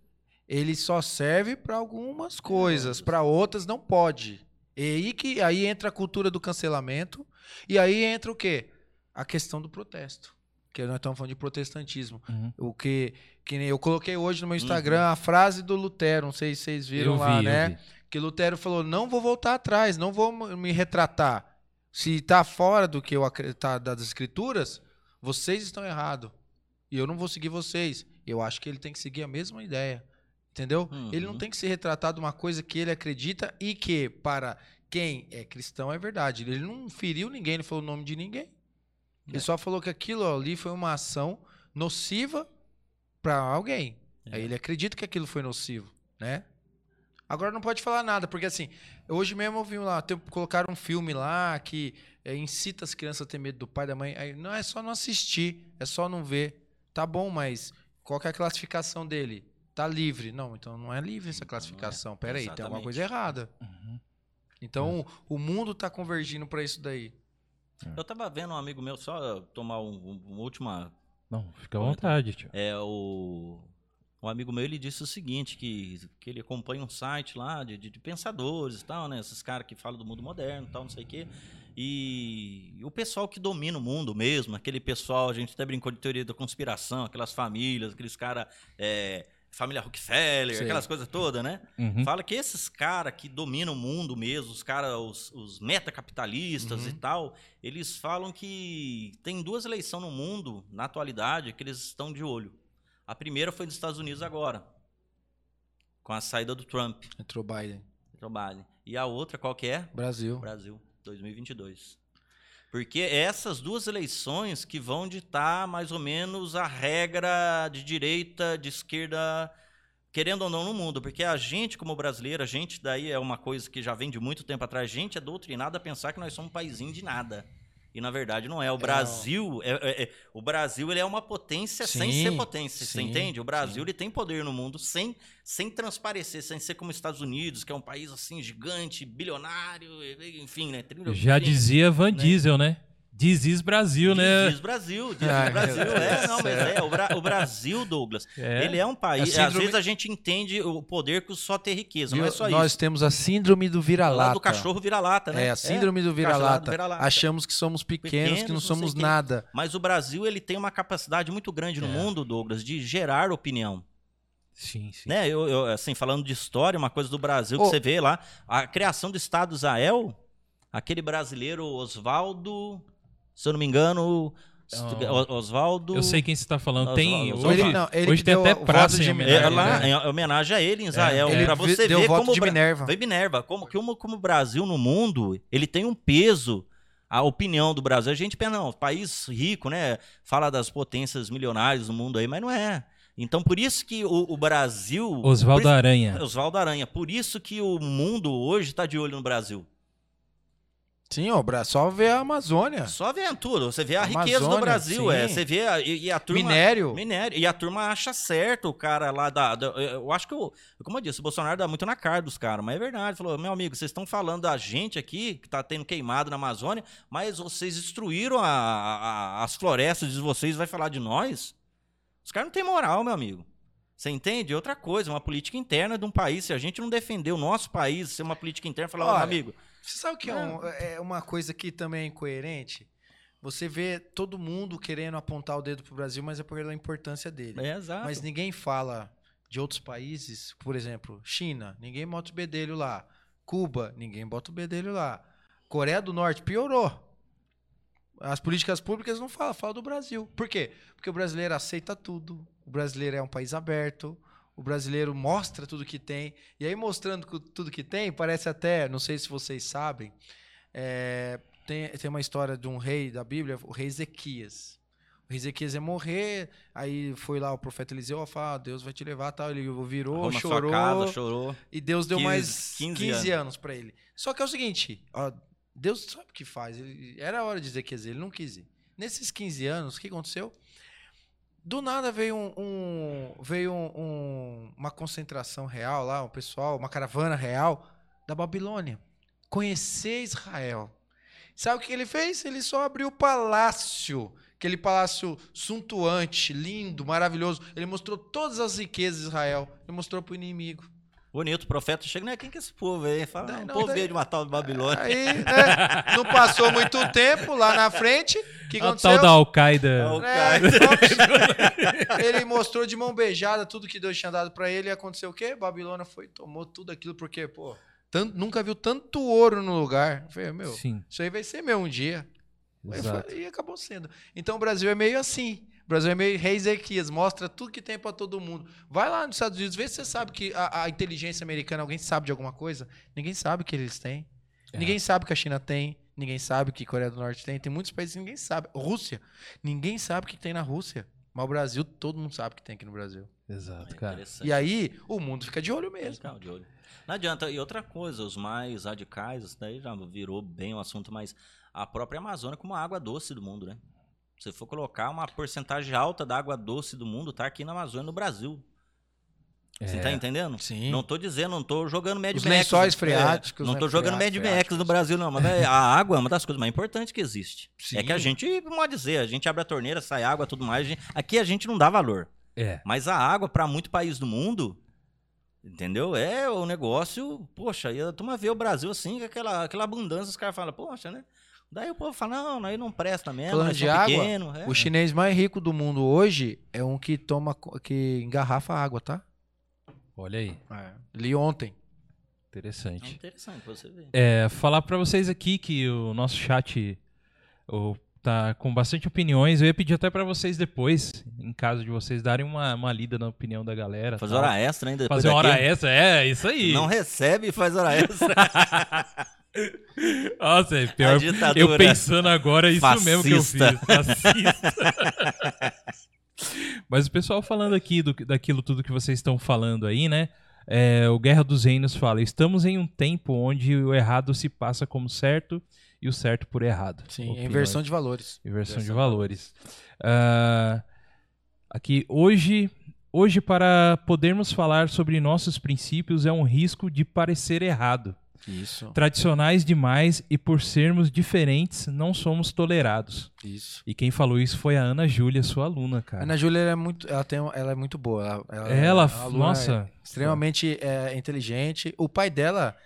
ele só serve para algumas coisas, para outras não pode. E aí que aí entra a cultura do cancelamento e aí entra o quê? A questão do protesto. Que nós estamos falando de protestantismo. Uhum. O que, que nem eu coloquei hoje no meu Instagram a frase do Lutero, não sei se vocês viram Eu lá, vi, né? que Lutero falou: não vou voltar atrás, não vou me retratar. Se tá fora do que eu tá das escrituras, vocês estão errados. E eu não vou seguir vocês. Eu acho que ele tem que seguir a mesma ideia. Entendeu? Ele não Uhum. tem que se retratar de uma coisa que ele acredita e que, para quem é cristão, é verdade. Ele não feriu ninguém, ele falou o nome de ninguém. Ele É. só falou que aquilo ali foi uma ação nociva para alguém. É. Aí ele acredita que aquilo foi nocivo, né? Agora não pode falar nada, porque assim, hoje mesmo eu vi lá, colocaram um filme lá que é, incita as crianças a ter medo do pai e da mãe. Aí, não, é só não assistir, é só não ver. Tá bom, mas qual que é a classificação dele? Tá livre. Não, então não é livre essa Então, não é. classificação. Pera aí, tem alguma coisa errada. Uhum. Então o mundo tá convergindo para isso daí. Eu tava vendo um amigo meu, só tomar um, um- uma última. Não, fica à vontade, tio. É, o. Um amigo meu ele disse o seguinte: que, que ele acompanha um site lá de, de, de pensadores e tal, né? Esses caras que falam do mundo moderno e tal, não sei o quê. E, o pessoal que domina o mundo mesmo, aquele pessoal, a gente até brincou de teoria da conspiração, aquelas famílias, aqueles caras. É, família Rockefeller, Sei. aquelas coisas todas, né? Uhum. Fala que esses caras que dominam o mundo mesmo, os caras, os, os metacapitalistas Uhum. e tal, eles falam que tem duas eleições no mundo, na atualidade, que eles estão de olho. A primeira foi dos Estados Unidos agora, com a saída do Trump, Entrou Biden. Joe Biden. E a outra qual que é? Brasil. Brasil, 2022. Porque essas duas eleições que vão ditar mais ou menos a regra de direita, de esquerda, querendo ou não, no mundo. Porque a gente, como brasileiro, a gente daí é uma coisa que já vem de muito tempo atrás, a gente é doutrinado a pensar que nós somos um paísinho de nada. E na verdade não é. O Brasil, é, é- é- o Brasil ele é uma potência sem Sim, ser potência, você sim, entende? O Brasil sim. ele tem poder no mundo sem, sem transparecer, sem ser como os Estados Unidos, que é um país assim gigante, bilionário, enfim, né? Trilho- Já enfim. dizia Van Diesel, né? Diz Brasil, né? Diz Brasil, diz Ai, Brasil. É, não, do mas é. O, Bra- o Brasil, Douglas, É. ele é um país. É a Às síndrome- vezes a gente entende o poder que só tem riqueza, não é só Nós isso. temos a síndrome do vira-lata. do cachorro vira-lata, né? É, a síndrome do cachorro vira-lata. vira-lata. Achamos que somos pequenos, Pequenos, que não não somos o quê. nada. Mas o Brasil ele tem uma capacidade muito grande no É. mundo, Douglas, de gerar opinião. Sim, sim. Né? Eu, eu, assim, falando de história, uma coisa do Brasil que Ô. você vê lá, a criação do Estado Israel, aquele brasileiro Oswaldo, se eu não me engano, Oswaldo. Eu sei quem você está falando. Tem, hoje, Ele- não, ele hoje tem até o praça em de É. Minerva, lá, né? em homenagem a ele em Israel. Ele pra vi- você deu ver voto como de o Bra- Minerva. Foi Minerva. Como, como, como o Brasil no mundo, ele tem um peso. A opinião do Brasil. A gente pensa, não, país rico, né? Fala das potências milionárias do mundo aí, mas não é. Então, por isso que o, o Brasil. Oswaldo Aranha. Oswaldo Aranha. Por isso que o mundo hoje está de olho no Brasil. Sim, ó, só ver a Amazônia. Só vendo tudo. Você vê a riqueza do Brasil. É, sim. você vê a, e, e a turma. Minério. Minério. E a turma acha certo o cara lá da. da- eu acho que, o, como eu disse, o Bolsonaro dá muito na cara dos caras, mas é verdade. Falou, meu amigo, vocês estão falando da gente aqui, que tá tendo queimado na Amazônia, mas vocês destruíram a- a- as florestas de vocês, vai falar de nós? Os caras não têm moral, meu amigo. Você entende? Outra coisa, uma política interna de um país. Se a gente não defender o nosso país, ser uma política interna, falar, Olha, amigo, Você sabe o que é, um- é uma coisa que também é incoerente? Você vê todo mundo querendo apontar o dedo pro Brasil, mas é pela importância dele. é exato. Mas ninguém fala de outros países, por exemplo, China, ninguém bota o bedelho lá. Cuba, ninguém bota o bedelho lá. Coreia do Norte piorou. As políticas públicas não falam, falam do Brasil. Por quê? Porque o brasileiro aceita tudo. O brasileiro é um país aberto. O brasileiro mostra tudo que tem. E aí, mostrando tudo que tem, parece até, não sei se vocês sabem, é, tem, tem uma história de um rei da Bíblia, o rei Ezequias. O rei Ezequias ia morrer, aí foi lá o profeta Eliseu, ó, fala, ah, Deus vai te levar, tal. Ele virou, Arruma chorou, casa, chorou. e Deus deu 15 mais 15 15, anos pra ele. Só que é o seguinte, ó, Deus sabe o que faz. Ele- era a hora de Ezequias, ele não quis ir. Nesses 15 anos, o que aconteceu? Do nada veio um, um- veio um- um- uma concentração real lá, um pessoal, uma caravana real da Babilônia. Conhecer Israel. Sabe o que ele fez? Ele só abriu o palácio, aquele palácio suntuante, lindo, maravilhoso. Ele mostrou todas as riquezas de Israel. Ele mostrou para o inimigo. Bonito, o profeta chega, né? Quem que é esse povo aí? Fala, Daí "Ah, um não, povo daí- veio de matar o Babilônia. Aí, né, não passou muito tempo lá na frente. O que A aconteceu? tal da Al-Qaeda. Al- É, ele mostrou de mão beijada tudo que Deus tinha dado pra ele e aconteceu o quê? Babilônia foi tomou tudo aquilo porque, pô, Tanto, nunca viu tanto ouro no lugar. Eu falei, meu, Sim, isso aí vai ser meu um dia. Foi- E acabou sendo. Então o Brasil é meio assim. O Brasil é meio rei Ezequias, mostra tudo que tem pra todo mundo. Vai lá nos Estados Unidos, vê se você sabe que a, a inteligência americana, alguém sabe de alguma coisa? Ninguém sabe o que eles têm. É. Ninguém sabe o que a China tem. Ninguém sabe o que a Coreia do Norte tem. Tem muitos países que ninguém sabe. Rússia. Ninguém sabe o que tem na Rússia. Mas o Brasil, todo mundo sabe o que tem aqui no Brasil. Exato, cara. Interessante. E aí, o mundo fica de olho mesmo. Ficar de olho. Não adianta. E outra coisa, os mais radicais, isso daí já virou bem o assunto, mas a própria Amazônia como a água doce do mundo, né? Se for colocar uma porcentagem alta da água doce do mundo, tá aqui na Amazônia, no Brasil. Você É. tá entendendo? Sim. Não tô dizendo, não tô jogando Mad Os Max. lençóis é, freáticos, não né? tô jogando Mad Max no Brasil, não. Mas é- a água é uma das coisas mais importantes que existe. Sim. É que a gente, pode dizer, a gente abre a torneira, sai água, tudo mais. a gente- aqui a gente não dá valor. É. Mas a água, para muito país do mundo, entendeu? É o negócio. Poxa, e a turma vê o Brasil assim, com aquela, aquela abundância, os caras falam, poxa, né? Daí o povo fala, não, aí não presta mesmo, Falando nós de água, pequeno, é. O chinês mais rico do mundo hoje é um que toma, que engarrafa água, tá? Olha aí, Li ontem. É interessante. interessante pra você ver. É, falar pra vocês aqui que o nosso chat o, tá com bastante opiniões. Eu ia pedir até pra vocês depois, em caso de vocês darem uma, uma lida na opinião da galera. Fazer tal. hora extra ainda. depois Fazer uma hora extra, é, isso aí. Não recebe e faz hora extra. Nossa, é pior. Eu pensando agora, é isso mesmo que eu fiz. Fascista. Fascista. Mas o pessoal falando aqui do, daquilo tudo que vocês estão falando aí, né? É, o Guerra dos Reinos fala: estamos em um tempo onde o errado se passa como certo e o certo por errado. Sim, inversão de valores. Inversão de Inversão de valores. Ah, aqui, hoje, hoje, para podermos falar sobre nossos princípios, é um risco de parecer errado. Isso, Tradicionais demais e por sermos diferentes, não somos tolerados. isso. E quem falou isso foi a Ana Júlia, sua aluna, A cara. Ana Júlia é muito, ela tem, ela é muito boa. Ela, ela, Ela, é nossa. extremamente é, inteligente. O pai dela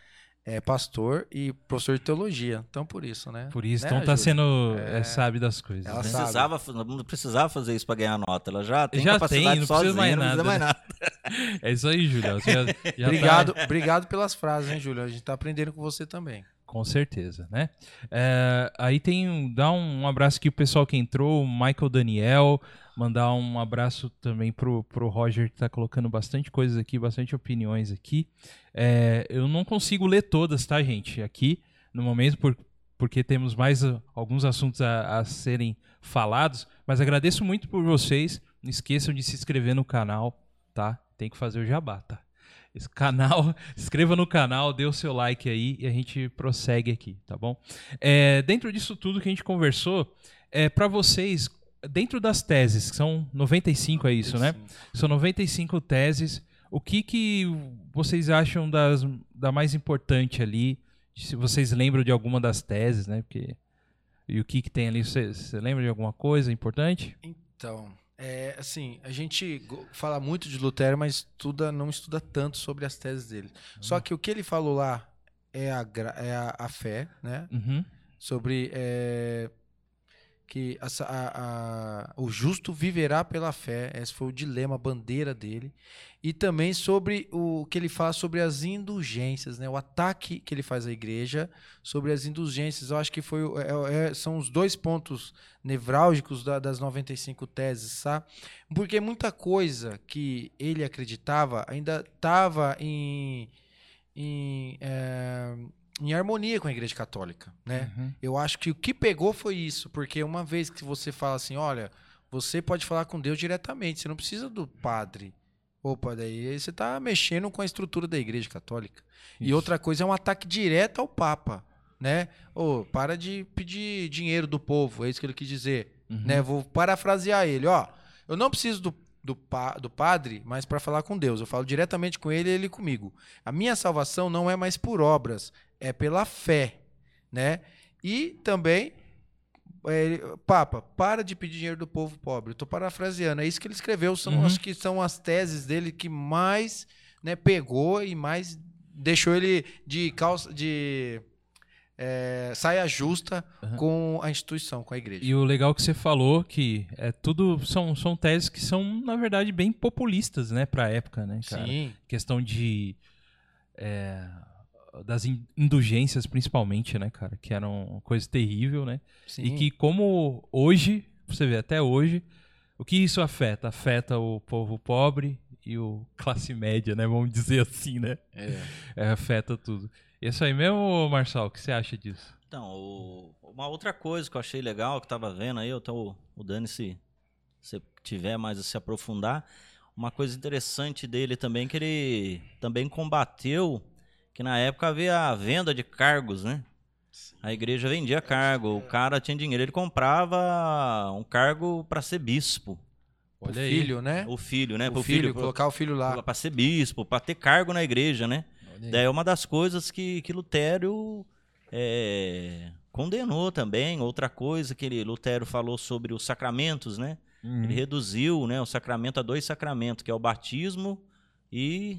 é pastor e professor de teologia, então por isso, né? Por isso, Né, então tá Júlia? sendo. É. é, sabe das coisas. Ela né? Precisava, não precisava fazer isso pra ganhar nota. Ela já tem Já capacidade tem, não sozinha, precisa mais não precisa nada, mais né? nada. É isso aí, Júlia. Já- já tá- Obrigado, obrigado pelas frases, hein, Júlia? A gente tá aprendendo com você também. Com certeza, né? É, aí tem um, dá um abraço aqui pro pessoal que entrou, o Michael Daniel, mandar um abraço também pro, pro Roger que tá colocando bastante coisas aqui, bastante opiniões aqui. É, eu não consigo ler todas, tá, gente? Aqui no momento por, porque temos mais uh, alguns assuntos a, a serem falados, mas agradeço muito por vocês. Não esqueçam de se inscrever no canal, tá? Tem que fazer o jabá, tá? Esse canal, se inscreva no canal, dê o seu like aí e a gente prossegue aqui, tá bom? É, dentro disso tudo que a gente conversou, é, para vocês, dentro das teses, que são 95, é isso, né? São 95 teses. O que, que vocês acham das, da mais importante ali? Se vocês lembram de alguma das teses, né? Porque, e o que, que tem ali? Você você lembra de alguma coisa importante? Então, é, assim, a gente fala muito de Lutero, mas estuda, não estuda tanto sobre as teses dele. Só que o que ele falou lá é a, é a, a fé, né? Uhum. Sobre é, que essa- a- a- o justo viverá pela fé. Esse foi o dilema, a bandeira dele. E também sobre o que ele fala sobre as indulgências, né? O ataque que ele faz à igreja sobre as indulgências. Eu acho que foi, o- é- é- são os dois pontos nevrálgicos da- das 95 teses, sabe? Porque muita coisa que ele acreditava ainda estava em, em, é, em harmonia com a igreja católica, né? Uhum. Eu acho que o que pegou foi isso, porque uma vez que você fala assim, olha, você pode falar com Deus diretamente, você não precisa do padre. Opa, daí aí você está mexendo com a estrutura da igreja católica. E Isso. outra coisa é um ataque direto ao Papa, né? Ô, para de pedir dinheiro do povo, é isso que ele quis dizer, Uhum. né? Vou parafrasear ele, ó. Eu não preciso do, do, pa- do padre, mas para falar com Deus, eu falo diretamente com ele e ele comigo. A minha salvação não é mais por obras, é pela fé, né? E também é, Papa, para de pedir dinheiro do povo pobre. Tô parafraseando, é isso que ele escreveu, são Uhum. acho que são as teses dele que mais, né, pegou e mais deixou ele de calça de é, saia justa Uhum. com a instituição, com a igreja. E o legal que você falou que é tudo são, são teses que são na verdade bem populistas, né, para época, né, cara? Sim. Questão de é, das in- indulgências, principalmente, né, cara? Que eram coisa terrível, né? Sim. E que como hoje, você vê, até hoje, o que isso afeta? Afeta o povo pobre e o classe média, né? Vamos dizer assim, né? É. É, afeta tudo. Isso aí mesmo, Marçal, o que você acha disso? Então, o- uma outra coisa que eu achei legal, que tava vendo aí, até o, o Dani, se se tiver mais a se aprofundar, uma coisa interessante dele também, que ele também combateu, que na época havia a venda de cargos, né? A igreja vendia cargo, o cara tinha dinheiro, ele comprava um cargo para ser bispo. O Olha aí. filho, né? O filho, né? o Pro filho, pro- colocar o filho lá. para ser bispo, para ter cargo na igreja, né? É uma das coisas que, que Lutero é, condenou também. Outra coisa que ele, Lutero falou sobre os sacramentos, né? Uhum. Ele reduziu né, o sacramento a dois sacramentos, que é o batismo e.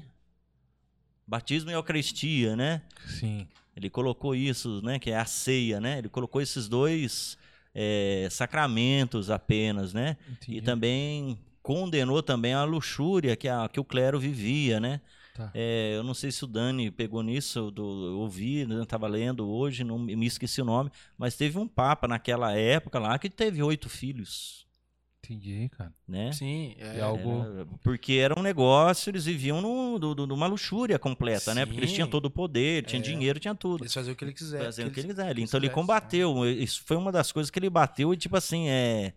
Batismo e Eucaristia, né? Sim. Ele colocou isso, né? Que é a ceia, né? Ele colocou esses dois é, sacramentos apenas, né? Entendi. E também condenou também a luxúria que, a, que o clero vivia, né? Tá. É, eu não sei se o Dani pegou nisso, do, eu ouvi, né, estava lendo hoje, não me esqueci o nome, mas teve um papa naquela época lá que teve oito filhos, Entendi, cara. né? Sim, é, É algo- Era- porque era um negócio, eles viviam num- do- do- numa luxúria completa, né? Porque eles Sim. tinham todo o poder, tinham É. dinheiro, tinham tudo. Eles faziam o que ele quiser. Fazendo o que ele quiser. Então ele combateu. Isso foi uma das coisas que ele bateu e, tipo assim, é.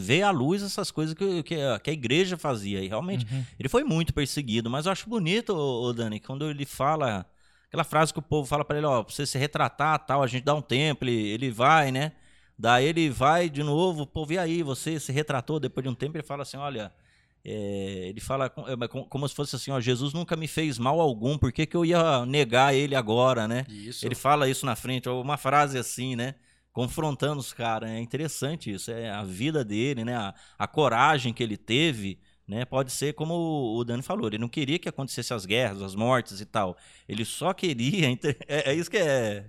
Veio à luz essas coisas que, que, a, que a igreja fazia. E realmente Uhum. ele foi muito perseguido. Mas eu acho bonito, ô, Dani, quando ele fala. Aquela frase que o povo fala pra ele: ó, pra você se retratar tal, a gente dá um tempo, ele, ele vai, né? Daí ele vai de novo, o povo, e aí, você se retratou depois de um tempo? Ele fala assim: olha. é, ele fala com- é, com- como se fosse assim, ó, Jesus nunca me fez mal algum, por que, que eu ia negar ele agora, né? Isso. Ele fala isso na frente, ou uma frase assim, né? Confrontando os caras. É interessante isso. É a vida dele, né? A, a coragem que ele teve, né? Pode ser como o Dani falou. Ele não queria que acontecesse as guerras, as mortes e tal. Ele só queria. É, é isso que é.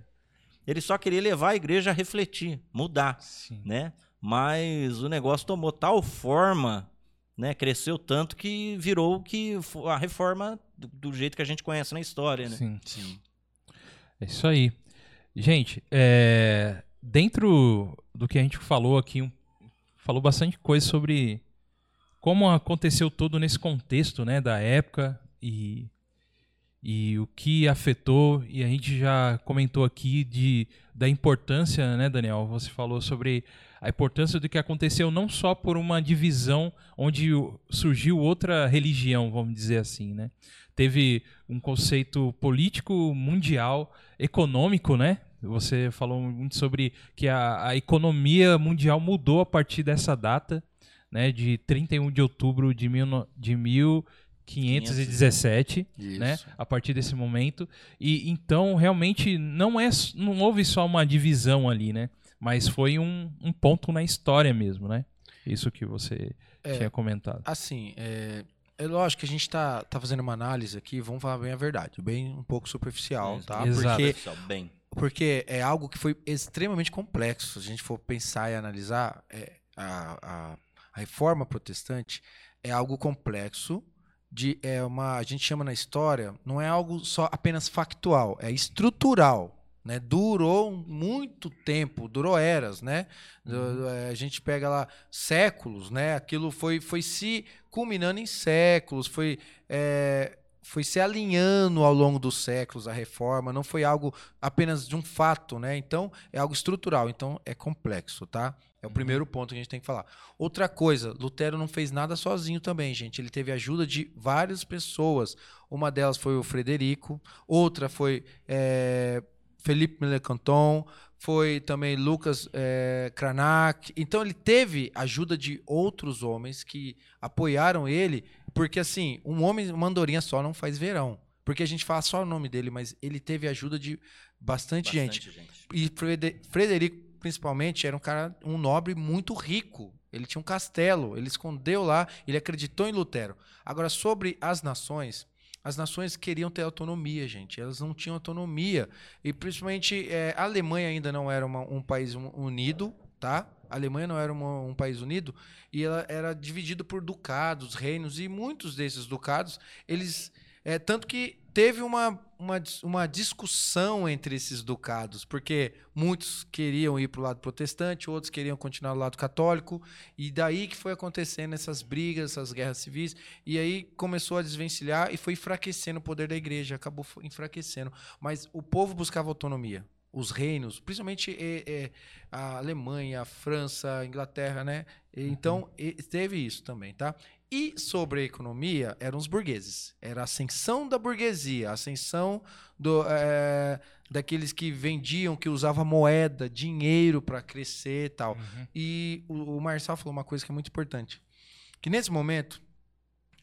Ele só queria levar a igreja a refletir, mudar, Sim. né? Mas o negócio tomou tal forma, né? Cresceu tanto que virou que a reforma do, do jeito que a gente conhece na história, né? Sim. Sim. É isso aí. Gente, é, dentro do que a gente falou aqui, falou bastante coisa sobre como aconteceu tudo nesse contexto, né, da época e, e o que afetou, e a gente já comentou aqui de, da importância, né, Daniel? Você falou sobre a importância do que aconteceu não só por uma divisão onde surgiu outra religião, vamos dizer assim, né? Teve um conceito político mundial, econômico, né? Você falou muito sobre que a, a economia mundial mudou a partir dessa data, né? De 31 de outubro de, mil, de 1517 Isso. né? A partir desse momento. E então realmente não é não houve só uma divisão ali, né? Mas foi um, um ponto na história mesmo, né? Isso que você É. tinha comentado. Assim, é, é lógico que a gente tá, tá fazendo uma análise aqui, vamos falar bem a verdade, bem um pouco superficial, tá? Exato. Porque, Pessoal, bem. Porque é algo que foi extremamente complexo. Se a gente for pensar e analisar, é, a, a, a reforma protestante é algo complexo. De, é uma, a gente chama na história, não é algo só apenas factual, é estrutural. Né? Durou muito tempo, durou eras, né? Do- é, A gente pega lá séculos, né? Aquilo foi, foi se culminando em séculos, foi, é, foi se alinhando ao longo dos séculos a reforma, não foi algo apenas de um fato, né? Então, é algo estrutural, então é complexo, tá? É o primeiro ponto que a gente tem que falar. Outra coisa, Lutero não fez nada sozinho também, gente. Ele teve ajuda de várias pessoas. Uma delas foi o Frederico, outra foi é, Felipe Melecanton, foi também Lucas é, Cranach. Então ele teve ajuda de outros homens que apoiaram ele, porque assim, um homem, uma andorinha só não faz verão. Porque a gente fala só o nome dele, mas ele teve ajuda de bastante, gente. Bastante gente. E Frede- Frederico, principalmente, era um cara, um nobre muito rico. Ele tinha um castelo, ele escondeu lá, ele acreditou em Lutero. Agora, sobre as nações, as nações queriam ter autonomia, gente. Elas não tinham autonomia. E principalmente eh, a Alemanha ainda não era uma- um país un- unido, tá? A Alemanha não era uma- um país unido e ela era dividida por ducados, reinos e muitos desses ducados eles É, tanto que teve uma, uma, uma discussão entre esses ducados, porque muitos queriam ir para o lado protestante, outros queriam continuar do lado católico, e daí que foi acontecendo essas brigas, essas guerras civis, e aí começou a desvencilhar e foi enfraquecendo o poder da igreja, acabou enfraquecendo. Mas o povo buscava autonomia. Os reinos, principalmente é, é, a Alemanha, a França, a Inglaterra, né? Então, e- teve isso também, tá? E sobre a economia, eram os burgueses. Era a ascensão da burguesia, a ascensão do, é, daqueles que vendiam, que usavam moeda, dinheiro para crescer e tal. Uhum. E o, o Marçal falou uma coisa que é muito importante. Que nesse momento,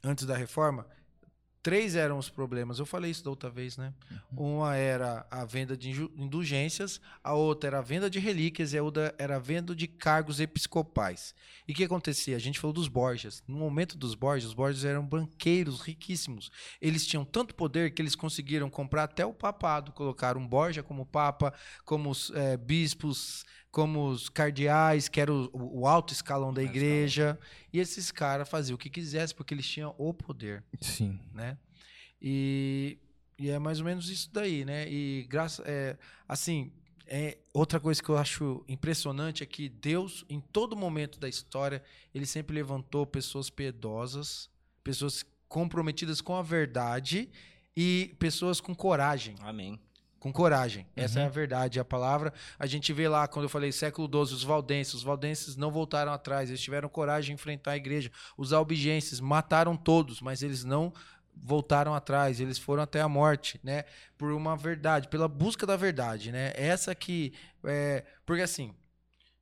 antes da reforma, três eram os problemas. Eu falei isso da outra vez, né? Uma era a venda de indulgências, a outra era a venda de relíquias e a outra era a venda de cargos episcopais. E o que acontecia? A gente falou dos Borgias. No momento dos Borgias, os Borgias eram banqueiros riquíssimos. Eles tinham tanto poder que eles conseguiram comprar até o papado. Colocaram um Borgia como papa, como os eh, bispos, como os cardeais, que era o, o alto escalão da igreja. E esses caras faziam o que quisessem porque eles tinham o poder Sim. né? E, e é mais ou menos isso daí, né? E graças, é, assim, é outra coisa que eu acho impressionante é que Deus, em todo momento da história, ele sempre levantou pessoas piedosas, pessoas comprometidas com a verdade e pessoas com coragem Amém. Com coragem. Essa Uhum. é a verdade, a palavra. A gente vê lá, quando eu falei século XII, os valdenses. Os valdenses não voltaram atrás, eles tiveram coragem de enfrentar a igreja. Os albigenses mataram todos, mas eles não voltaram atrás, eles foram até a morte, né? Por uma verdade, pela busca da verdade, né? Essa que... É, porque assim,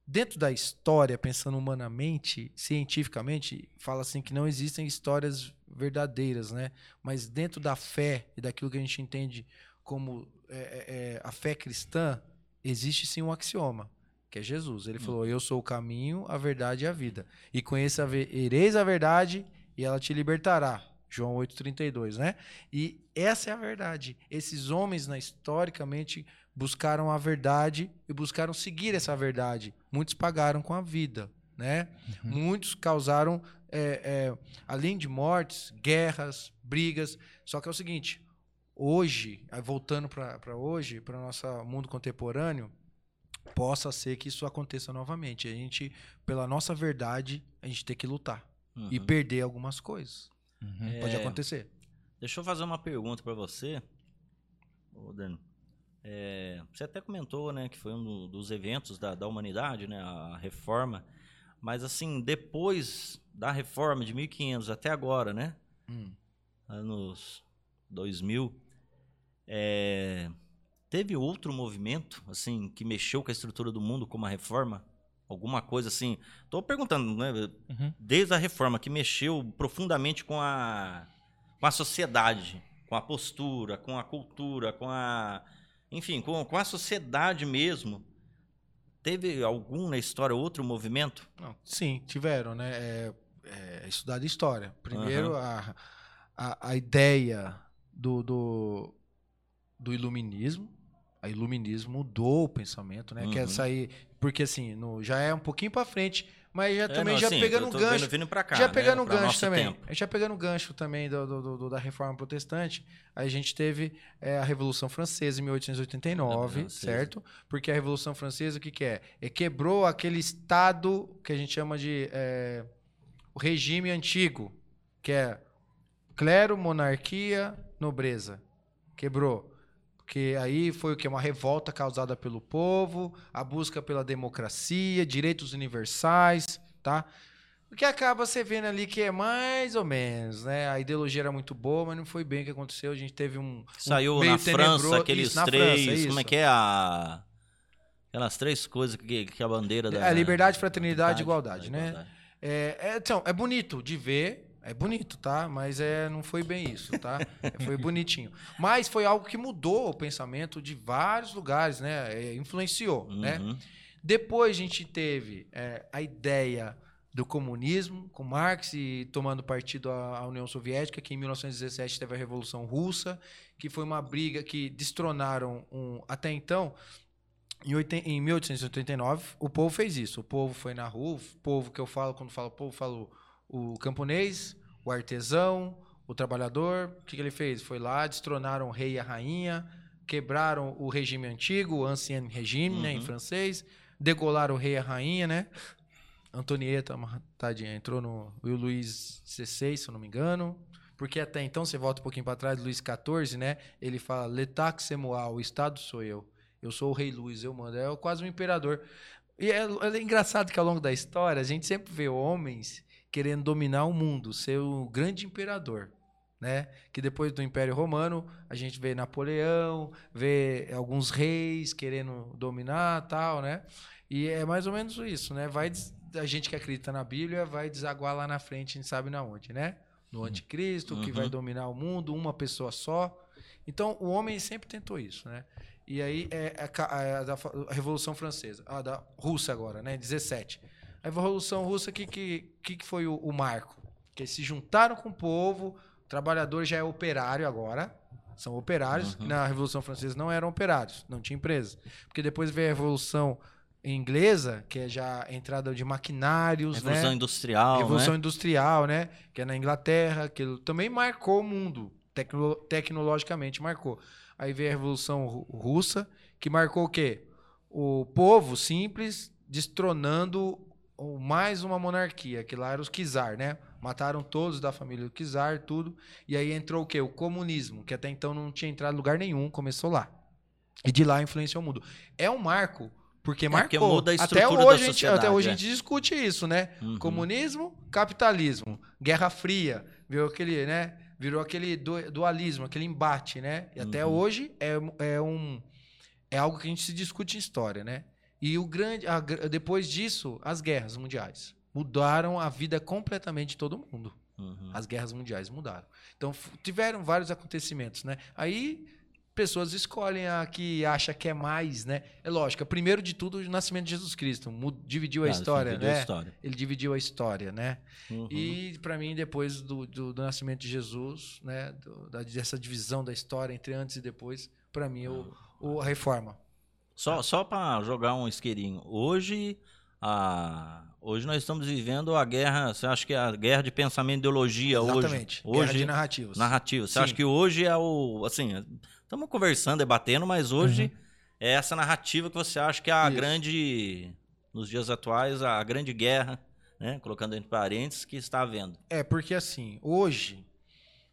dentro da história, pensando humanamente, cientificamente, fala assim que não existem histórias verdadeiras, né? Mas dentro da fé e daquilo que a gente entende como é, é, é, a fé cristã, existe sim um axioma, que é Jesus. Ele falou: Eu sou o caminho, a verdade e a vida. E conheça a verdade e ela te libertará. João 8,32, né? E essa é a verdade. Esses homens, né, historicamente, buscaram a verdade e buscaram seguir essa verdade. Muitos pagaram com a vida, né? Muitos causaram, é, é, além de mortes, guerras, brigas. Só que é o seguinte: hoje, voltando para hoje, para o nosso mundo contemporâneo, possa ser que isso aconteça novamente. A gente, pela nossa verdade, a gente tem que lutar e Uhum. perder algumas coisas. Uhum. Pode É, acontecer. Deixa eu fazer uma pergunta para você, ô Dani. É, você até comentou, né, que foi um do- dos eventos da, da humanidade, né, a reforma. Mas assim, depois da reforma de 1500 até agora, né, Hum. anos 2000, é, teve outro movimento, assim, que mexeu com a estrutura do mundo como a reforma? Alguma coisa assim? Tô perguntando, né, Uhum. desde a reforma, que mexeu profundamente com a, com a sociedade, com a postura, com a cultura, com a. Enfim, com, com a sociedade mesmo. Teve algum na história, outro movimento? Não, sim, tiveram, né? É, é, estudar história. Primeiro, a, a, a ideia do, do, do iluminismo. A iluminismo mudou o pensamento, né? Quer Uhum. sair. Porque assim, no, já é um pouquinho pra frente, mas já É, também não, já pegando um gancho. Vindo pra cá, já né, pegando um gancho também. tempo. A gente já pegando um gancho também do, do- do- da reforma protestante. A gente teve é, a Revolução Francesa em 1889, Francesa. certo? Porque a Revolução Francesa, o que, que é? É quebrou aquele Estado que a gente chama de é, o regime antigo, que é clero, monarquia, nobreza. Quebrou. Porque aí foi o que? Uma revolta causada pelo povo, a busca pela democracia, direitos universais, tá? O que acaba você vendo ali que é mais ou menos, né? A ideologia era muito boa, mas não foi bem o que aconteceu. A gente teve um. Saiu um na França aqueles isso, três. França, como é que é a. Aquelas três coisas que, que a bandeira da. É, liberdade, fraternidade e igualdade, da né? igualdade. É, é, então, é bonito de ver, é bonito, tá? Mas é, não foi bem isso, tá? É, foi bonitinho. Mas foi algo que mudou o pensamento de vários lugares, né? É, influenciou, né? Uhum. Depois a gente teve é, a ideia do comunismo, com Marx e tomando partido à, União Soviética, que em 1917 teve a Revolução Russa, que foi uma briga que destronaram um, até então. Em, em 1889, o povo fez isso. O povo foi na rua, o povo que eu falo, quando falo povo, falo o camponês, o artesão, o trabalhador, o que, que ele fez? Foi lá, destronaram o rei e a rainha, quebraram o regime antigo, o ancien regime, né, em Uhum. francês, degolaram o rei e a rainha, né? Antonieta, tadinha, entrou no Luís XVI, se eu não me engano. Porque até então, você volta um pouquinho para trás, Luís XIV, né? Ele fala, c'est moi, o Estado sou eu. Eu sou o rei Luís, eu mando. É quase um imperador. E é, é engraçado que ao longo da história, a gente sempre vê homens querendo dominar o mundo, ser o grande imperador. Né? Que depois do Império Romano, a gente vê Napoleão, vê alguns reis querendo dominar tal, né? E é mais ou menos isso, né? Vai a gente que acredita na Bíblia vai desaguar lá na frente, a gente sabe na onde, né? No anticristo, que Uhum. vai dominar o mundo, uma pessoa só. Então, o homem sempre tentou isso, né? E aí é a, ca- a da fa- a Revolução Francesa, a da Rússia agora, né? 17. A Revolução Russa, o que, que, que, foi o, o marco? Que eles se juntaram com o povo, o trabalhador já é operário agora, são operários. Uhum. Na Revolução Francesa não eram operários, não tinha empresa. Porque depois veio a Revolução Inglesa, que é já a entrada de maquinários, Revolução né? Industrial, Revolução né? Industrial, né? Que é na Inglaterra, que também marcou o mundo, tecno- tecnologicamente marcou. Aí veio a Revolução Ru- Russa, que marcou o quê? O povo simples destronando o- mais uma monarquia, que lá era os czar, né? Mataram todos da família do czar, tudo. E aí entrou o quê? O comunismo, que até então não tinha entrado em lugar nenhum, começou lá. E de lá influenciou o mundo. É um marco, porque porque marcou. muda a até estrutura da hoje, a gente, até hoje é. a gente discute isso, né? Uhum. Comunismo, capitalismo, Guerra Fria, virou aquele, né? Virou aquele du- dualismo, aquele embate, né? E até Uhum. hoje é, é um é algo que a gente se discute em história, né? E o grande a depois disso, as guerras mundiais mudaram a vida completamente de todo mundo. Uhum. As guerras mundiais mudaram. Então tiveram vários acontecimentos, né? Aí pessoas escolhem a que acha que é mais, né? É lógico, primeiro de tudo o nascimento de Jesus Cristo, dividiu a Ah, história, dividiu a né? história. Ele dividiu a história, né? Uhum. E para mim, depois do, do- do nascimento de Jesus, né, do- da- dessa divisão da história entre antes e depois, para mim, o, o- a reforma. Só, só para jogar um isqueirinho. Hoje, a, hoje nós estamos vivendo a guerra. Você acha que é a guerra de pensamento e ideologia Exatamente. hoje? Guerra de narrativas. narrativa. Você Sim. acha que hoje é o. Assim, estamos conversando, debatendo, mas hoje Uhum. é essa narrativa que você acha que é a Isso. grande. Nos dias atuais, a grande guerra, né? Colocando entre parênteses, que está havendo. É, porque assim, hoje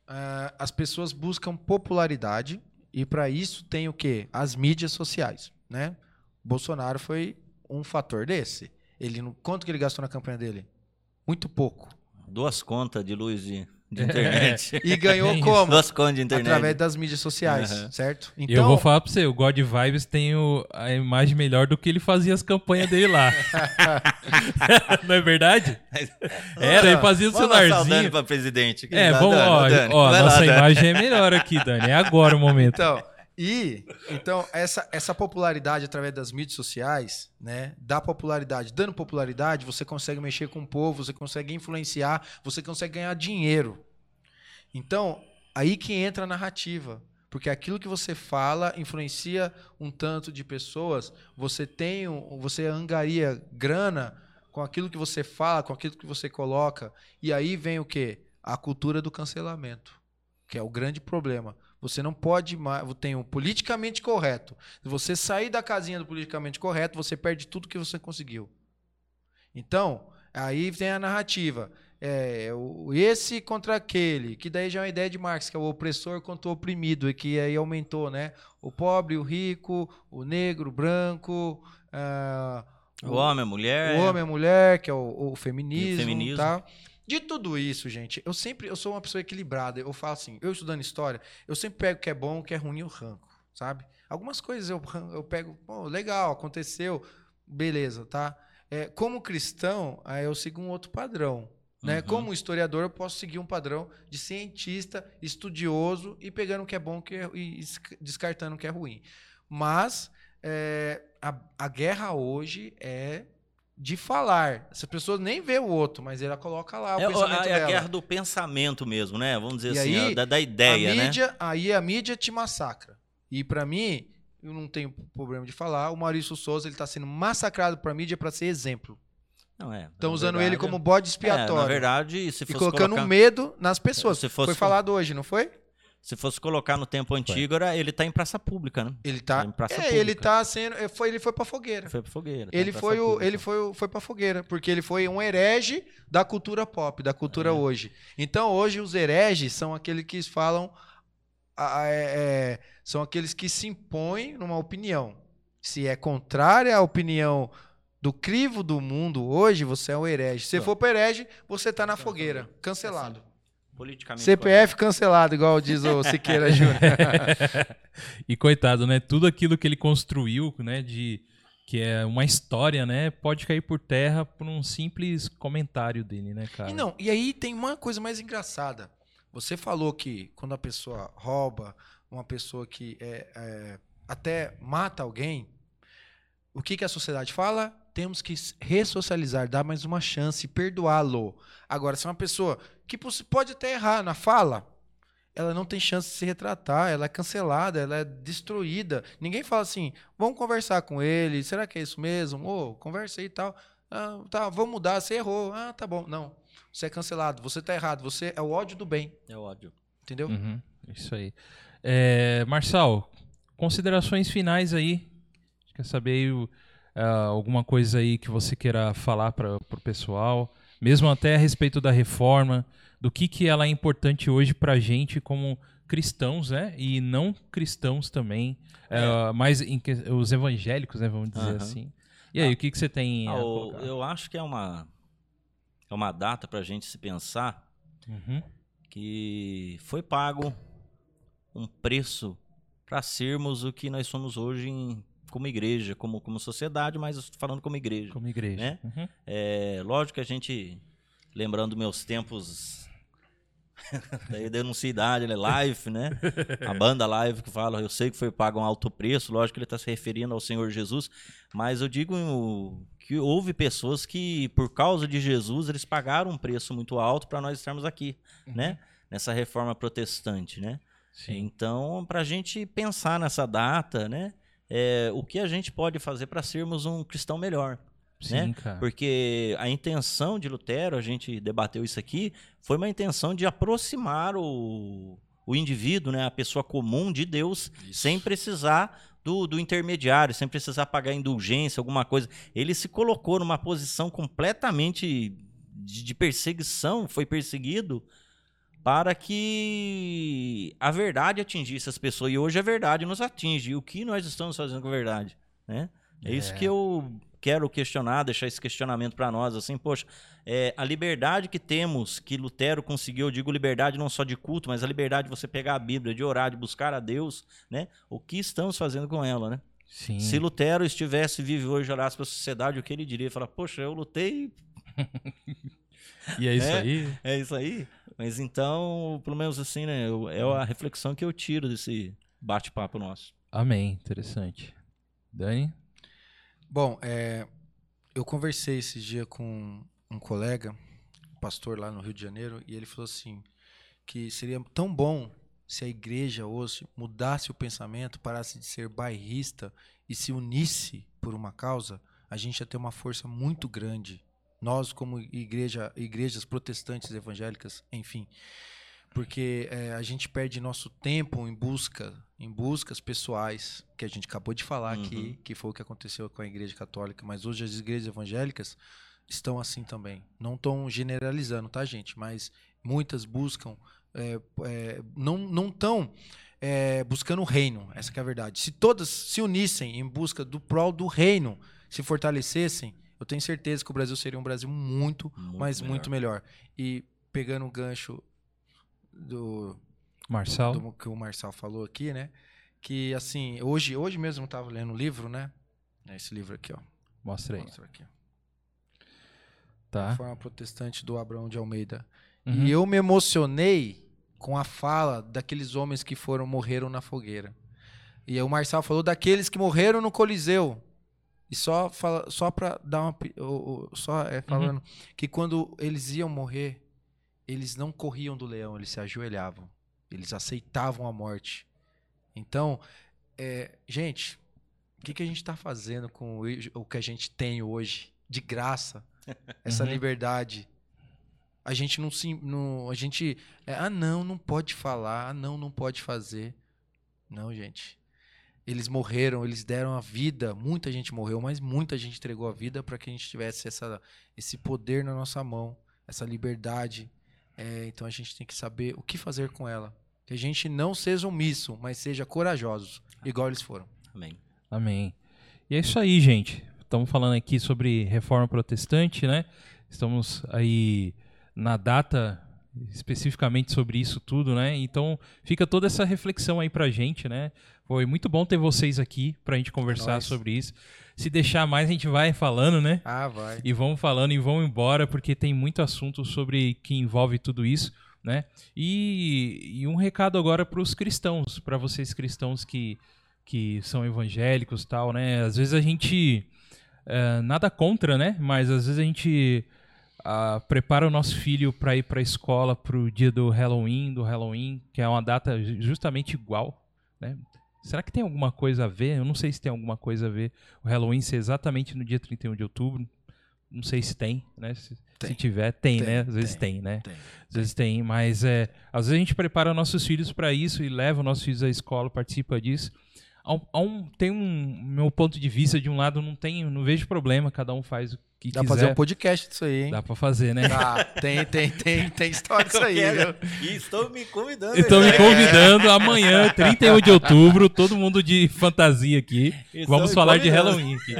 ah, as pessoas buscam popularidade e para isso tem o quê? As mídias sociais, né? Bolsonaro foi um fator desse. Ele quanto que ele gastou na campanha dele? Muito pouco. Duas contas de luz de, de É. internet. E ganhou isso. como? Duas contas de internet. Através das mídias sociais, Aham. certo? E eu vou falar pra você, o God Vibes tem o- a imagem melhor do que ele fazia as campanhas dele lá. Não é verdade? Era, ele fazia o celularzinho. pra presidente. É, vamos, Dani, ó, Dani. ó Vai lá, nossa Dani. imagem é melhor aqui, Dani. É agora o momento. Então, e então essa, essa popularidade através das mídias sociais, né, dá popularidade, dando popularidade, você consegue mexer com o povo, você consegue influenciar, você consegue ganhar dinheiro. Então, aí que entra a narrativa, porque aquilo que você fala influencia um tanto de pessoas, você tem, você angaria grana com aquilo que você fala, com aquilo que você coloca, e aí vem o quê? A cultura do cancelamento, que é o grande problema. Você não pode mais. Tem o politicamente correto. Se você sair da casinha do politicamente correto, você perde tudo que você conseguiu. Então, aí vem a narrativa. É, o- esse contra aquele, que daí já é uma ideia de Marx, que é o opressor contra o oprimido, e que aí aumentou, né? O pobre, o rico, o negro, o branco, ah, O homem, a mulher. o homem, a mulher, que é o, o feminismo, E o feminismo. tal. De tudo isso, gente, eu sempre eu sou uma pessoa equilibrada. Eu falo assim, eu estudando história, eu sempre pego o que é bom, o que é ruim, eu ranco, sabe? Algumas coisas eu, eu pego, pô, legal, aconteceu, beleza, tá? É, como cristão, aí eu sigo um outro padrão. Né? Uhum. Como historiador, eu posso seguir um padrão de cientista, estudioso e pegando o que é bom que é- e es- descartando o que é ruim. Mas é, a, a guerra hoje é de falar. As pessoas nem vê o outro, mas ela coloca lá o É, pensamento a, é a dela. guerra do pensamento mesmo, né? Vamos dizer E assim, aí, a- da, da ideia, a né? mídia, Aí a mídia te massacra. E pra mim, eu não tenho problema de falar, o Maurício Souza ele tá sendo massacrado pra mídia pra ser exemplo. Não, é. Estão usando verdade- ele como bode É, expiatório. na verdade, se e fosse colocando colocar, medo nas pessoas. Se fosse Foi falado hoje, não foi? Se fosse colocar no tempo antigo, era, ele tá em praça pública, né? Ele tá. Em praça é, ele pública. tá sendo. é, Foi, ele foi pra fogueira. Foi pra fogueira. tá Ele foi, o, pública. ele foi, o- foi pra fogueira, porque ele foi um herege da cultura pop, da cultura É. hoje. Então, hoje, os hereges são aqueles que falam. é- é, são aqueles que se impõem numa opinião. Se é contrária à opinião do crivo do mundo hoje, você é um herege. Se você for pro herege, você tá na Só, fogueira. Cancelado. Politicamente CPF cancelado, igual diz o Siqueira Júnior. e coitado, né? Tudo aquilo que ele construiu, né? De que é uma história, né? Pode cair por terra por um simples comentário dele, né, cara? E não, e aí tem uma coisa mais engraçada. Você falou que quando a pessoa rouba, uma pessoa que é, é, até mata alguém, o que, que a sociedade fala? Temos que ressocializar, dar mais uma chance, perdoá-lo. Agora, se é uma pessoa que pode até errar na fala, ela não tem chance de se retratar, ela é cancelada, ela é destruída. Ninguém fala assim, vamos conversar com ele, será que é isso mesmo? Ô, conversa aí e tal. Ah, tá, vamos mudar, você errou. Ah, tá bom. Não, você é cancelado, você tá errado, você é o ódio do bem, É ódio. entendeu? Uhum, isso aí. É, Marçal, considerações finais aí. Quer saber aí, o- ah, alguma coisa aí que você queira falar para o pessoal, mesmo até a respeito da reforma, do que, que ela é importante hoje para a gente como cristãos, né? E não cristãos também, é, mas em os evangélicos, né? Vamos dizer Aham. assim. E aí, Ah, o que, que você tem a Ah, o- eu acho que é uma, é uma data pra gente se pensar Uhum, que foi pago um preço para sermos o que nós somos hoje em- como igreja, como, como sociedade, mas eu estou falando como igreja. como igreja. Né? Uhum. É, lógico que a gente, lembrando meus tempos, daí denuncia idade, né? Live, né? A banda Live que fala, eu sei que foi pago um alto preço, lógico que ele está se referindo ao Senhor Jesus, mas eu digo que houve pessoas que, por causa de Jesus, eles pagaram um preço muito alto para nós estarmos aqui, né? Nessa reforma protestante, né? Sim. Então, para a gente pensar nessa data, né? É, o que a gente pode fazer para sermos um cristão melhor. Sim, né? cara. Porque a intenção de Lutero, a gente debateu isso aqui, foi uma intenção de aproximar o, o indivíduo, né, a pessoa comum de Deus, Isso. sem precisar do, do intermediário, sem precisar pagar indulgência, alguma coisa. Ele se colocou numa posição completamente de, de perseguição, foi perseguido para que a verdade atingisse as pessoas. E hoje a verdade nos atinge. E o que nós estamos fazendo com a verdade? Né? É isso É. que eu quero questionar, deixar esse questionamento para nós, assim, poxa, é, a liberdade que temos, que Lutero conseguiu, eu digo liberdade não só de culto, mas a liberdade de você pegar a Bíblia, de orar, de buscar a Deus, né? O que estamos fazendo com ela, né? Sim. Se Lutero estivesse vivo hoje, olhasse para a sociedade, o que ele diria? Falar, poxa, eu lutei, E é isso É. aí. é isso aí. Mas então, pelo menos assim, né? eu- É a reflexão que eu tiro desse bate-papo nosso. Amém. Interessante. Dani? Bom, é, eu conversei esse dia com um colega, um pastor lá no Rio de Janeiro, e ele falou assim que seria tão bom se a igreja hoje mudasse o pensamento, parasse de ser bairrista e se unisse por uma causa, a gente ia ter uma força muito grande. Nós, como igreja, igrejas protestantes evangélicas, enfim, porque é, a gente perde nosso tempo em busca, em buscas pessoais, que a gente acabou de falar Uhum. aqui, que foi o que aconteceu com a igreja católica, mas hoje as igrejas evangélicas estão assim também. Não estão generalizando, tá, gente? Mas muitas buscam, é, é, não não estão buscando o reino, essa que é a verdade. Se todas se unissem em busca do prol do reino, se fortalecessem, eu tenho certeza que o Brasil seria um Brasil muito, Muito mas melhor. muito melhor. E pegando o gancho do, Marçal? do que o Marçal falou aqui, né? Que assim, hoje, hoje mesmo eu estava lendo um livro, né? É Esse livro aqui, ó. Mostra aí. Mostra aqui. Tá. Forma Protestante do Abraão de Almeida. Uhum. E eu me emocionei com a fala daqueles homens que foram morreram na fogueira. E aí o Marçal falou daqueles que morreram no Coliseu. E só fala, só para dar uma só é falando que quando eles iam morrer, eles não corriam do leão, eles se ajoelhavam. Eles aceitavam a morte. Então, é, gente, o que, que a gente está fazendo com o o que a gente tem hoje de graça? essa Uhum. liberdade. A gente não se. Não, a gente. é, ah, não, não pode falar. Ah, não, não pode fazer. Não, gente. Eles morreram, eles deram a vida. Muita gente morreu, mas muita gente entregou a vida para que a gente tivesse essa, esse poder na nossa mão, essa liberdade. É, então a gente tem que saber o que fazer com ela. Que a gente não seja omisso, mas seja corajosos, igual eles foram. Amém. Amém. E é isso aí, gente. Estamos falando aqui sobre reforma protestante, né? Estamos aí na data especificamente sobre isso tudo, né? Então fica toda essa reflexão aí pra gente, né? Foi muito bom ter vocês aqui pra gente conversar nóis. sobre isso. Se deixar mais, a gente vai falando, né? Ah, vai. E vamos falando e vão embora, porque tem muito assunto sobre que envolve tudo isso, né? E, e um recado agora para os cristãos, para vocês cristãos que, que são evangélicos e tal, né? Às vezes a gente. eh, nada contra, né? Mas às vezes a gente ah, prepara o nosso filho para ir para a escola pro dia do Halloween, do Halloween, que é uma data ju- justamente igual, né? Será que tem alguma coisa a ver? Eu não sei se tem alguma coisa a ver o Halloween ser exatamente no dia 31 de outubro. Não sei se tem, né? Se, Tem. se tiver, tem, Tem, né? Às vezes tem, tem, né? Às vezes tem, mas é, às vezes a gente prepara nossos filhos para isso e leva nossos filhos à escola, participa disso. Há um- há um- tem um meu ponto de vista de um lado não tem, não vejo problema, cada um faz o que Dá pra quiser. fazer um podcast disso aí, hein? Dá para fazer, né? Tem, tem, tem, tem história disso aí, viu? E estou me convidando. Estão me convidando amanhã, 31 de outubro, todo mundo de fantasia aqui. Estão Vamos falar de. Halloween aqui.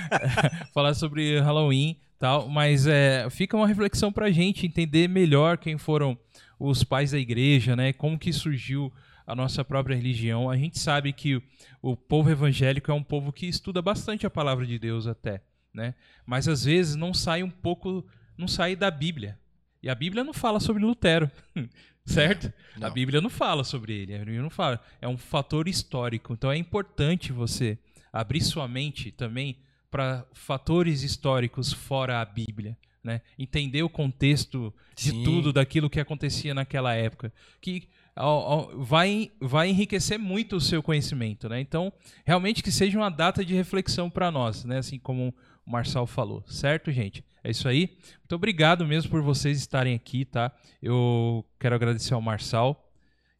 falar sobre Halloween tal, mas é, fica uma reflexão pra gente entender melhor quem foram os pais da igreja, né? Como que surgiu a nossa própria religião. A gente sabe que o povo evangélico é um povo que estuda bastante a palavra de Deus até, né? Mas às vezes não sai um pouco, não sai da Bíblia. E a Bíblia não fala sobre Lutero, certo? Não. A Bíblia não fala sobre ele, a Bíblia não fala. É um fator histórico. Então é importante você abrir sua mente também para fatores históricos fora a Bíblia, né? Entender o contexto de Sim. tudo daquilo que acontecia naquela época, que ao- ao- vai vai enriquecer muito o seu conhecimento, né? Então, realmente que seja uma data de reflexão para nós, né? Assim como o Marçal falou, certo, gente? É isso aí. Muito obrigado mesmo por vocês estarem aqui, tá? Eu quero agradecer ao Marçal.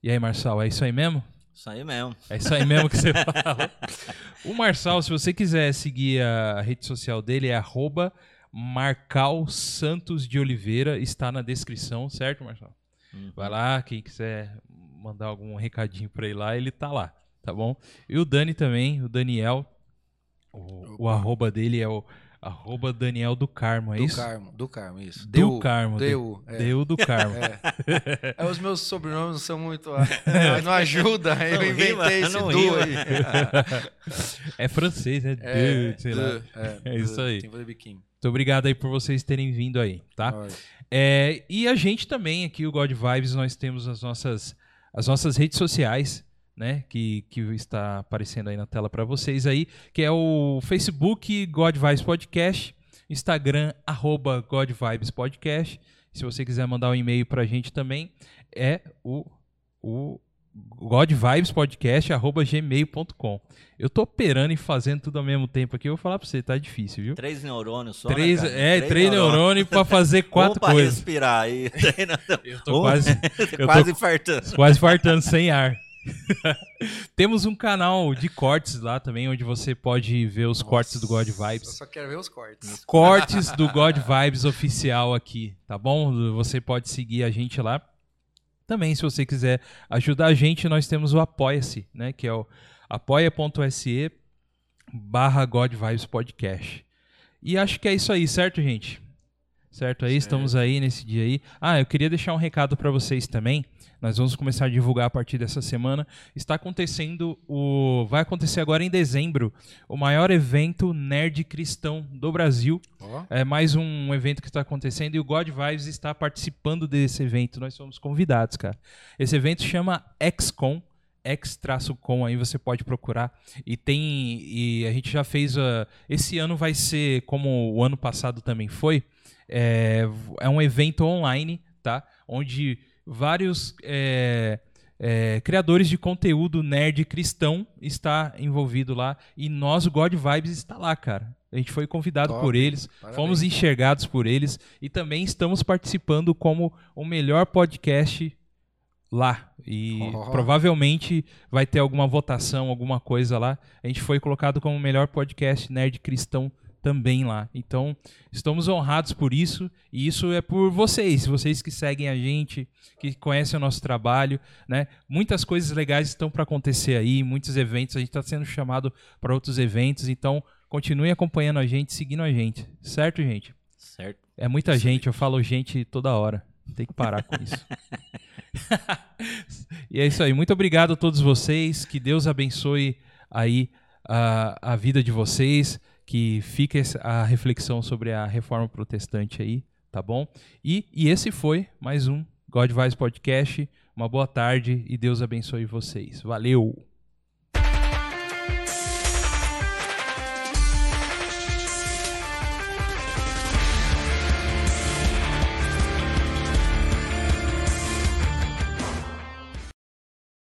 E aí, Marçal, é isso aí mesmo? Isso aí mesmo. É isso aí mesmo que você fala. O Marçal, se você quiser seguir a rede social dele, é arroba Marcal Santos de Oliveira. Está na descrição, certo, Marçal? Uhum. Vai lá, quem quiser mandar algum recadinho pra ele lá, ele tá lá, tá bom? E o Dani também, o Daniel. O, o arroba dele é o arroba Daniel do Carmo, é do isso? Carmo, do Carmo, isso. Do Carmo, Deu, é. Deu do Carmo. É. É, os meus sobrenomes não são muito. ah, não ajuda, eu Não inventei rima, esse rima. aí. É francês, né? É, Dude, sei lá. Du, é, É isso aí. Tem biquinho. Muito obrigado aí por vocês terem vindo aí, tá? É, e a gente também aqui, o God Vibes, nós temos as nossas, as nossas redes sociais, né? Que, que está aparecendo aí na tela para vocês aí, que é o Facebook God Vibes Podcast, Instagram arroba God Vibes Podcast. Se você quiser mandar um e-mail pra gente também, é o, o godvibespodcast arroba gmail.com. Eu tô operando e fazendo tudo ao mesmo tempo aqui, eu vou falar pra você, tá difícil, viu? Três neurônios só. Três, né, é, três neurônios pra fazer quatro um pra coisas. respirar aí. Eu tô Um- quase, eu quase tô infartando. quase fartando sem ar. Temos um canal de cortes lá também, onde você pode ver os cortes do God Eu Vibes. só quero ver os cortes. Cortes do God Vibes oficial aqui, tá bom? Você pode seguir a gente lá. Também, se você quiser ajudar a gente, nós temos o Apoia-se, né? Que é o apoia.se barra God Vibes Podcast. E acho que é isso aí, certo, gente? Certo aí, estamos aí nesse dia aí. Ah, eu queria deixar um recado para vocês também. Nós vamos começar a divulgar a partir dessa semana. Está acontecendo o. Vai acontecer agora em dezembro o maior evento nerd cristão do Brasil. Ó, É mais um evento que está acontecendo e o God Vibes está participando desse evento. Nós somos convidados, cara. Esse evento chama XCOM. X-com aí você pode procurar e tem e a gente já fez a, esse ano vai ser como o ano passado também foi é, é um evento online tá onde vários é, é, criadores de conteúdo nerd cristão está envolvido lá e nós o God Vibes está lá cara A gente foi convidado Top, por eles, parabéns. fomos enxergados por eles e também estamos participando como o melhor podcast lá. E Oh. provavelmente vai ter alguma votação, alguma coisa lá. A gente foi colocado como o melhor podcast nerd cristão também lá. Então, estamos honrados por isso e isso é por vocês, vocês que seguem a gente, que conhecem o nosso trabalho, né? Muitas coisas legais estão para acontecer aí, muitos eventos, a gente está sendo chamado para outros eventos, então continue acompanhando a gente, seguindo a gente, certo, gente? Certo. É muita gente, eu falo gente toda hora. Tem que parar com isso. e é isso aí. Muito obrigado a todos vocês. Que Deus abençoe aí a, a vida de vocês. Que fique a reflexão sobre a reforma protestante aí, tá bom? E, e esse foi mais um God Podcast. Uma boa tarde e Deus abençoe vocês. Valeu!